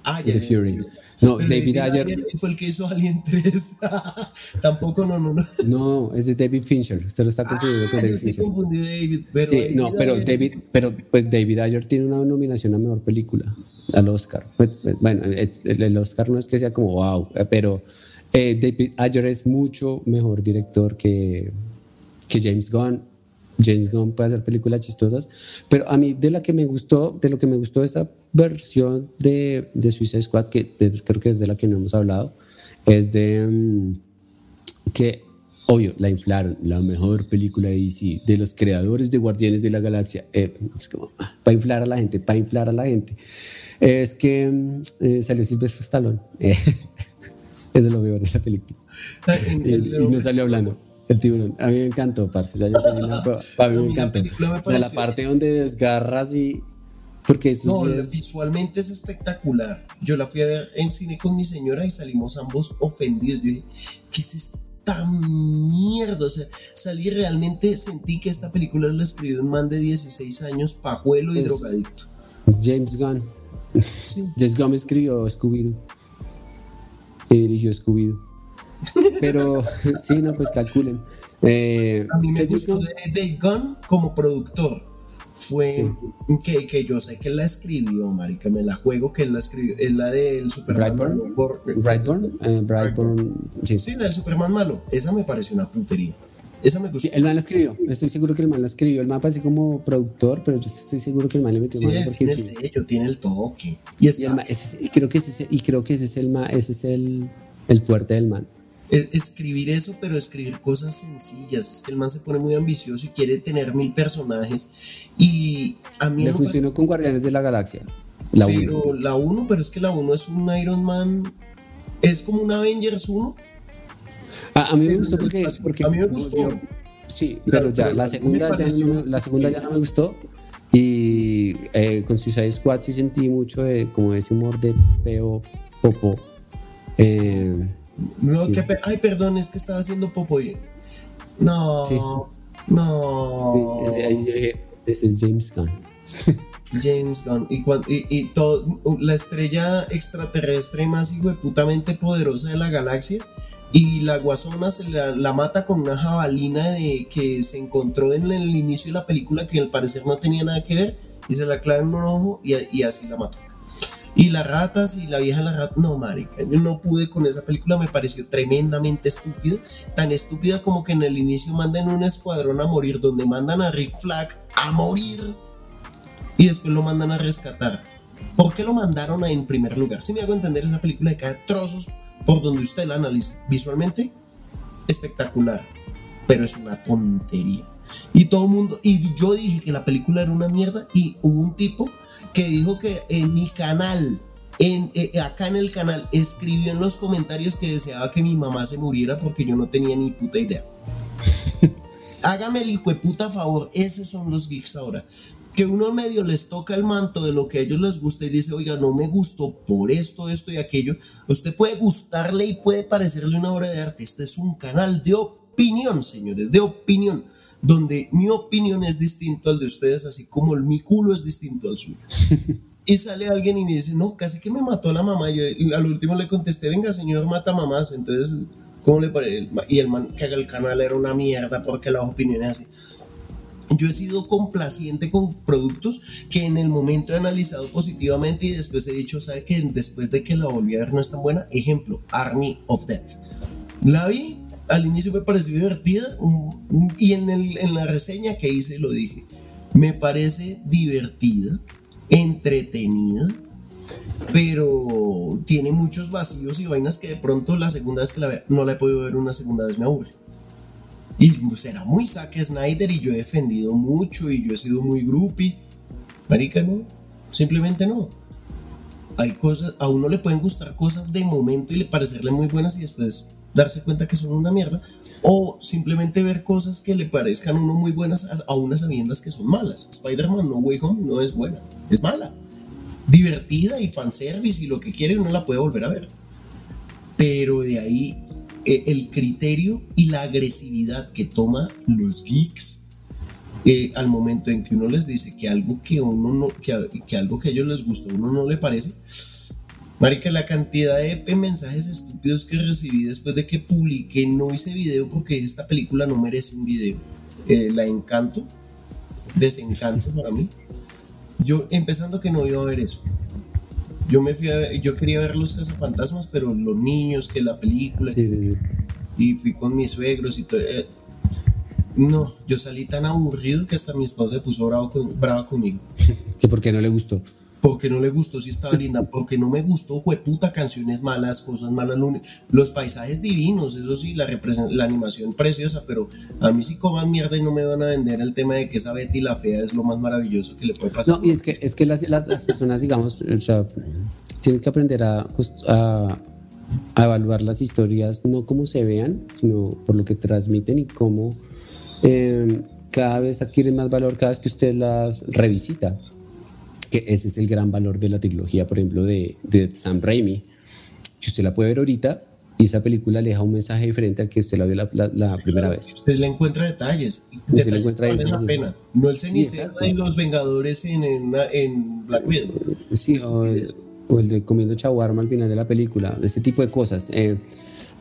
Ah, ya. The Fury. No, David, Ayer, fue el que hizo Alien 3. <laughs> Tampoco, no, no, no. No, es de David Fincher. Usted lo está confundiendo ah, con David Fincher. confundido David, pero sí, no, pero David, pero pues David Ayer tiene una nominación a mejor película al Oscar. Pues, pues, bueno, el, Oscar no es que sea como wow, pero eh, David Ayer es mucho mejor director que, que James Gunn. James Gunn puede hacer películas chistosas, pero a mí de la que me gustó, de lo que me gustó esta versión de, de Suicide Squad, que creo que es de la que no hemos hablado, es de mm, que, obvio, la inflaron, la mejor película de DC, de los creadores de Guardianes de la Galaxia, eh, es como, ah, para inflar a la gente, para inflar a la gente. Es que mm, eh, salió Silvestre Stallone. <laughs> Eso es lo mejor de esa película. y, no salió hablando. El tiburón. A mí me encantó, parce. a mí me encantó. O sea, la parte donde desgarras y. Porque eso no, visualmente es espectacular. Yo la fui a ver en cine con mi señora y salimos ambos ofendidos. Yo dije, ¿qué es esta mierda? O sea, salí realmente, sentí que esta película la escribió un man de 16 años, pajuelo y drogadicto. James Gunn. Sí. James Gunn escribió Scooby-Doo y dirigió Scooby-Doo. Pero <laughs> sí, no, pues calculen. Eh, a mí me gustó de Dave Gunn como productor. Fue que, que, yo sé que él la escribió, marica, me la juego que él la escribió. Es la del Superman Brightburn. Brightburn, eh, Brightburn, sí. sí. la del Superman malo. Esa me pareció una putería. Esa me gustó. el man la escribió. Estoy seguro que el man la escribió. El man parece como productor, pero yo estoy seguro que el man le metió sí, mano porque tiene el sello, tiene el toque. Y, y, creo que ese, y creo que ese es el ese es el, el fuerte del man. Escribir eso, pero escribir cosas sencillas. Es que el man se pone muy ambicioso y quiere tener mil personajes. Y a mí le funcionó con Guardianes de la Galaxia. La pero 1. la 1, pero es que la 1 es un Iron Man. Es como un Avengers 1 a, mí me gustó porque, porque a mí me gustó. Sí, pero ya la segunda ya, no, la segunda ya no me gustó y eh, con Suicide Squad sí sentí mucho de como ese humor de peo popo. Eh, no, que, ay, perdón, es que estaba haciendo popo. No, no. Sí, ahí yo dije, ese es James Gunn. <laughs> James Gunn. Y, y, y todo, la estrella extraterrestre más putamente poderosa de la galaxia y la guasona se la, mata con una jabalina de, que se encontró en el inicio de la película que al parecer no tenía nada que ver y se la clava en un ojo y, y así la mató. Y las ratas y la vieja la rata, no marica, yo no pude con esa película, me pareció tremendamente estúpida, tan estúpida como que en el inicio mandan un escuadrón a morir, donde mandan a Rick Flag a morir y después lo mandan a rescatar. ¿Por qué lo mandaron ahí en primer lugar? Si me hago entender, esa película de cada trozos por donde usted la analiza. Visualmente, espectacular, pero es una tontería. Y todo el mundo, y yo dije que la película era una mierda y hubo un tipo que dijo que en mi canal, en, eh, acá en el canal, escribió en los comentarios que deseaba que mi mamá se muriera porque yo no tenía ni puta idea. <laughs> Hágame el hijo de puta favor, esos son los geeks ahora que uno medio les toca el manto de lo que a ellos les gusta y dice, oiga, no me gustó por esto, esto y aquello, usted puede gustarle y puede parecerle una obra de arte. Este es un canal de opinión, señores, de opinión, donde mi opinión es distinto al de ustedes, así como el, mi culo es distinto al suyo. <laughs> y sale alguien y me dice, no, casi que me mató la mamá. Yo al último le contesté, venga, señor, mata mamás. Entonces, ¿cómo le parece? Y el man que el canal era una mierda porque las opiniones así yo he sido complaciente con productos que en el momento he analizado positivamente y después he dicho, ¿sabe que después de que la volví a ver no es tan buena? Ejemplo, Army of Death. La vi, al inicio me pareció divertida y en, el, en la reseña que hice lo dije. Me parece divertida, entretenida, pero tiene muchos vacíos y vainas que de pronto la segunda vez que la veo, no la he podido ver una segunda vez, me aburre. Y será muy Zack Snyder y yo he defendido mucho y yo he sido muy groupie. Marica, no. Simplemente no. Hay cosas, a uno le pueden gustar cosas de momento y le parecerle muy buenas y después darse cuenta que son una mierda. O simplemente ver cosas que le parezcan a uno muy buenas a unas sabiendas que son malas. Spider-Man No Way Home no es buena, es mala. Divertida y fanservice y lo que quiere uno la puede volver a ver. Pero de ahí eh, el criterio y la agresividad que toma los geeks eh, al momento en que uno les dice que algo que uno no, que, algo que a ellos les gusta a uno no le parece. Marica, la cantidad de mensajes estúpidos que recibí después de que publiqué, no hice video porque esta película no merece un video. Eh, la encanto, desencanto <laughs> para mí. Yo empezando que no iba a ver eso. Yo me fui a, yo quería ver los cazafantasmas, pero los niños, que la película. Sí, sí, sí. Y fui con mis suegros y todo. Eh, no, yo salí tan aburrido que hasta mi esposa se puso bravo brava conmigo. <laughs> ¿Que por qué no le gustó? Porque no le gustó si estaba linda, porque no me gustó, fue puta, canciones malas, cosas malas, los paisajes divinos, eso sí, la, la animación preciosa, pero a mí sí coman mierda y no me van a vender el tema de que esa Betty la fea es lo más maravilloso que le puede pasar. No, y es que, es que las, las, personas, digamos, o sea, tienen que aprender a, pues, a, a, evaluar las historias no como se vean, sino por lo que transmiten y cómo eh, cada vez adquieren más valor cada vez que usted las revisita que ese es el gran valor de la trilogía, por ejemplo, de, de Sam Raimi, que usted la puede ver ahorita y esa película le deja un mensaje diferente al que usted la vio la, la, primera vez. Usted le encuentra detalles, usted le encuentra que la pena. No el Cenicienta y los Vengadores en, en, Black Widow. Sí, o el, de comiendo chaguarma al final de la película, ese tipo de cosas. Eh,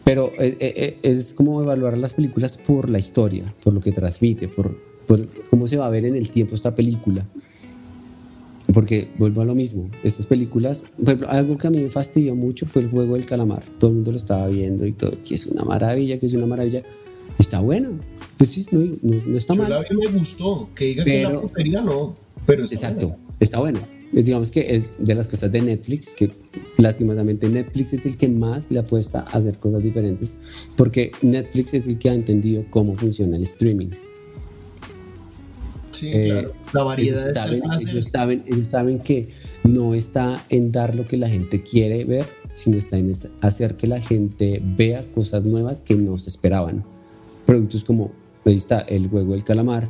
pero eh, eh, es como evaluar las películas por la historia, por lo que transmite, por, por cómo se va a ver en el tiempo esta película. Porque vuelvo a lo mismo, estas películas, por ejemplo, algo que a mí me fastidió mucho fue el juego del calamar. Todo el mundo lo estaba viendo y todo, que es una maravilla, que es una maravilla. Está bueno, pues sí, no, no, está mal. A mí me gustó, que diga que la porquería no, pero está Exacto, está bueno. digamos que es de las cosas de Netflix, que lastimosamente Netflix es el que más le apuesta a hacer cosas diferentes, porque Netflix es el que ha entendido cómo funciona el streaming. Sí, eh, claro. La variedad ellos saben, ellos saben, ellos saben que no está en dar lo que la gente quiere ver, sino está en hacer que la gente vea cosas nuevas que no se esperaban. Productos como, ahí está el juego del calamar,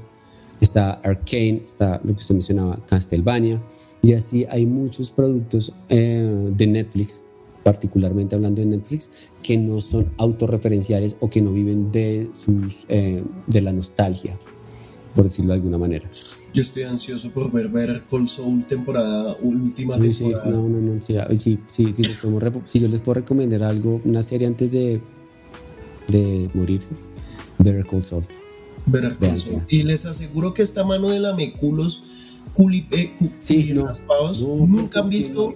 está Arcane, está lo que usted mencionaba, Castlevania, y así hay muchos productos eh, de Netflix, particularmente hablando de Netflix, que no son autorreferenciales o que no viven de, sus, eh, de la nostalgia por decirlo de alguna manera. Yo estoy ansioso por ver ver Call Soul temporada, última temporada. Sí, no, no, no, sí, sí, sí, sí si yo les puedo recomendar algo, una serie antes de, de morirse, Better Call Saul. Better Call Saul. Y les aseguro que esta mano de la meculos, culipe, sí, no, nunca han visto...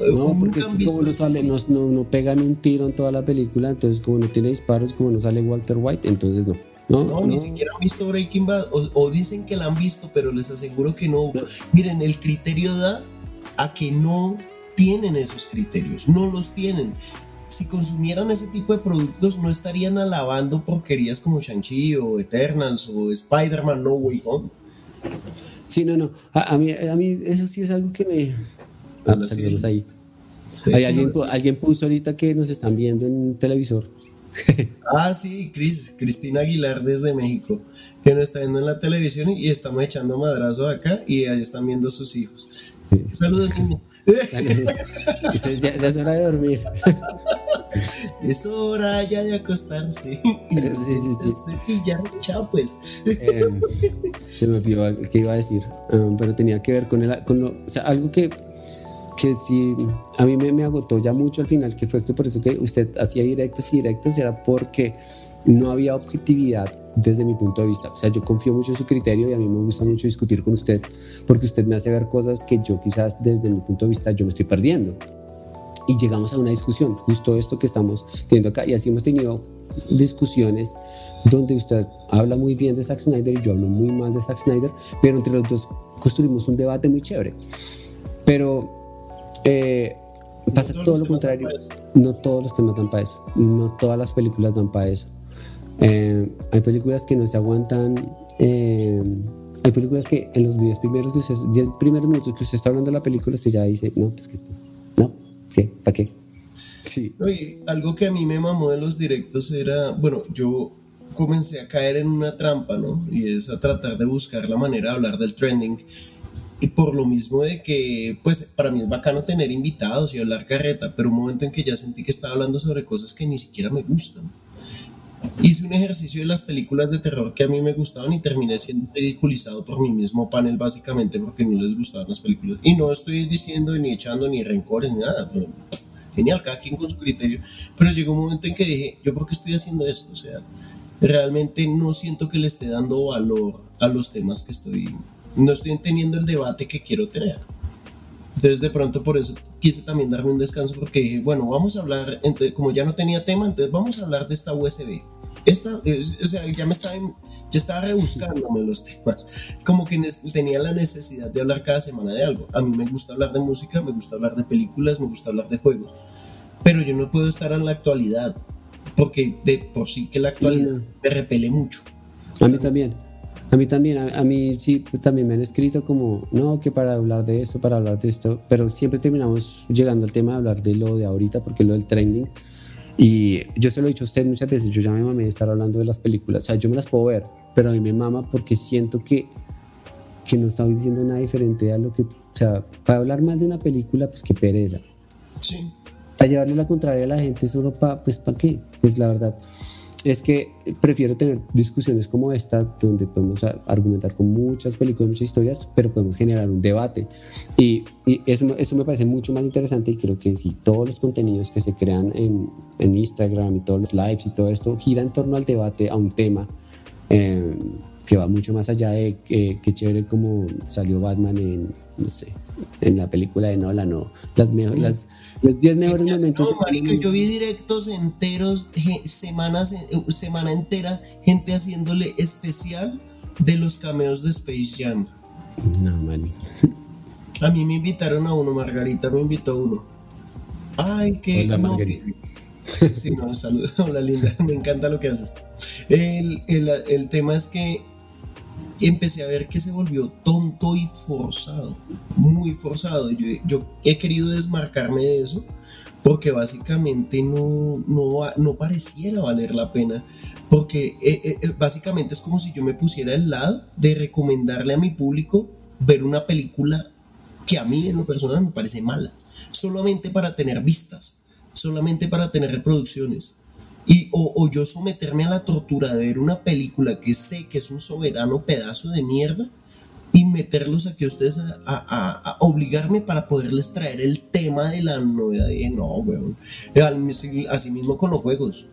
No, porque es que como no, sale, no, no, pegan un tiro en toda la película, entonces como no tiene disparos, como no sale Walter White, entonces no. No, ni siquiera han visto Breaking Bad o, dicen que la han visto, pero les aseguro que no. Miren, el criterio da a que no tienen esos criterios, no los tienen. Si consumieran ese tipo de productos, no estarían alabando porquerías como Shang-Chi o Eternals o Spider-Man No Way Home. Sí, no, no. A, mí, a mí eso sí es algo que me... Ah, ahí. Hay alguien, alguien puso ahorita que nos están viendo en televisor <laughs> ah, sí, Cris, Cristina Aguilar desde México, que nos está viendo en la televisión y estamos echando madrazo acá y ahí están viendo sus hijos. Saludos, niños. <laughs> ya, es hora de dormir. <laughs> es hora ya de acostarse. Sí, sí, sí. chao pues. Em, se me olvidó qué iba a decir, um, pero tenía que ver con, el, con lo, o sea, algo que que sí, a mí me, me, agotó ya mucho al final, que fue que por eso que usted hacía directos y directos era porque no había objetividad desde mi punto de vista. O sea, yo confío mucho en su criterio y a mí me gusta mucho discutir con usted porque usted me hace ver cosas que yo quizás desde mi punto de vista yo me estoy perdiendo. Y llegamos a una discusión, justo esto que estamos teniendo acá. Y así hemos tenido discusiones donde usted habla muy bien de Zack Snyder y yo hablo muy mal de Zack Snyder, pero entre los dos construimos un debate muy chévere. Pero eh, pasa todo lo contrario. No todos los temas dan para eso. Y no todas las películas dan para eso. Eh, hay películas que no se aguantan. Eh, hay películas que en los 10 primeros, primeros minutos que usted está hablando de la película, usted ya dice, no, pues que esto, no, ¿qué? ¿Para qué? Sí. algo que a mí me mamó de los directos era, bueno, yo comencé a caer en una trampa, ¿no? Y es a tratar de buscar la manera de hablar del trending y por lo mismo de que, pues para mí es bacano tener invitados y hablar carreta, pero un momento en que ya sentí que estaba hablando sobre cosas que ni siquiera me gustan. Hice un ejercicio de las películas de terror que a mí me gustaban y terminé siendo ridiculizado por mi mismo panel básicamente porque no les gustaban las películas. Y no estoy diciendo ni echando ni rencores ni nada. genial, cada quien con su criterio. Pero llegó un momento en que dije, ¿yo por qué estoy haciendo esto? O sea, realmente no siento que le esté dando valor a los temas que estoy no estoy teniendo el debate que quiero tener. Entonces de pronto por eso quise también darme un descanso porque dije, bueno, vamos a hablar, como ya no tenía tema, entonces vamos a hablar de esta USB. Esta, o sea, ya me estaba, ya estaba rebuscándome los temas, como que tenía la necesidad de hablar cada semana de algo. A mí me gusta hablar de música, me gusta hablar de películas, me gusta hablar de juegos, pero yo no puedo estar en la actualidad, porque de por sí que la actualidad me repele mucho. A mí también. A mí también, a, mí sí, pues, también me han escrito como, no, que para hablar de esto, para hablar de esto, pero siempre terminamos llegando al tema de hablar de lo de ahorita, porque lo del trending. Y yo se lo he dicho a usted muchas veces, yo ya me mamé de estar hablando de las películas, o sea, yo me las puedo ver, pero a mí me mama porque siento que, que no estamos diciendo nada diferente a lo que, o sea, para hablar mal de una película, pues qué pereza. Sí. Para llevarle la contraria a la gente, solo para, pues para qué, pues la verdad es que prefiero tener discusiones como esta, donde podemos argumentar con muchas películas, muchas historias, pero podemos generar un debate. Y, eso, me parece mucho más interesante y creo que si todos los contenidos que se crean en, en Instagram y todos los lives y todo esto gira en torno al debate, a un tema. Eh, que va mucho más allá de que, chévere como salió Batman en, no sé, en la película de Nolan, no, las, las los 10 mejores momentos. No, marica, yo vi directos enteros, semanas, eh, semana entera, gente haciéndole especial de los cameos de Space Jam. No, mani. A mí me invitaron a uno, Margarita me invitó a uno. Ay, qué. Hola, Margarita. Sí, no, saludos. <laughs> Hola, linda. Me encanta lo que haces. El, el, el tema es que empecé a ver que se volvió tonto y forzado, muy forzado. Yo, yo he querido desmarcarme de eso porque básicamente no, no, no pareciera valer la pena. Porque eh, eh, eh, básicamente es como si yo me pusiera al lado de recomendarle a mi público ver una película que a mí en lo personal me parece mala, solamente para tener vistas, solamente para tener reproducciones. Y, o, yo someterme a la tortura de ver una película que sé que es un soberano pedazo de mierda y meterlos aquí a ustedes a, obligarme para poderles traer el tema de la novedad. No, weón. Así mismo con los juegos.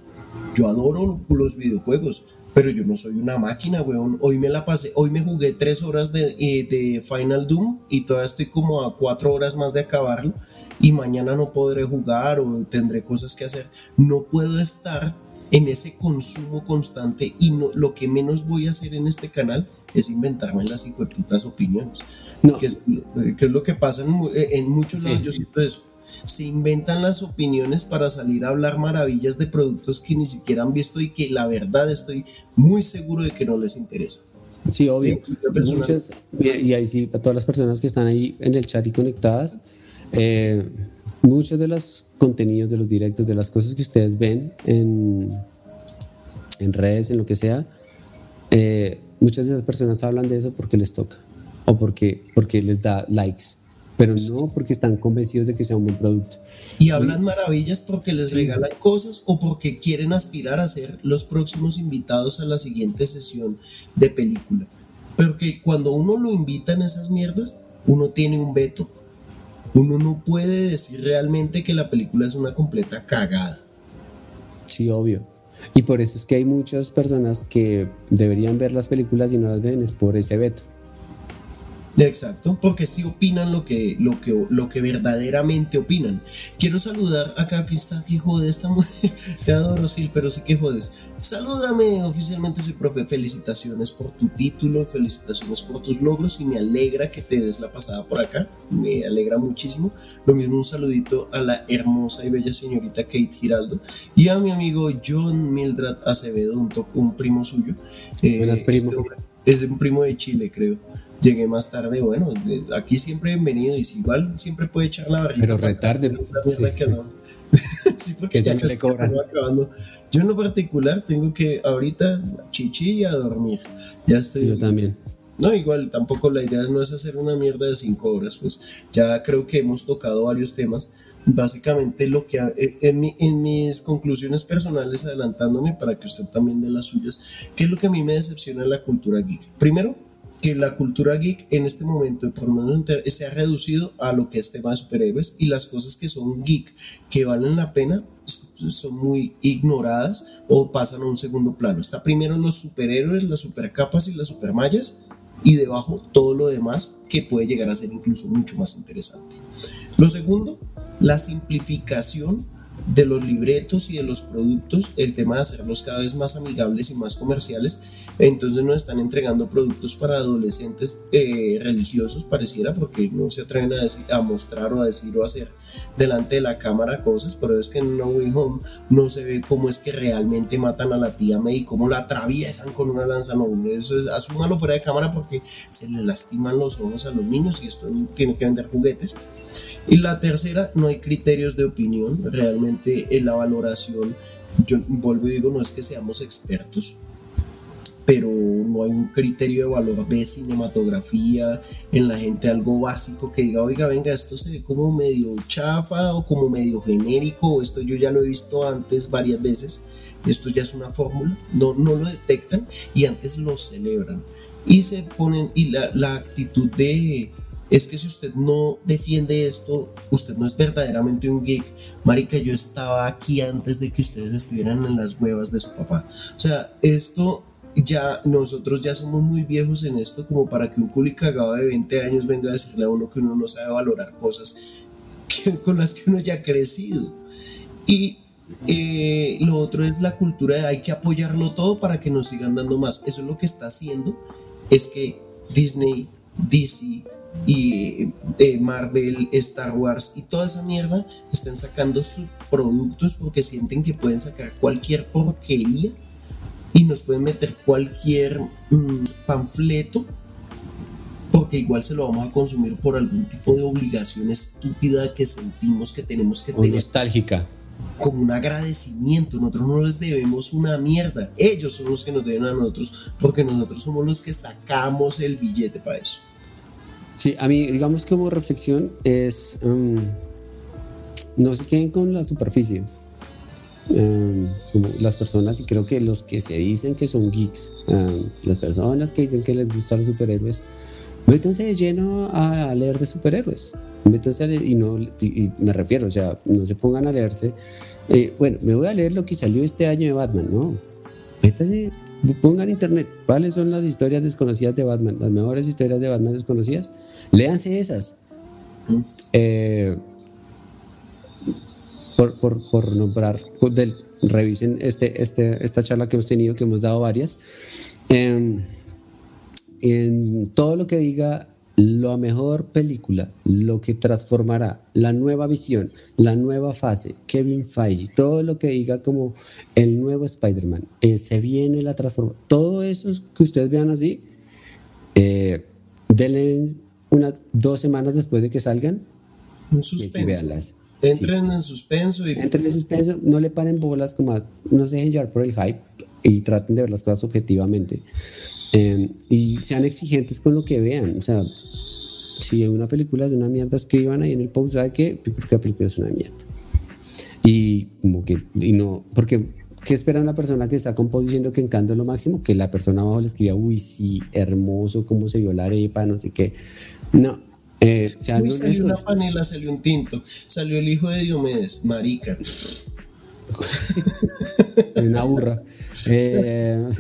Yo adoro los videojuegos, pero yo no soy una máquina, weón. Hoy me la pasé, hoy me jugué tres horas de, eh, de Final Doom y todavía estoy como a cuatro horas más de acabarlo y mañana no podré jugar o tendré cosas que hacer. No puedo estar en ese consumo constante y no, lo que menos voy a hacer en este canal es inventarme las hipoputas opiniones. Que, es, lo que pasa en, muchos lados, yo siento eso. Se inventan las opiniones para salir a hablar maravillas de productos que ni siquiera han visto y que la verdad estoy muy seguro de que no les interesa. Sí, obvio. Muchas, y ahí sí, a todas las personas que están ahí en el chat y conectadas, eh, muchos de los contenidos, de los directos, de las cosas que ustedes ven en, en redes, en lo que sea, eh, muchas de esas personas hablan de eso porque les toca o porque, porque les da likes, pero no porque están convencidos de que sea un buen producto. Y hablan maravillas porque les regalan cosas o porque quieren aspirar a ser los próximos invitados a la siguiente sesión de película. Pero que cuando uno lo invita en esas mierdas, uno tiene un veto uno no puede decir realmente que la película es una completa cagada. Sí, obvio. Y por eso es que hay muchas personas que deberían ver las películas y no las ven, es por ese veto. Exacto, porque si opinan lo que, lo que, lo que verdaderamente opinan. Quiero saludar acá que está, que jode esta mujer. <laughs> Te adoro, Sil, pero sí que jodes. Salúdame, oficialmente soy profe. Felicitaciones por tu título, felicitaciones por tus logros y me alegra que te des la pasada por acá. Me alegra muchísimo. Lo mismo un saludito a la hermosa y bella señorita Kate Giraldo y a mi amigo John Mildred Acevedo, un, primo suyo. Eh, Buenas, primo. Este es un primo de Chile, creo llegué más tarde, bueno, aquí siempre bienvenido y si igual siempre puede echar la barriga. Pero retarde. Sí. Que no. <laughs> sí, porque ya, le cobran. Yo en lo particular tengo que ahorita chichi y a dormir. Ya estoy. Sí, yo también. No, igual tampoco la idea no es hacer una mierda de cinco horas, pues ya creo que hemos tocado varios temas. Básicamente lo que en, en mis conclusiones personales, adelantándome para que usted también dé las suyas, ¿qué es lo que a mí me decepciona en la cultura geek? Primero, que la cultura geek en este momento, por lo menos se ha reducido a lo que es tema de superhéroes y las cosas que son geek, que valen la pena, son muy ignoradas o pasan a un segundo plano. Está primero los superhéroes, las supercapas y las supermallas y debajo todo lo demás que puede llegar a ser incluso mucho más interesante. Lo segundo, la simplificación de los libretos y de los productos, el tema de hacerlos cada vez más amigables y más comerciales. Entonces nos están entregando productos para adolescentes eh, religiosos, pareciera, porque no se atreven a, a mostrar o a decir o a hacer delante de la cámara cosas, pero es que en No Way Home no se ve cómo es que realmente matan a la tía May, cómo la atraviesan con una lanza, no, eso es, asúmalo fuera de cámara porque se le lastiman los ojos a los niños y esto tiene que vender juguetes. Y la tercera, no hay criterios de opinión, realmente en la valoración, yo vuelvo y digo, no es que seamos expertos, pero no hay un criterio de valor de cinematografía en la gente, algo básico que diga, oiga, venga, esto se ve como medio chafa o como medio genérico, esto yo ya lo he visto antes varias veces, esto ya es una fórmula, no, no lo detectan y antes lo celebran. Y se ponen, y la, la actitud de, es que si usted no defiende esto, usted no es verdaderamente un geek. Marica, yo estaba aquí antes de que ustedes estuvieran en las huevas de su papá. O sea, esto ya nosotros ya somos muy viejos en esto como para que un culi cagado de 20 años venga a decirle a uno que uno no sabe valorar cosas <laughs> con las que uno ya ha crecido. Y eh, lo otro es la cultura de hay que apoyarlo todo para que nos sigan dando más. Eso es lo que está haciendo, es que Disney, DC y eh, Marvel, Star Wars y toda esa mierda están sacando sus productos porque sienten que pueden sacar cualquier porquería y nos pueden meter cualquier mm, panfleto porque igual se lo vamos a consumir por algún tipo de obligación estúpida que sentimos que tenemos que tener. nostálgica. Como un agradecimiento, nosotros no les debemos una mierda, ellos son los que nos deben a nosotros, porque nosotros somos los que sacamos el billete para eso. Sí, a mí, digamos como reflexión es, mm, no se queden con la superficie. Em, como las personas, y creo que los que se dicen que son geeks, em, las personas que dicen que les gustan los superhéroes, métanse de lleno a, leer de superhéroes. Métanse a leer, y, no, y, me refiero, o sea, no se pongan a leerse. Eh, bueno, me voy a leer lo que salió este año de Batman, no. Métanse, pongan internet, ¿cuáles son las historias desconocidas de Batman? Las mejores historias de Batman desconocidas. Léanse esas. Eh, por, por, por nombrar, revisen este, este, esta charla que hemos tenido, que hemos dado varias. Em, en todo lo que diga la mejor película, lo que transformará la nueva visión, la nueva fase, Kevin Feige, todo lo que diga como el nuevo Spider-Man, eh, se viene la transformación, todo eso que ustedes vean así, eh, denle unas dos semanas después de que salgan, un suspenso. Entren en suspenso y... Entren en suspenso, no le paren bolas como no se dejen llevar por el hype y traten de ver las cosas objetivamente. Em, y sean exigentes con lo que vean. O sea, si una película es una mierda, escriban ahí en el post, ¿sabe qué? Porque la película es una mierda. Y como que, y no, porque ¿qué espera una persona que está compost diciendo que encanto es lo máximo? Que la persona abajo le escriba, uy, sí, hermoso, cómo se vio la arepa, no sé qué. No, eh, salió una panela, salió un tinto, salió el hijo de Diomedes, marica. <laughs> una burra. <laughs> Eh,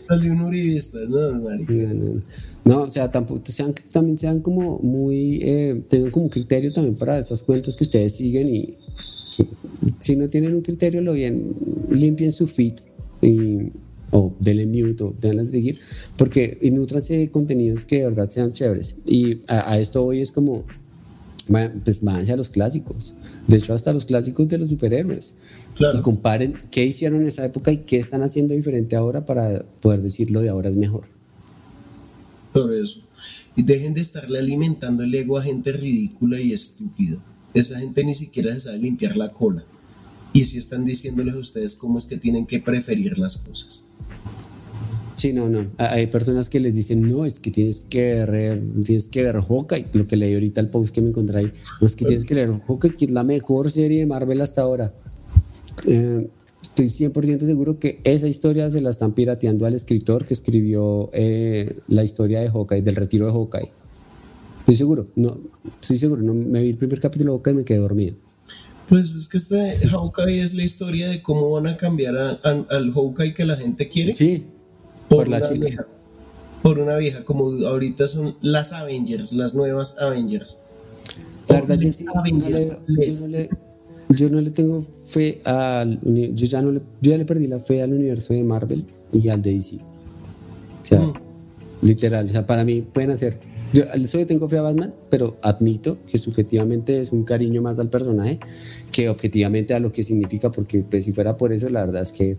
salió, un uribista, no, marica. No, o sea, tampoco, sean, también sean como muy, eh, tengan como un criterio también para estas cuentas que ustedes siguen y, si no tienen un criterio, lo bien, limpien su feed y o denle mute o denle seguir, porque de contenidos que de verdad sean chéveres. Y a, esto hoy es como, pues váyanse a los clásicos. De hecho, hasta los clásicos de los superhéroes. Y comparen qué hicieron en esa época y qué están haciendo diferente ahora para poder decirlo de ahora es mejor. Por eso. Y dejen de estarle alimentando el ego a gente ridícula y estúpida. Esa gente ni siquiera se sabe limpiar la cola. Y si están diciéndoles a ustedes cómo es que tienen que preferir las cosas. Sí, no, no. Hay personas que les dicen, no, es que tienes que ver, tienes que ver Hawkeye. Lo que leí ahorita el post que me encontré ahí. No, es que tienes que leer Hawkeye, que es la mejor serie de Marvel hasta ahora. Eh, estoy 100% seguro que esa historia se la están pirateando al escritor que escribió eh, la historia de Hawkeye, del retiro de Hawkeye. Estoy seguro, no, estoy seguro. No, me vi el primer capítulo de Hawkeye y me quedé dormido. Pues es que este Hawkeye es la historia de cómo van a cambiar al Hawkeye que la gente quiere. Sí, por, la chica. por una vieja, como ahorita son las Avengers, las nuevas Avengers. La verdad, yo, no le, tengo fe al. Yo ya, no le, yo ya le perdí la fe al universo de Marvel y al de DC. O sea, mm. literal. O sea, para mí pueden hacer. Yo solo tengo fe a Batman, pero admito que subjetivamente es un cariño más al personaje que objetivamente a lo que significa, porque pues, si fuera por eso, la verdad es que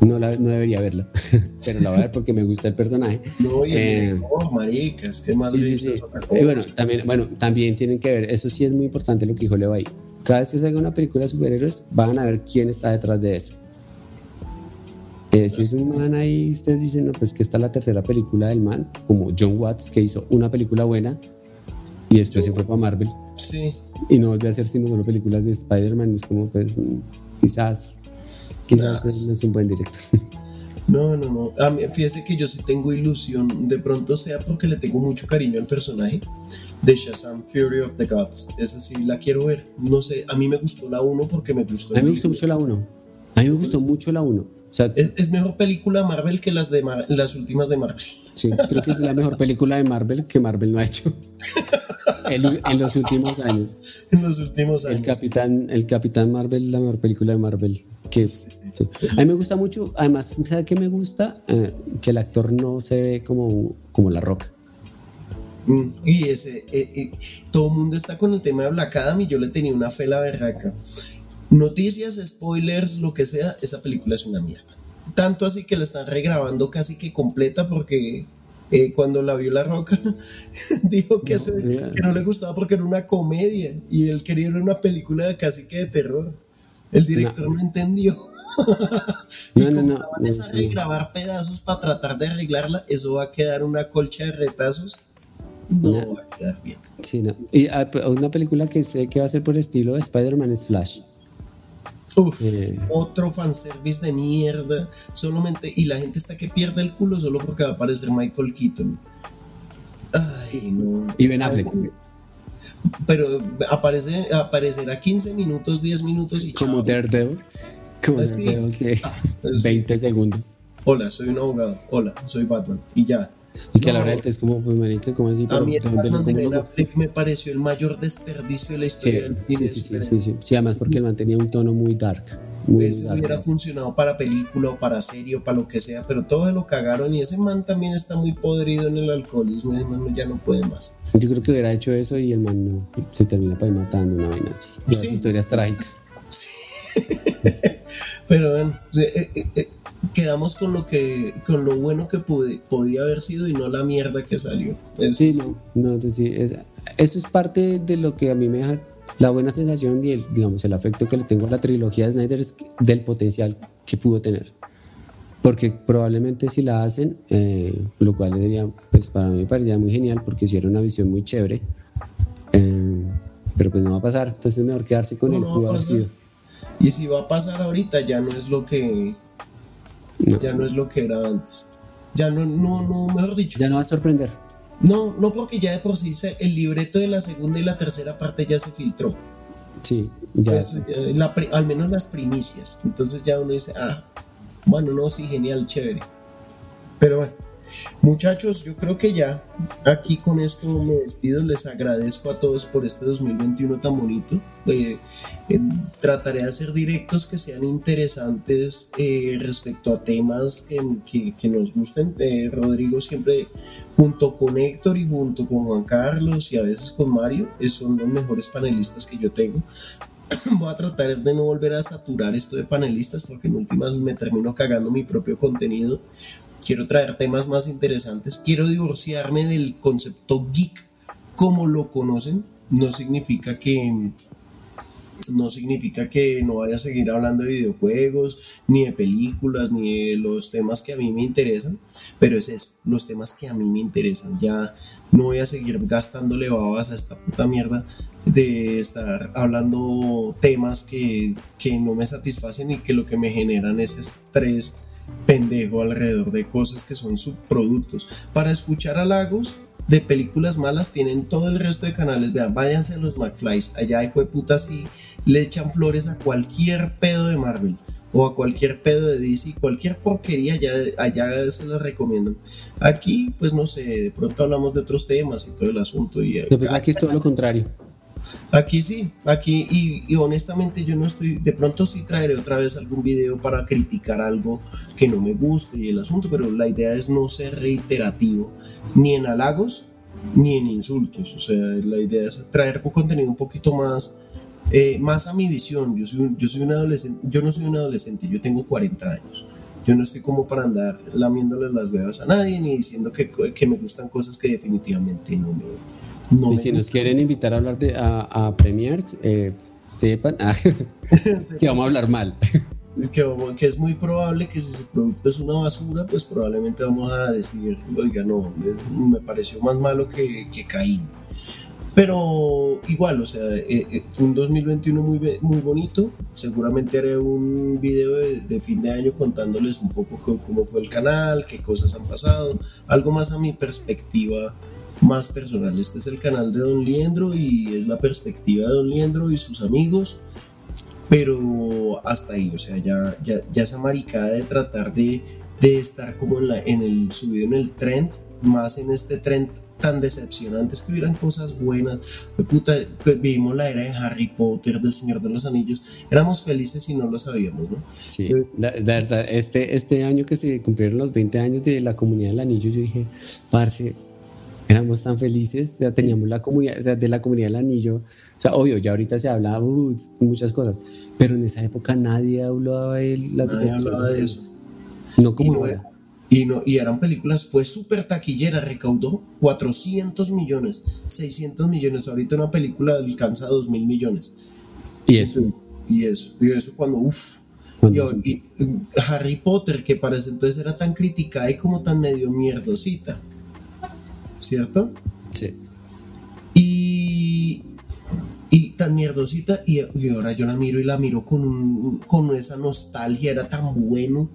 no, la, no debería verla, <laughs> pero la voy a ver porque me gusta el personaje. No, y eh, oh, maricas, qué más sí, sí, Y bueno, también, bueno, también tienen que ver, eso sí es muy importante lo que dijo Leo ahí. Cada vez que salga una película de superhéroes, van a ver quién está detrás de eso. Eh, si es un man ahí, ustedes dicen, no, pues que está la tercera película del man, como John Watts, que hizo una película buena y después se fue para Marvel. Sí. Y no volvió a hacer sino solo películas de Spider-Man, es como, pues, quizás Quizás no es un buen director. No, no, no. A mí, fíjese que yo sí tengo ilusión. De pronto sea porque le tengo mucho cariño al personaje de Shazam Fury of the Gods. Esa sí la quiero ver. No sé, a mí me gustó la 1 porque me gustó. A mí me gustó mucho la 1. A mí me gustó mucho la 1. O sea, es, mejor película Marvel que las, de las últimas de Marvel. Sí, creo que es la mejor película de Marvel que Marvel no ha hecho. <laughs> en, los últimos años. En los últimos años. El Capitán, el Capitán Marvel, la mejor película de Marvel. Que A mí me gusta mucho, además, ¿sabe qué me gusta? Eh, que el actor no se ve como, como la roca. Mm, y ese, eh, eh, todo el mundo está con el tema de Black Adam y yo le tenía una fe la berraca. Noticias, spoilers, lo que sea, esa película es una mierda. Tanto así que la están regrabando casi que completa porque eh, cuando la vio La Roca, <laughs> dijo que, no, que no le gustaba porque era una comedia y él quería una película casi que de terror. El director no, entendió. <laughs> y no, no, van a grabar pedazos para tratar de arreglarla, eso va a quedar una colcha de retazos. No, va a quedar bien. Sí, no. Y ah, una película que sé que va a ser por estilo de Spider-Man es Flash. Uf, <laughs> eh. otro fanservice de mierda. Solamente, y la gente está que pierde el culo solo porque va a aparecer Michael Keaton. Ay, no. Y Ben Affleck. Pero aparece, aparecerá 15 minutos, 10 minutos y Como Daredevil. Como pues Daredevil que 20 pues segundos. Hola, soy un abogado. Hola, soy Batman. Y ya. Y que a la verdad es como, pues, marica, como así. A mí el Batman de Ben Affleck me pareció el mayor desperdicio de la historia del cine. Sí, sí, sí, sí, sí, además porque él mantenía un tono muy dark. Muy Ese hubiera funcionado para película o para serie o para lo que sea, pero todo lo cagaron y ese man también está muy podrido en el alcoholismo, ese man ya no puede más. Yo creo que hubiera hecho eso y el man no, se termina para matando una vaina así. Sí. historias trágicas. <laughs> Sí. <laughs> pero bueno, eh, eh, eh, quedamos con lo que con lo bueno que podía haber sido y no la mierda que salió. sí, no, no sí, eso es parte de lo que a mí me deja la buena sensación y el, digamos, el afecto que le tengo a la trilogía de Snyder es del potencial que pudo tener. Porque probablemente si la hacen, eh, lo cual sería, pues para mí me parecía muy genial porque hicieron una visión muy chévere. Eh, pero pues no va a pasar, entonces es mejor quedarse con el no sido. Y si va a pasar ahorita, ya no es lo que ya no es lo que era antes. Ya no, no, no, mejor dicho. Ya no va a sorprender. No, no porque ya de por sí el libreto de la segunda y la tercera parte ya se filtró. Sí, ya. Pues, eh, al menos las primicias. Entonces ya uno dice, ah, bueno, no, sí, genial, chévere. Pero bueno. Muchachos, yo creo que ya aquí con esto me despido. Les agradezco a todos por este 2021 tan bonito. Eh, eh, trataré de hacer directos que sean interesantes eh, respecto a temas que, que, nos gusten. Rodrigo siempre junto con Héctor y junto con Juan Carlos y a veces con Mario son los mejores panelistas que yo tengo <coughs> voy a tratar de no volver a saturar esto de panelistas porque en últimas me termino cagando mi propio contenido quiero traer temas más interesantes, quiero divorciarme del concepto geek como lo conocen, no significa que no significa que no vaya a seguir hablando de videojuegos, ni de películas, ni de los temas que a mí me interesan, pero es eso, los temas que a mí me interesan. Ya no voy a seguir gastándole babas a esta puta mierda de estar hablando temas que, que no me satisfacen y que lo que me generan es estrés pendejo alrededor de cosas que son subproductos. Para escuchar halagos de películas malas tienen todo el resto de canales. Vean, váyanse a los McFlys. Allá hijo de puta si le echan flores a cualquier pedo de Marvel. o a cualquier pedo de DC, cualquier porquería, ya allá se las recomiendo. Aquí, pues no sé, de pronto hablamos de otros temas y todo el asunto. Y aquí es todo lo contrario. Aquí sí, aquí y, honestamente yo no estoy, de pronto sí traeré otra vez algún video para criticar algo que no me guste y el asunto, pero la idea es no ser reiterativo, ni en halagos ni en insultos, o sea, la idea es traer un contenido un poquito más, eh, más a mi visión, yo soy, yo soy un adolescente, yo no soy un adolescente, yo tengo 40 años, yo no estoy como para andar lamiéndole las huevas a nadie ni diciendo que, que me gustan cosas que definitivamente no me y si nos quieren invitar a hablar de, a, a premiers, eh, sepan ah, <laughs> <laughs> que vamos a hablar mal. Que, que, es muy probable que si su producto es una basura, pues probablemente vamos a decir, oiga, no, me pareció más malo que, que Caín. Pero igual, o sea, eh, eh, fue un 2021 muy, muy bonito. Seguramente haré un video de, de fin de año contándoles un poco cómo fue el canal, qué cosas han pasado, algo más a mi perspectiva más personal. Este es el canal de Don Liendro y es la perspectiva de Don Liendro y sus amigos. Pero hasta ahí, o sea, ya, ya, ya esa maricada de tratar de, de estar como en, la, en el subido en el trend, más en este trend tan decepcionante, es que hubieran cosas buenas. Puta, vivimos la era de Harry Potter, del Señor de los Anillos, éramos felices y no lo sabíamos, ¿no? Sí, la, verdad, este, este año que se cumplieron los 20 años de la comunidad del anillo, yo dije, parce, éramos tan felices, ya teníamos la comunidad, o sea, de la comunidad del anillo, o sea, obvio, ya ahorita se habla uh, muchas cosas, pero en esa época nadie hablaba de, nadie hablaba de eso. No como ahora. Y, no, y eran películas, fue súper taquillera, recaudó 400 millones, 600 millones, ahorita una película alcanza 2 mil millones. Y eso. Y eso, y eso cuando, uff, y, Harry Potter, que para ese entonces era tan criticada y como tan medio mierdosita. ¿Cierto? Sí. Y, y tan mierdosita, y, ahora yo la miro y la miro con, con esa nostalgia, era tan bueno.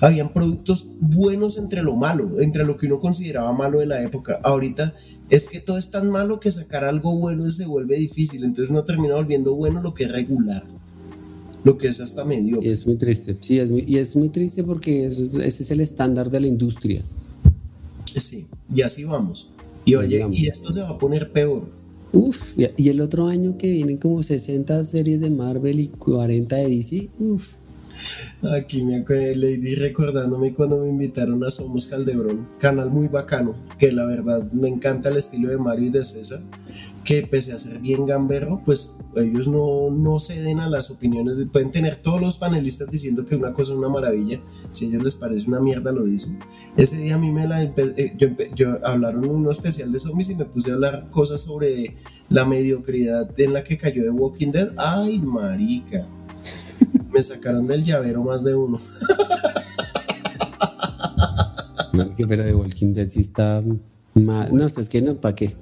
Habían productos buenos entre lo malo, entre lo que uno consideraba malo de la época. Ahorita es que todo es tan malo que sacar algo bueno se vuelve difícil, entonces uno termina volviendo bueno lo que es regular lo que es hasta medio. Y es muy triste, sí, es y es muy triste porque ese es el estándar de la industria. Sí, y así vamos. Y oye, y esto se va a poner peor. Uf, y el otro año que vienen como 60 series de Marvel y 40 de DC, uf. Aquí me acuerdo Lady recordándome cuando me invitaron a Somos Caldebrón, canal muy bacano, que la verdad me encanta el estilo de Mario y de César, que pese a ser bien gamberro, pues ellos no, no ceden a las opiniones, pueden tener todos los panelistas diciendo que una cosa es una maravilla, si a ellos les parece una mierda lo dicen. Ese día a mí me la, eh, yo, yo hablaron uno especial de zombies y me puse a hablar cosas sobre la mediocridad en la que cayó de Walking Dead, ay marica me sacaron del llavero más de uno. <laughs> no, pero de Walking Dead sí está mal. No, es que no, ¿para qué?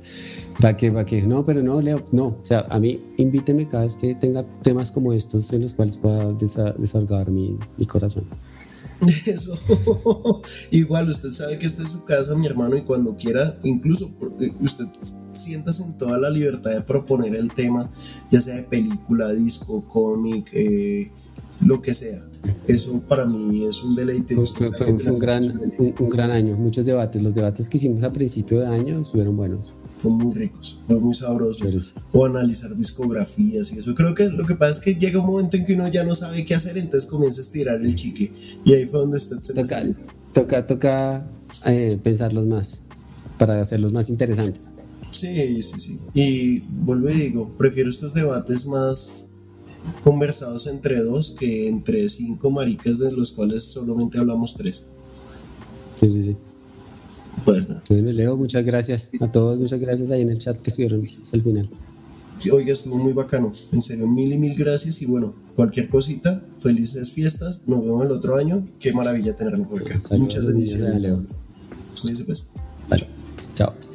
¿Para qué? ¿Para qué? No, pero no, Leo, no. O sea, a mí invíteme cada vez que tenga temas como estos en los cuales pueda desahogar mi, mi corazón. <laughs> Eso. <laughs> Igual, usted sabe que esta es su casa, mi hermano, y cuando quiera, incluso usted sientas en toda la libertad de proponer el tema, ya sea de película, disco, cómic, eh, lo que sea. Eso para mí es un deleite. Fue, un, gran, un, gran año, muchos debates. Los debates que hicimos a principio de año estuvieron buenos. Fueron muy ricos, fue muy sabrosos. O analizar discografías y eso. Creo que lo que pasa es que llega un momento en que uno ya no sabe qué hacer, entonces comienza a estirar el chicle. Y ahí fue donde usted se Toca, toca, toca eh, pensarlos más para hacerlos más interesantes. Sí, sí, sí. Y vuelvo y digo, prefiero estos debates más conversados entre dos que entre cinco maricas de los cuales solamente hablamos tres. Sí, sí, sí. Bueno. Leo, muchas gracias a todos, muchas gracias ahí en el chat que estuvieron hasta el final. oiga, estuvo muy bacano. En serio, mil y mil gracias. Y bueno, cualquier cosita, felices fiestas. Nos vemos el otro año. Qué maravilla tenerlo por acá. Muchas gracias. Leo. pues. Vale. Chao.